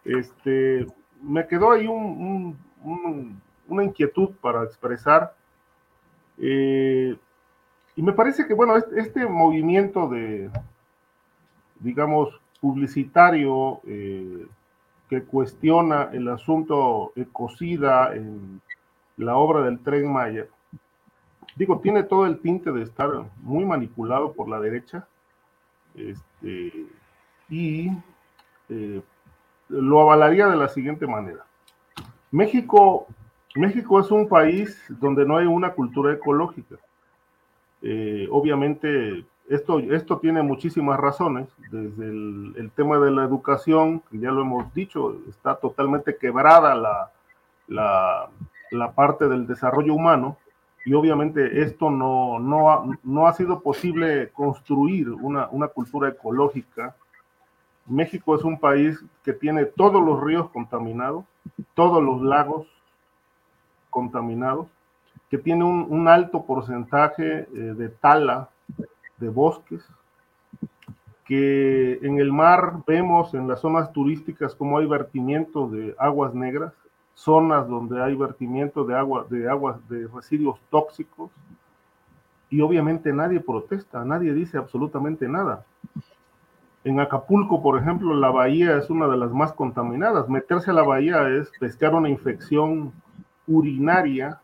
este, me quedó ahí una inquietud para expresar. Eh, y me parece que, bueno, este movimiento de, digamos, publicitario eh, que cuestiona el asunto ecocida en la obra del tren Maya, digo, tiene todo el tinte de estar muy manipulado por la derecha, este, y eh, lo avalaría de la siguiente manera. México, México es un país donde no hay una cultura ecológica. Eh, obviamente esto, esto tiene muchísimas razones, desde el, tema de la educación, ya lo hemos dicho, está totalmente quebrada la, la, la parte del desarrollo humano y obviamente esto no, no, ha, no ha sido posible construir una, una cultura ecológica. México es un país que tiene todos los ríos contaminados, todos los lagos contaminados, que tiene un, alto porcentaje eh, de tala de bosques, que en el mar vemos en las zonas turísticas como hay vertimiento de aguas negras, zonas donde hay vertimiento de agua, de aguas, de residuos tóxicos, y obviamente nadie protesta, nadie dice absolutamente nada. En Acapulco, por ejemplo, la bahía es una de las más contaminadas. Meterse a la bahía es pescar una infección urinaria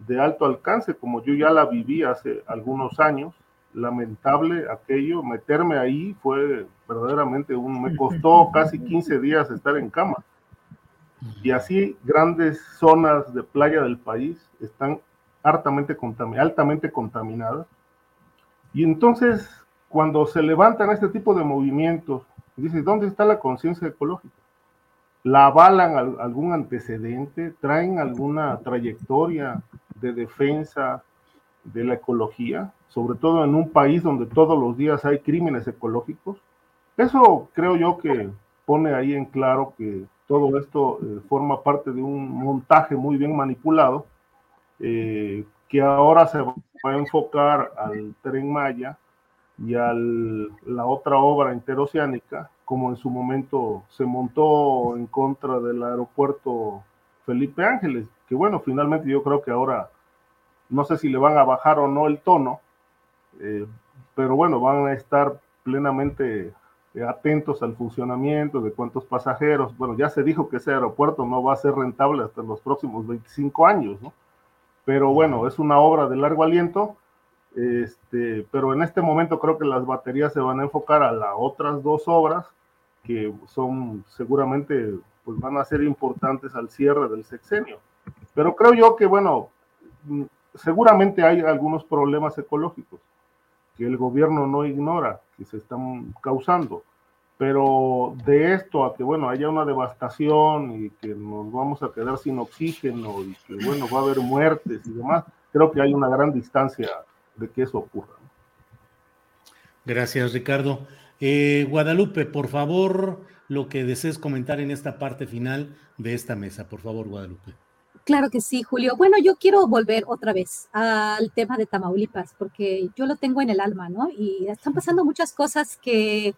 de alto alcance, como yo ya la viví hace algunos años. Lamentable aquello, meterme ahí fue verdaderamente un, me costó casi 15 días estar en cama. Y así grandes zonas de playa del país están altamente contaminadas. Y entonces cuando se levantan este tipo de movimientos, dice, ¿dónde está la conciencia ecológica? ¿La avalan algún antecedente? ¿Traen alguna trayectoria de defensa de la ecología? Sobre todo en un país donde todos los días hay crímenes ecológicos. Eso creo yo que pone ahí en claro que todo esto eh, forma parte de un montaje muy bien manipulado, eh, que ahora se va a enfocar al tren Maya y a la otra obra interoceánica, como en su momento se montó en contra del aeropuerto Felipe Ángeles, que bueno, finalmente yo creo que ahora no sé si le van a bajar o no el tono, eh, pero bueno, van a estar plenamente atentos al funcionamiento de cuántos pasajeros. Bueno, ya se dijo que ese aeropuerto no va a ser rentable hasta los próximos 25 años, ¿no? Pero bueno, es una obra de largo aliento este, pero en este momento creo que las baterías se van a enfocar a las otras dos obras que son seguramente pues van a ser importantes al cierre del sexenio. Pero creo yo que bueno, seguramente hay algunos problemas ecológicos que el gobierno no ignora, que se están causando. Pero de esto a que, bueno, haya una devastación y que nos vamos a quedar sin oxígeno y que, bueno, va a haber muertes y demás, creo que hay una gran distancia de que eso ocurra. Gracias, Ricardo. Eh, Guadalupe, por favor, lo que desees comentar en esta parte final de esta mesa. Por favor, Guadalupe. Claro que sí, Julio. Bueno, yo quiero volver otra vez al tema de Tamaulipas, porque yo lo tengo en el alma, ¿no? Y están pasando muchas cosas que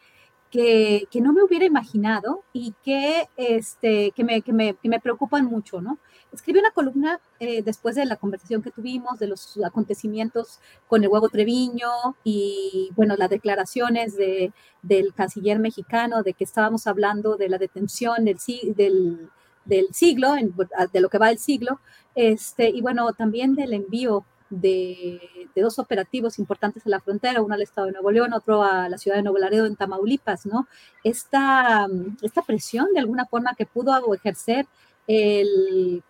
que, no me hubiera imaginado y que, este, que, me, que, me, que me preocupan mucho, ¿no? Escribí una columna eh, después de la conversación que tuvimos, de los acontecimientos con el huevo Treviño y, bueno, las declaraciones de, del canciller mexicano de que estábamos hablando de la detención del, del, del siglo, de lo que va el siglo, este, y bueno, también del envío de, dos operativos importantes en la frontera, uno al estado de Nuevo León, otro a la ciudad de Nuevo Laredo en Tamaulipas, ¿no? Esta, esta presión de alguna forma que pudo ejercer el,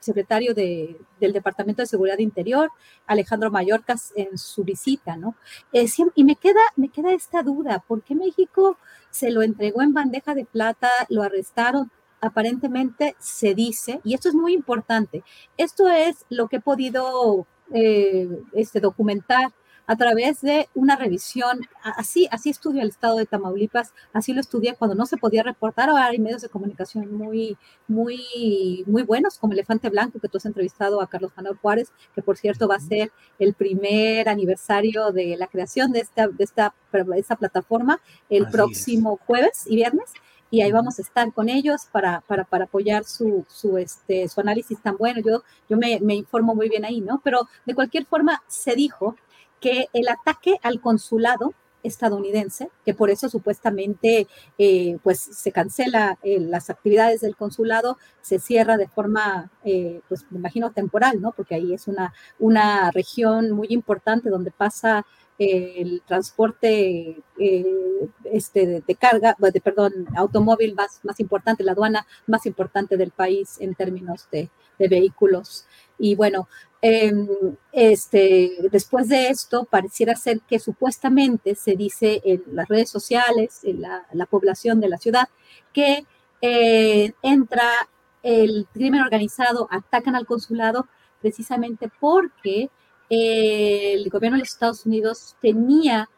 secretario del Departamento de Seguridad Interior, Alejandro Mayorkas, en su visita, ¿no? Eh, y me queda, me queda esta duda, ¿por qué México se lo entregó en bandeja de plata, lo arrestaron aparentemente se dice, y esto es muy importante, esto es lo que he podido eh, este, documentar a través de una revisión, así, así estudio el estado de Tamaulipas, así lo estudié cuando no se podía reportar, ahora hay medios de comunicación muy, muy, muy buenos, como Elefante Blanco, que tú has entrevistado a Carlos Manuel Juárez, que por cierto va a ser el primer aniversario de la creación de esta, de esta, esta plataforma el próximo jueves y viernes y ahí vamos a estar con ellos para, para, para apoyar su, su, este, su análisis tan bueno. Yo, yo me, me, informo muy bien ahí, ¿no? Pero de cualquier forma se dijo que el ataque al consulado estadounidense, que por eso supuestamente eh, pues se cancela eh, las actividades del consulado, se cierra de forma, eh, pues me imagino temporal, ¿no? Porque ahí es una, una región muy importante donde pasa el transporte eh, este, de, carga, de, perdón, automóvil más, más importante, la aduana más importante del país en términos de, vehículos. Y bueno, em, este, después de esto, pareciera ser que supuestamente se dice en las redes sociales, en la, población de la ciudad, que eh, entra el crimen organizado, atacan al consulado precisamente porque el gobierno de los Estados Unidos tenía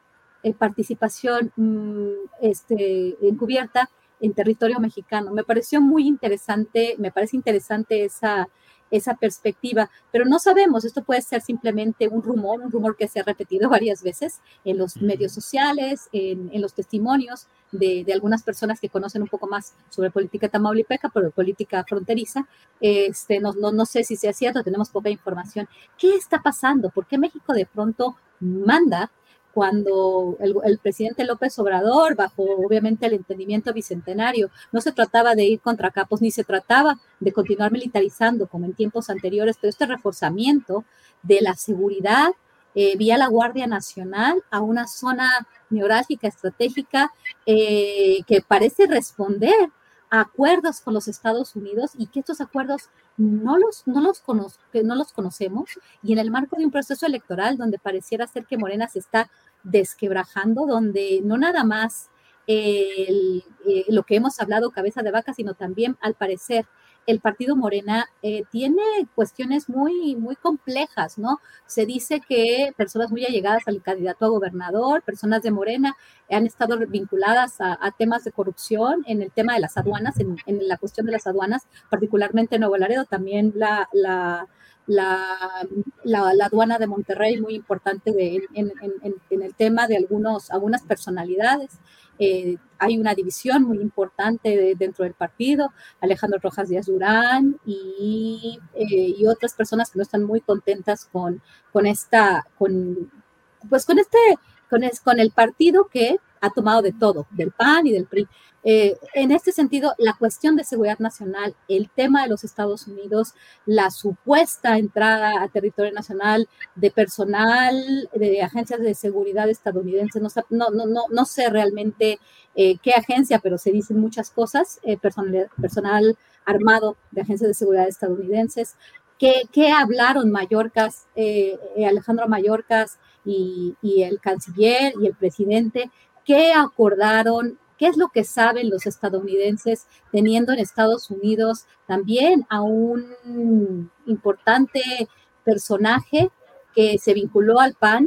eh, participación mm, este, encubierta en territorio mexicano. Me pareció muy interesante, me parece interesante esa, esa perspectiva, pero no sabemos, esto puede ser simplemente un rumor, un rumor que se ha repetido varias veces en los medios sociales, en, los testimonios de, algunas personas que conocen un poco más sobre política tamaulipeca, pero política fronteriza. Este, no, no, no sé si sea cierto, tenemos poca información. ¿Qué está pasando? ¿Por qué México de pronto manda cuando el, presidente López Obrador, bajo obviamente el entendimiento bicentenario, no se trataba de ir contra capos ni se trataba de continuar militarizando como en tiempos anteriores, pero este reforzamiento de la seguridad eh, vía la Guardia Nacional a una zona neurálgica estratégica eh, que parece responder a acuerdos con los Estados Unidos y que estos acuerdos no los, no los, no los conocemos y en el marco de un proceso electoral donde pareciera ser que Morena se está desquebrajando, donde no nada más eh, lo que hemos hablado cabeza de vaca, sino también al parecer el partido Morena eh, tiene cuestiones muy, muy complejas, ¿no? Se dice que personas muy allegadas al candidato a gobernador, personas de Morena, han estado vinculadas a, temas de corrupción en el tema de las aduanas, en, la cuestión de las aduanas, particularmente en Nuevo Laredo, también la, la la, la, aduana de Monterrey, muy importante en, el tema de algunos, algunas personalidades. Eh, hay una división muy importante dentro del partido, Alejandro Rojas Díaz Durán y, eh, y, otras personas que no están muy contentas con, con esta, con, pues con este, con, con el partido que ha tomado de todo, del PAN y del PRI. Eh, en este sentido, la cuestión de seguridad nacional, el tema de los Estados Unidos, la supuesta entrada a territorio nacional de personal de agencias de seguridad estadounidenses, no, no, no, no sé realmente eh, qué agencia, pero se dicen muchas cosas, eh, personal, personal armado de agencias de seguridad estadounidenses. ¿Qué, qué hablaron Mallorcas, Alejandro Mallorcas y, y el canciller y el presidente? ¿Qué acordaron? ¿Qué es lo que saben los estadounidenses teniendo en Estados Unidos también a un importante personaje que se vinculó al PAN,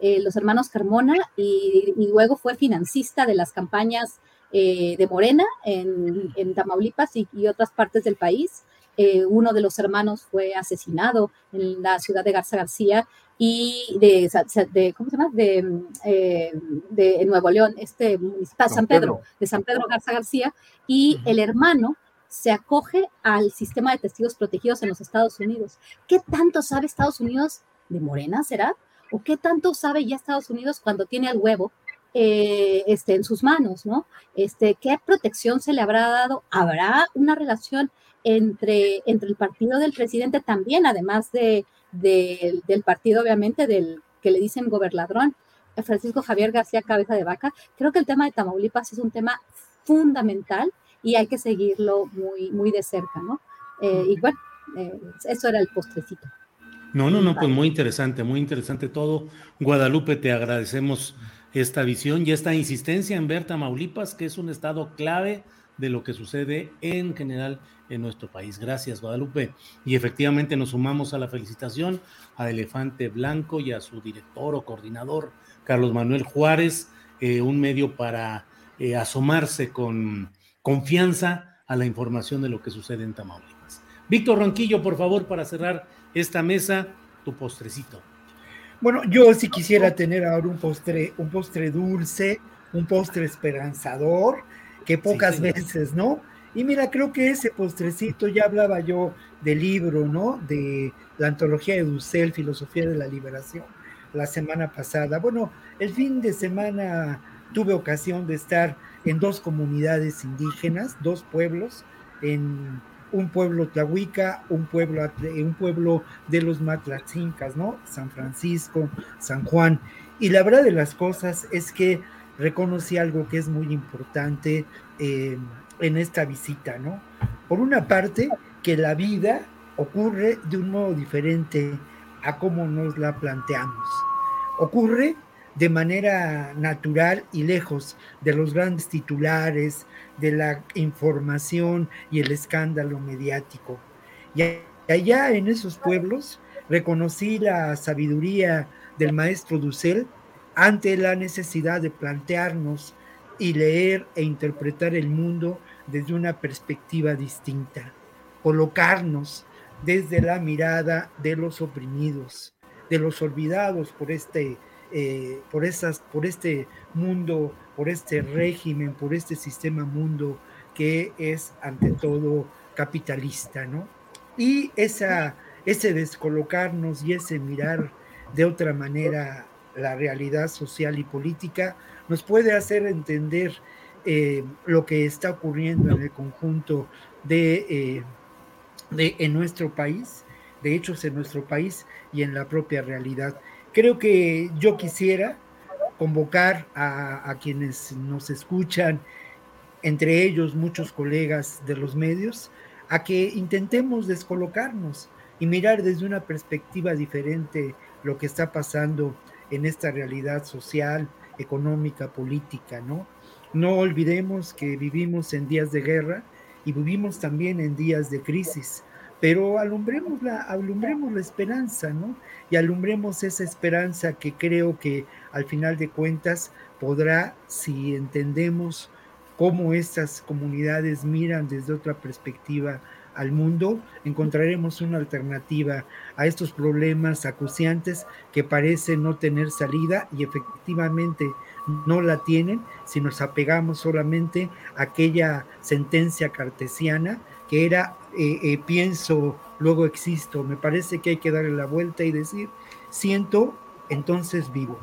eh, los hermanos Carmona, y, luego fue financista de las campañas eh, de Morena en, Tamaulipas y, otras partes del país? Eh, uno de los hermanos fue asesinado en la ciudad de Garza García y de, ¿cómo se llama? De, eh, de Nuevo León, este municipal, San Pedro, de San Pedro Garza García, y el hermano se acoge al sistema de testigos protegidos en los Estados Unidos. ¿Qué tanto sabe Estados Unidos de Morena, será? ¿O qué tanto sabe ya Estados Unidos cuando tiene el huevo eh, este, en sus manos, ¿no? Este, ¿Qué protección se le habrá dado? ¿Habrá una relación entre, entre el partido del presidente también, además de, del partido, obviamente, del que le dicen gobernadrón, Francisco Javier García Cabeza de Vaca. Creo que el tema de Tamaulipas es un tema fundamental y hay que seguirlo muy, muy de cerca, ¿no? Eh, y bueno, eh, eso era el postrecito. No, no, no, pues muy interesante, muy interesante todo. Guadalupe, te agradecemos esta visión y esta insistencia en ver Tamaulipas, que es un estado clave de lo que sucede en general en nuestro país. Gracias, Guadalupe. Y efectivamente nos sumamos a la felicitación a Elefante Blanco y a su director o coordinador, Carlos Manuel Juárez, eh, un medio para eh, asomarse con confianza a la información de lo que sucede en Tamaulipas. Víctor Ronquillo, por favor, para cerrar esta mesa, tu postrecito. Bueno, yo sí quisiera tener ahora un postre, un postre dulce, un postre esperanzador, que pocas veces, ¿no? Y mira, creo que ese postrecito, ya hablaba yo del libro, ¿no? De la antología de Dussel, Filosofía de la Liberación, la semana pasada. Bueno, el fin de semana tuve ocasión de estar en dos comunidades indígenas, dos pueblos, en un pueblo tlahuica, un pueblo, un pueblo de los matlatzincas, ¿no? San Francisco, San Juan. Y la verdad de las cosas es que reconocí algo que es muy importante. Eh, en esta visita, ¿no? Por una parte, que la vida ocurre de un modo diferente a como nos la planteamos. Ocurre de manera natural y lejos de los grandes titulares, de la información y el escándalo mediático. Y allá en esos pueblos reconocí la sabiduría del maestro Dussel ante la necesidad de plantearnos y leer e interpretar el mundo desde una perspectiva distinta, colocarnos desde la mirada de los oprimidos, de los olvidados por este, eh, por esas, por este mundo, por este régimen, por este sistema mundo que es ante todo capitalista, ¿no? Y esa, ese descolocarnos y ese mirar de otra manera la realidad social y política nos puede hacer entender eh, lo que está ocurriendo en el conjunto de, eh, de, en nuestro país, de hechos en nuestro país y en la propia realidad. Creo que yo quisiera convocar a, a quienes nos escuchan, entre ellos muchos colegas de los medios, a que intentemos descolocarnos y mirar desde una perspectiva diferente lo que está pasando en esta realidad social, económica, política, ¿no? No olvidemos que vivimos en días de guerra y vivimos también en días de crisis, pero alumbremos la, alumbremos la esperanza, ¿no? Y alumbremos esa esperanza que creo que al final de cuentas podrá, si entendemos cómo estas comunidades miran desde otra perspectiva al mundo, encontraremos una alternativa a estos problemas acuciantes que parecen no tener salida y efectivamente no la tienen si nos apegamos solamente a aquella sentencia cartesiana que era eh, eh, pienso, luego existo. Me parece que hay que darle la vuelta y decir siento, entonces vivo.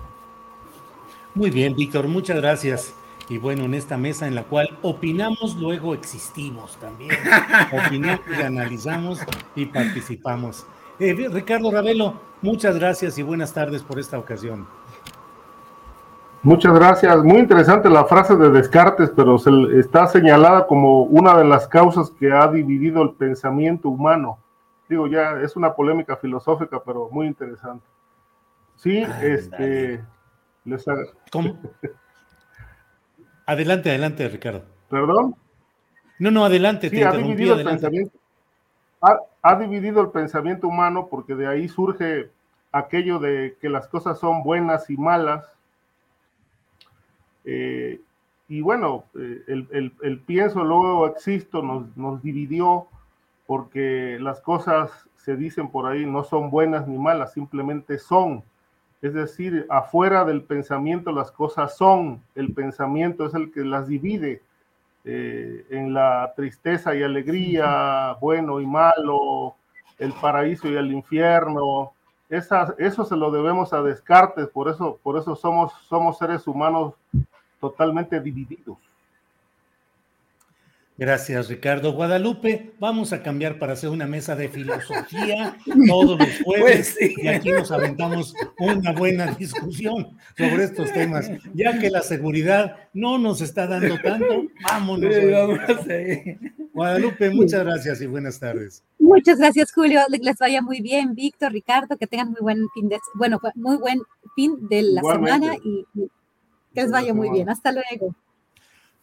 Muy bien, Víctor, muchas gracias. Y bueno, en esta mesa en la cual opinamos, luego existimos también. opinamos y analizamos y participamos. Eh, Ricardo Ravelo, muchas gracias y buenas tardes por esta ocasión. Muchas gracias. Muy interesante la frase de Descartes, pero se, está señalada como una de las causas que ha dividido el pensamiento humano. Digo, ya es una polémica filosófica, pero muy interesante. Sí, este. Les ¿Cómo? Adelante, adelante, Ricardo. ¿Perdón? No, no, adelante. Sí, ha, dividido El pensamiento, ha, dividido el pensamiento humano porque de ahí surge aquello de que las cosas son buenas y malas. Eh, y bueno, eh, el, pienso, luego existo, nos, nos dividió porque las cosas se dicen por ahí no son buenas ni malas, simplemente son. Es decir, afuera del pensamiento las cosas son, el pensamiento es el que las divide eh, en la tristeza y alegría, bueno y malo, el paraíso y el infierno. eso se lo debemos a Descartes, por eso, por eso somos, somos seres humanos totalmente divididos. Gracias, Ricardo. Guadalupe, vamos a cambiar para hacer una mesa de filosofía todos los jueves pues y aquí nos aventamos una buena discusión sobre estos temas. Ya que la seguridad no nos está dando tanto, vámonos. Guadalupe, muchas gracias y buenas tardes. Muchas gracias, Julio. Les vaya muy bien, Víctor, Ricardo, que tengan muy buen fin de, bueno, muy buen fin de la semana y que les vaya muy bien. Hasta luego.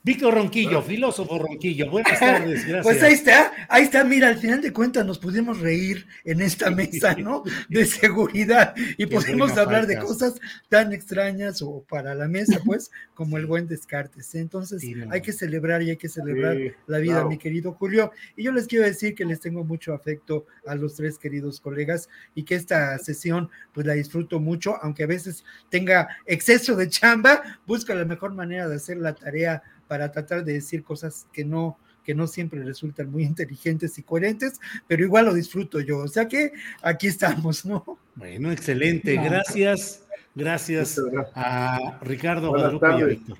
Víctor Ronquillo, filósofo Ronquillo, buenas tardes, gracias. Pues ahí está, ahí está, mira, al final de cuentas nos pudimos reír en esta mesa, ¿no? De seguridad y podemos hablar de cosas tan extrañas o para la mesa, pues, como el buen Descartes. Entonces, hay que celebrar y hay que celebrar la vida, mi querido Julio. Y yo les quiero decir que les tengo mucho afecto a los tres queridos colegas y que esta sesión, pues la disfruto mucho, aunque a veces tenga exceso de chamba, busco la mejor manera de hacer la tarea para tratar de decir cosas que no, que no siempre resultan muy inteligentes y coherentes, pero igual lo disfruto yo. O sea que aquí estamos, ¿no? Bueno, excelente. Gracias, gracias a Ricardo Guadalupe y a Víctor.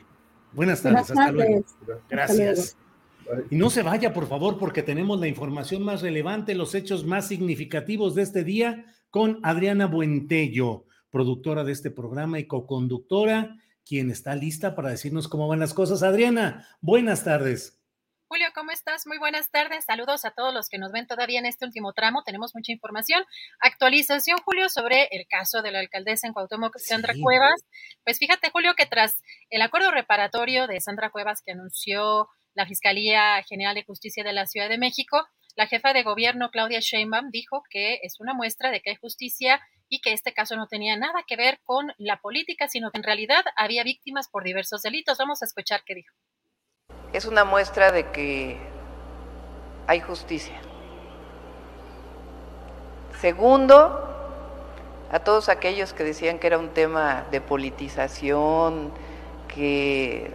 Buenas tardes, hasta luego. Gracias. Y no se vaya, por favor, porque tenemos la información más relevante, los hechos más significativos de este día con Adriana Buentello, productora de este programa y coconductora quien está lista para decirnos cómo van las cosas. Adriana, buenas tardes. Julio, ¿cómo estás? Muy buenas tardes. Saludos a todos los que nos ven todavía en este último tramo. Tenemos mucha información. Actualización, Julio, sobre el caso de la alcaldesa en Cuauhtémoc, Sandra Cuevas. Pues fíjate, Julio, que tras el acuerdo reparatorio de Sandra Cuevas que anunció la Fiscalía General de Justicia de la Ciudad de México, la jefa de gobierno, Claudia Sheinbaum, dijo que es una muestra de que hay justicia y que este caso no tenía nada que ver con la política, sino que en realidad había víctimas por diversos delitos. Vamos a escuchar qué dijo. Es una muestra de que hay justicia. Segundo, a todos aquellos que decían que era un tema de politización, que,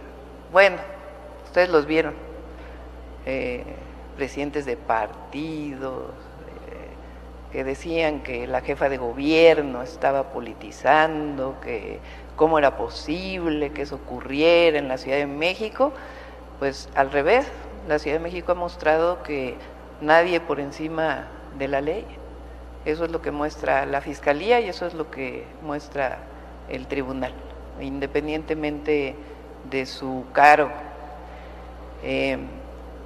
bueno, ustedes los vieron, eh, presidentes de partidos, eh, que decían que la jefa de gobierno estaba politizando, que cómo era posible que eso ocurriera en la Ciudad de México, pues al revés, la Ciudad de México ha mostrado que nadie por encima de la ley. Eso es lo que muestra la Fiscalía y eso es lo que muestra el tribunal, independientemente de su cargo. Eh,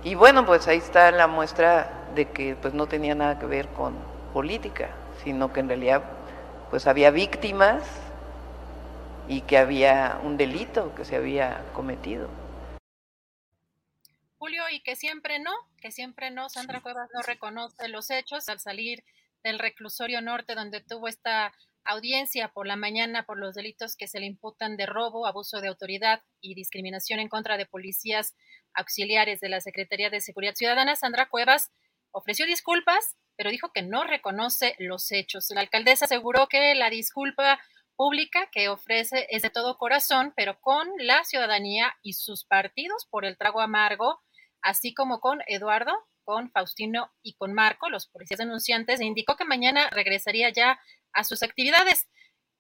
y bueno, pues ahí está la muestra de que pues no tenía nada que ver con política, sino que en realidad pues había víctimas y que había un delito que se había cometido. Julio, y que siempre no, que siempre no, Sandra Cuevas no reconoce los hechos al salir del reclusorio norte, donde tuvo esta audiencia por la mañana por los delitos que se le imputan de robo, abuso de autoridad y discriminación en contra de policías auxiliares de la Secretaría de Seguridad Ciudadana, Sandra Cuevas ofreció disculpas, pero dijo que no reconoce los hechos. La alcaldesa aseguró que la disculpa pública que ofrece es de todo corazón, pero con la ciudadanía y sus partidos por el trago amargo, así como con Eduardo, con Faustino y con Marco, los policías denunciantes, e indicó que mañana regresaría ya a sus actividades.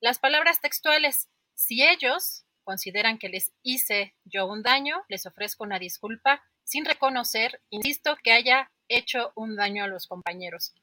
Las palabras textuales, si ellos consideran que les hice yo un daño, les ofrezco una disculpa sin reconocer, insisto, que haya hecho un daño a los compañeros.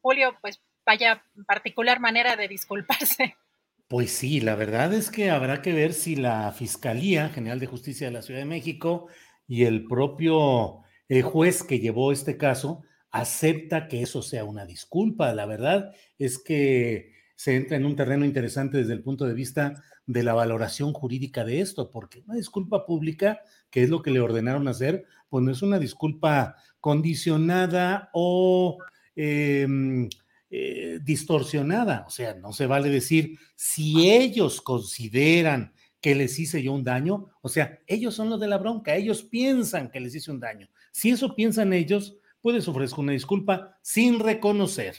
Julio, pues vaya particular manera de disculparse. Pues sí, la verdad es que habrá que ver si la Fiscalía General de Justicia de la Ciudad de México y el propio el juez que llevó este caso acepta que eso sea una disculpa. La verdad es que se entra en un terreno interesante desde el punto de vista de la valoración jurídica de esto, porque una disculpa pública, que es lo que le ordenaron hacer, pues no es una disculpa condicionada o em, eh, distorsionada. O sea, no se vale decir, si ellos consideran que les hice yo un daño, o sea, ellos son los de la bronca, ellos piensan que les hice un daño. Si eso piensan ellos, puedes ofrecer una disculpa sin reconocer,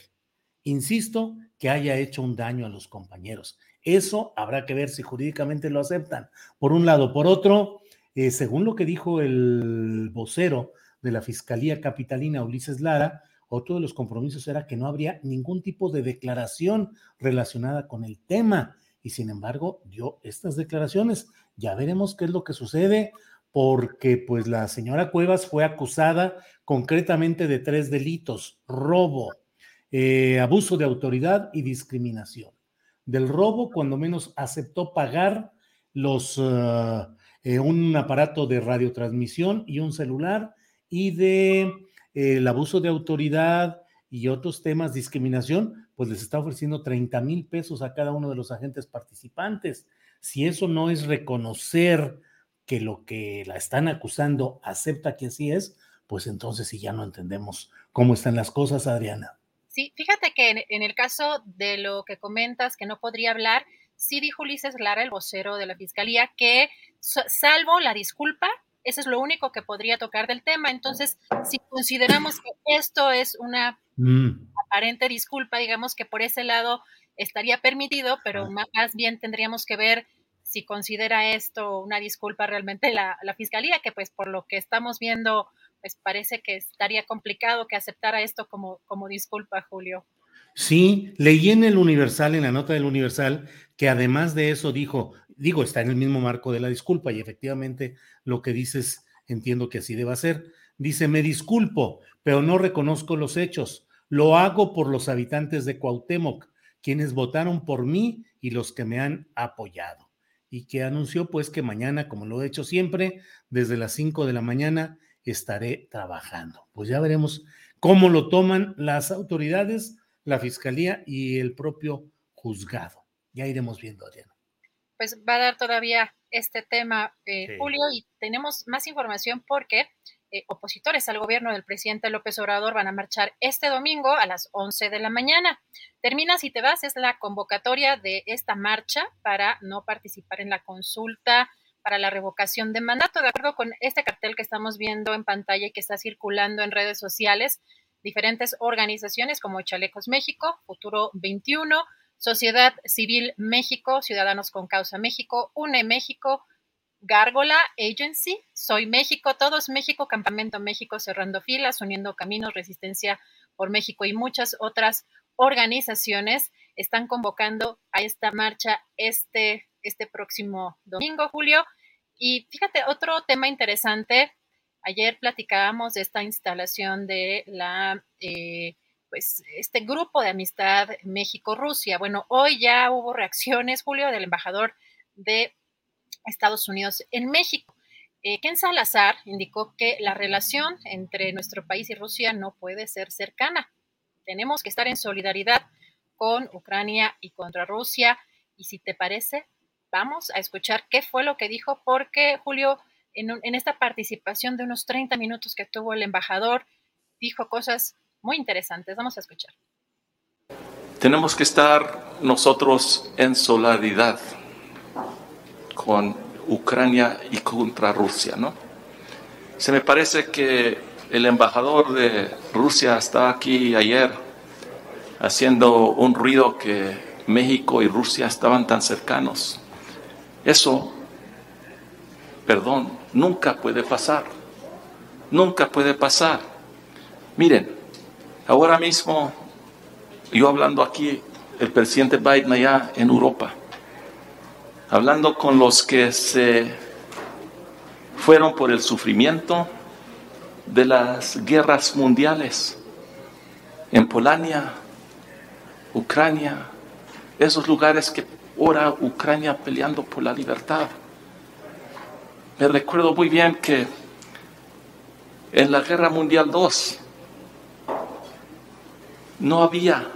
insisto, que haya hecho un daño a los compañeros. Eso habrá que ver si jurídicamente lo aceptan. Por un lado. Por otro, eh, según lo que dijo el vocero de la Fiscalía Capitalina, Ulises Lara, otro de los compromisos era que no habría ningún tipo de declaración relacionada con el tema. Y sin embargo, dio estas declaraciones. Ya veremos qué es lo que sucede porque pues la señora Cuevas fue acusada concretamente de tres delitos, robo, eh, abuso de autoridad y discriminación. Del robo, cuando menos aceptó pagar los, eh, eh, un aparato de radiotransmisión y un celular, y de el abuso de autoridad y otros temas, discriminación, pues les está ofreciendo 30 mil pesos a cada uno de los agentes participantes. Si eso no es reconocer que lo que la están acusando acepta que así es, pues entonces sí ya no entendemos cómo están las cosas, Adriana. Sí, fíjate que en, el caso de lo que comentas, que no podría hablar, sí dijo Ulises Lara, el vocero de la Fiscalía, que salvo la disculpa, eso es lo único que podría tocar del tema. Entonces, si consideramos que esto es una mm. aparente disculpa, digamos que por ese lado estaría permitido, pero más bien tendríamos que ver si considera esto una disculpa realmente la, fiscalía, que pues por lo que estamos viendo, pues parece que estaría complicado que aceptara esto como, como disculpa, Julio. Sí, leí en el Universal, en la nota del Universal, que además de eso dijo, digo, está en el mismo marco de la disculpa y efectivamente lo que dices, entiendo que así deba ser. Dice, me disculpo, pero no reconozco los hechos. Lo hago por los habitantes de Cuauhtémoc, quienes votaron por mí y los que me han apoyado y que anunció pues que mañana, como lo he hecho siempre, desde las 5 de la mañana estaré trabajando. Pues ya veremos cómo lo toman las autoridades, la fiscalía y el propio juzgado. Ya iremos viendo, Adriana. Pues va a dar todavía este tema, eh, Julio, y tenemos más información porque eh, opositores al gobierno del presidente López Obrador van a marchar este domingo a las 11 de la mañana. Termina si te vas, es la convocatoria de esta marcha para no participar en la consulta para la revocación de mandato. De acuerdo con este cartel que estamos viendo en pantalla y que está circulando en redes sociales, diferentes organizaciones como Chalecos México, Futuro 21, Sociedad Civil México, Ciudadanos con Causa México, UNE México, Gárgola Agency, Soy México, Todos México, Campamento México, Cerrando Filas, Uniendo Caminos, Resistencia por México y muchas otras organizaciones están convocando a esta marcha este, este próximo domingo, Julio. Y fíjate, otro tema interesante, ayer platicábamos de esta instalación de la, eh, pues, este grupo de amistad México-Rusia. Bueno, hoy ya hubo reacciones, Julio, del embajador de Estados Unidos en México. Eh, Ken Salazar indicó que la relación entre nuestro país y Rusia no puede ser cercana. Tenemos que estar en solidaridad con Ucrania y contra Rusia. Y si te parece, vamos a escuchar qué fue lo que dijo, porque Julio, en, en esta participación de unos 30 minutos que tuvo el embajador, dijo cosas muy interesantes. Vamos a escuchar. Tenemos que estar nosotros en solidaridad con Ucrania y contra Rusia, ¿no? Se me parece que el embajador de Rusia estaba aquí ayer haciendo un ruido que México y Rusia estaban tan cercanos. Eso, perdón, nunca puede pasar. Nunca puede pasar. Miren, ahora mismo, yo hablando aquí, el presidente Biden allá en Europa, hablando con los que se fueron por el sufrimiento de las guerras mundiales en Polonia, Ucrania, esos lugares que ora Ucrania peleando por la libertad. Me recuerdo muy bien que en la Guerra Mundial II no había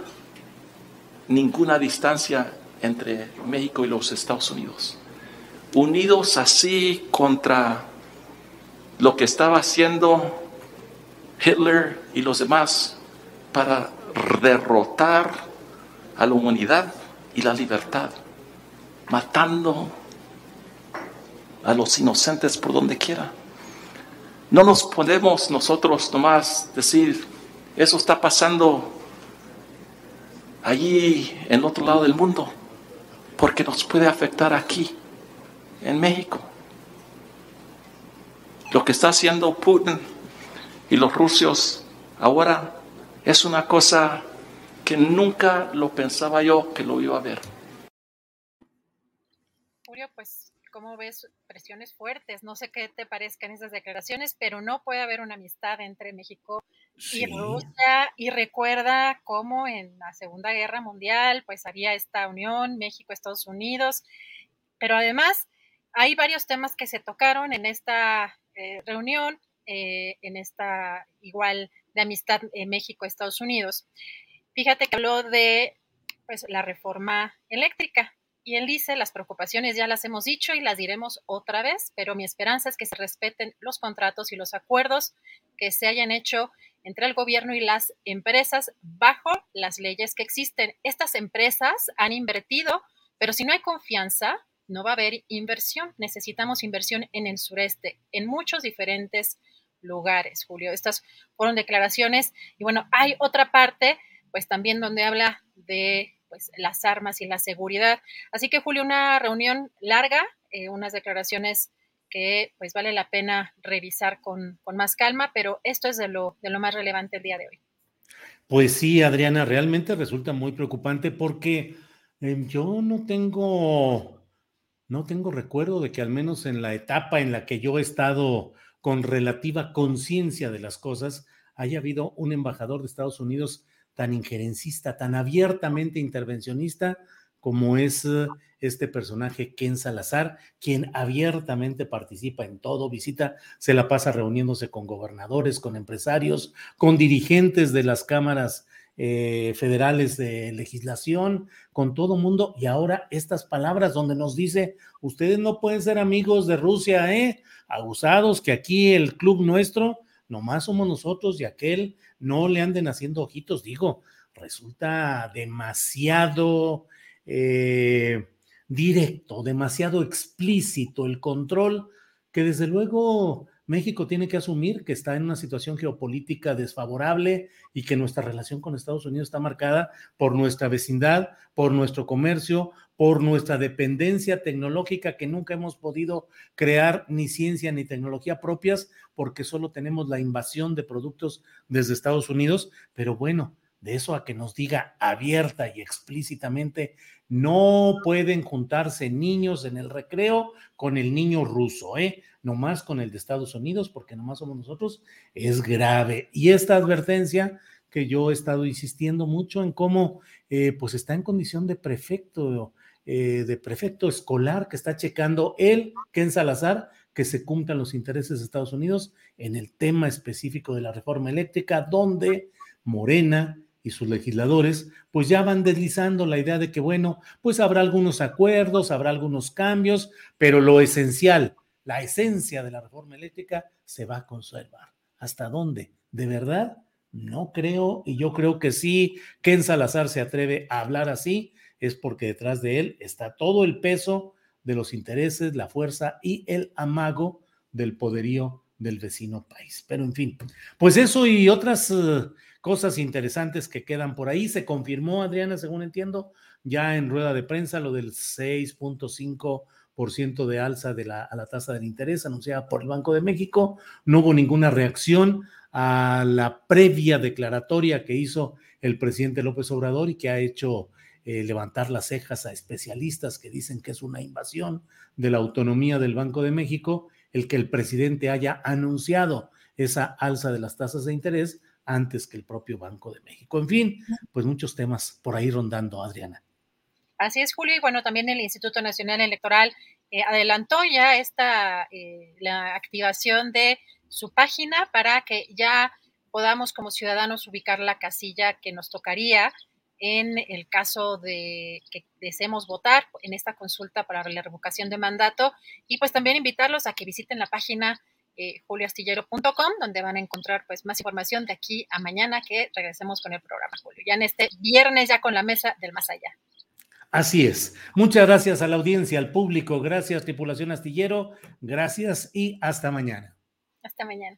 ninguna distancia entre México y los Estados Unidos, unidos así contra lo que estaba haciendo Hitler y los demás para derrotar a la humanidad y la libertad, matando a los inocentes por donde quiera. No nos podemos nosotros nomás decir, eso está pasando allí en otro lado del mundo porque nos puede afectar aquí, en México. Lo que está haciendo Putin y los rusos ahora es una cosa que nunca lo pensaba yo que lo iba a ver. Julio, pues, ¿cómo ves presiones fuertes? No sé qué te parezcan esas declaraciones, pero no puede haber una amistad entre México y Rusia, y recuerda cómo en la Segunda Guerra Mundial, pues había esta unión México-Estados Unidos, pero además hay varios temas que se tocaron en esta eh, reunión, eh, en esta igual de amistad México-Estados Unidos. Fíjate que habló de pues, la reforma eléctrica, y él dice, las preocupaciones ya las hemos dicho y las diremos otra vez, pero mi esperanza es que se respeten los contratos y los acuerdos que se hayan hecho entre el gobierno y las empresas bajo las leyes que existen. Estas empresas han invertido, pero si no hay confianza, no va a haber inversión. Necesitamos inversión en el sureste, en muchos diferentes lugares, Julio. Estas fueron declaraciones. Y bueno, hay otra parte, pues también donde habla de pues, las armas y la seguridad. Así que, Julio, una reunión larga, eh, unas declaraciones que pues vale la pena revisar con, más calma, pero esto es de lo, de lo más relevante el día de hoy. Pues sí, Adriana, realmente resulta muy preocupante porque em, yo no tengo, no tengo recuerdo de que al menos en la etapa en la que yo he estado con relativa conciencia de las cosas, haya habido un embajador de Estados Unidos tan injerencista, tan abiertamente intervencionista como es eh, este personaje Ken Salazar, quien abiertamente participa en todo, visita, se la pasa reuniéndose con gobernadores, con empresarios, con dirigentes de las cámaras eh, federales de legislación, con todo mundo, y ahora estas palabras donde nos dice, ustedes no pueden ser amigos de Rusia, ¿eh? Abusados, que aquí el club nuestro nomás somos nosotros y aquel no le anden haciendo ojitos, digo, resulta demasiado eh, directo, demasiado explícito el control que desde luego México tiene que asumir que está en una situación geopolítica desfavorable y que nuestra relación con Estados Unidos está marcada por nuestra vecindad, por nuestro comercio, por nuestra dependencia tecnológica que nunca hemos podido crear ni ciencia ni tecnología propias porque solo tenemos la invasión de productos desde Estados Unidos. Pero bueno, de eso a que nos diga abierta y explícitamente, no pueden juntarse niños en el recreo con el niño ruso, ¿eh? Nomás con el de Estados Unidos, porque nomás somos nosotros, es grave. Y esta advertencia que yo he estado insistiendo mucho en cómo, eh, pues está en condición de prefecto, eh, de prefecto escolar que está checando él, Ken Salazar, que se cumplan los intereses de Estados Unidos en el tema específico de la reforma eléctrica, donde Morena y sus legisladores, pues ya van deslizando la idea de que, bueno, pues habrá algunos acuerdos, habrá algunos cambios, pero lo esencial, la esencia de la reforma eléctrica se va a conservar. ¿Hasta dónde? ¿De verdad? No creo, y yo creo que sí, Ken Salazar se atreve a hablar así, es porque detrás de él está todo el peso de los intereses, la fuerza y el amago del poderío del vecino país. Pero en fin, pues eso y otras eh, cosas interesantes que quedan por ahí. Se confirmó, Adriana, según entiendo, ya en rueda de prensa lo del 6.5% de alza de la, a la tasa del interés anunciada por el Banco de México. No hubo ninguna reacción a la previa declaratoria que hizo el presidente López Obrador y que ha hecho eh, levantar las cejas a especialistas que dicen que es una invasión de la autonomía del Banco de México el que el presidente haya anunciado esa alza de las tasas de interés antes que el propio Banco de México. En fin, pues muchos temas por ahí rondando, Adriana. Así es, Julio, y bueno, también el Instituto Nacional Electoral eh, adelantó ya esta, eh, la activación de su página para que ya podamos como ciudadanos ubicar la casilla que nos tocaría en el caso de que deseemos votar en esta consulta para la revocación de mandato y pues también invitarlos a que visiten la página eh, julioastillero.com, donde van a encontrar pues más información de aquí a mañana que regresemos con el programa, Julio. Ya en este viernes, ya con la mesa del más allá. Así es. Muchas gracias a la audiencia, al público. Gracias, tripulación astillero. Gracias y hasta mañana. Hasta mañana.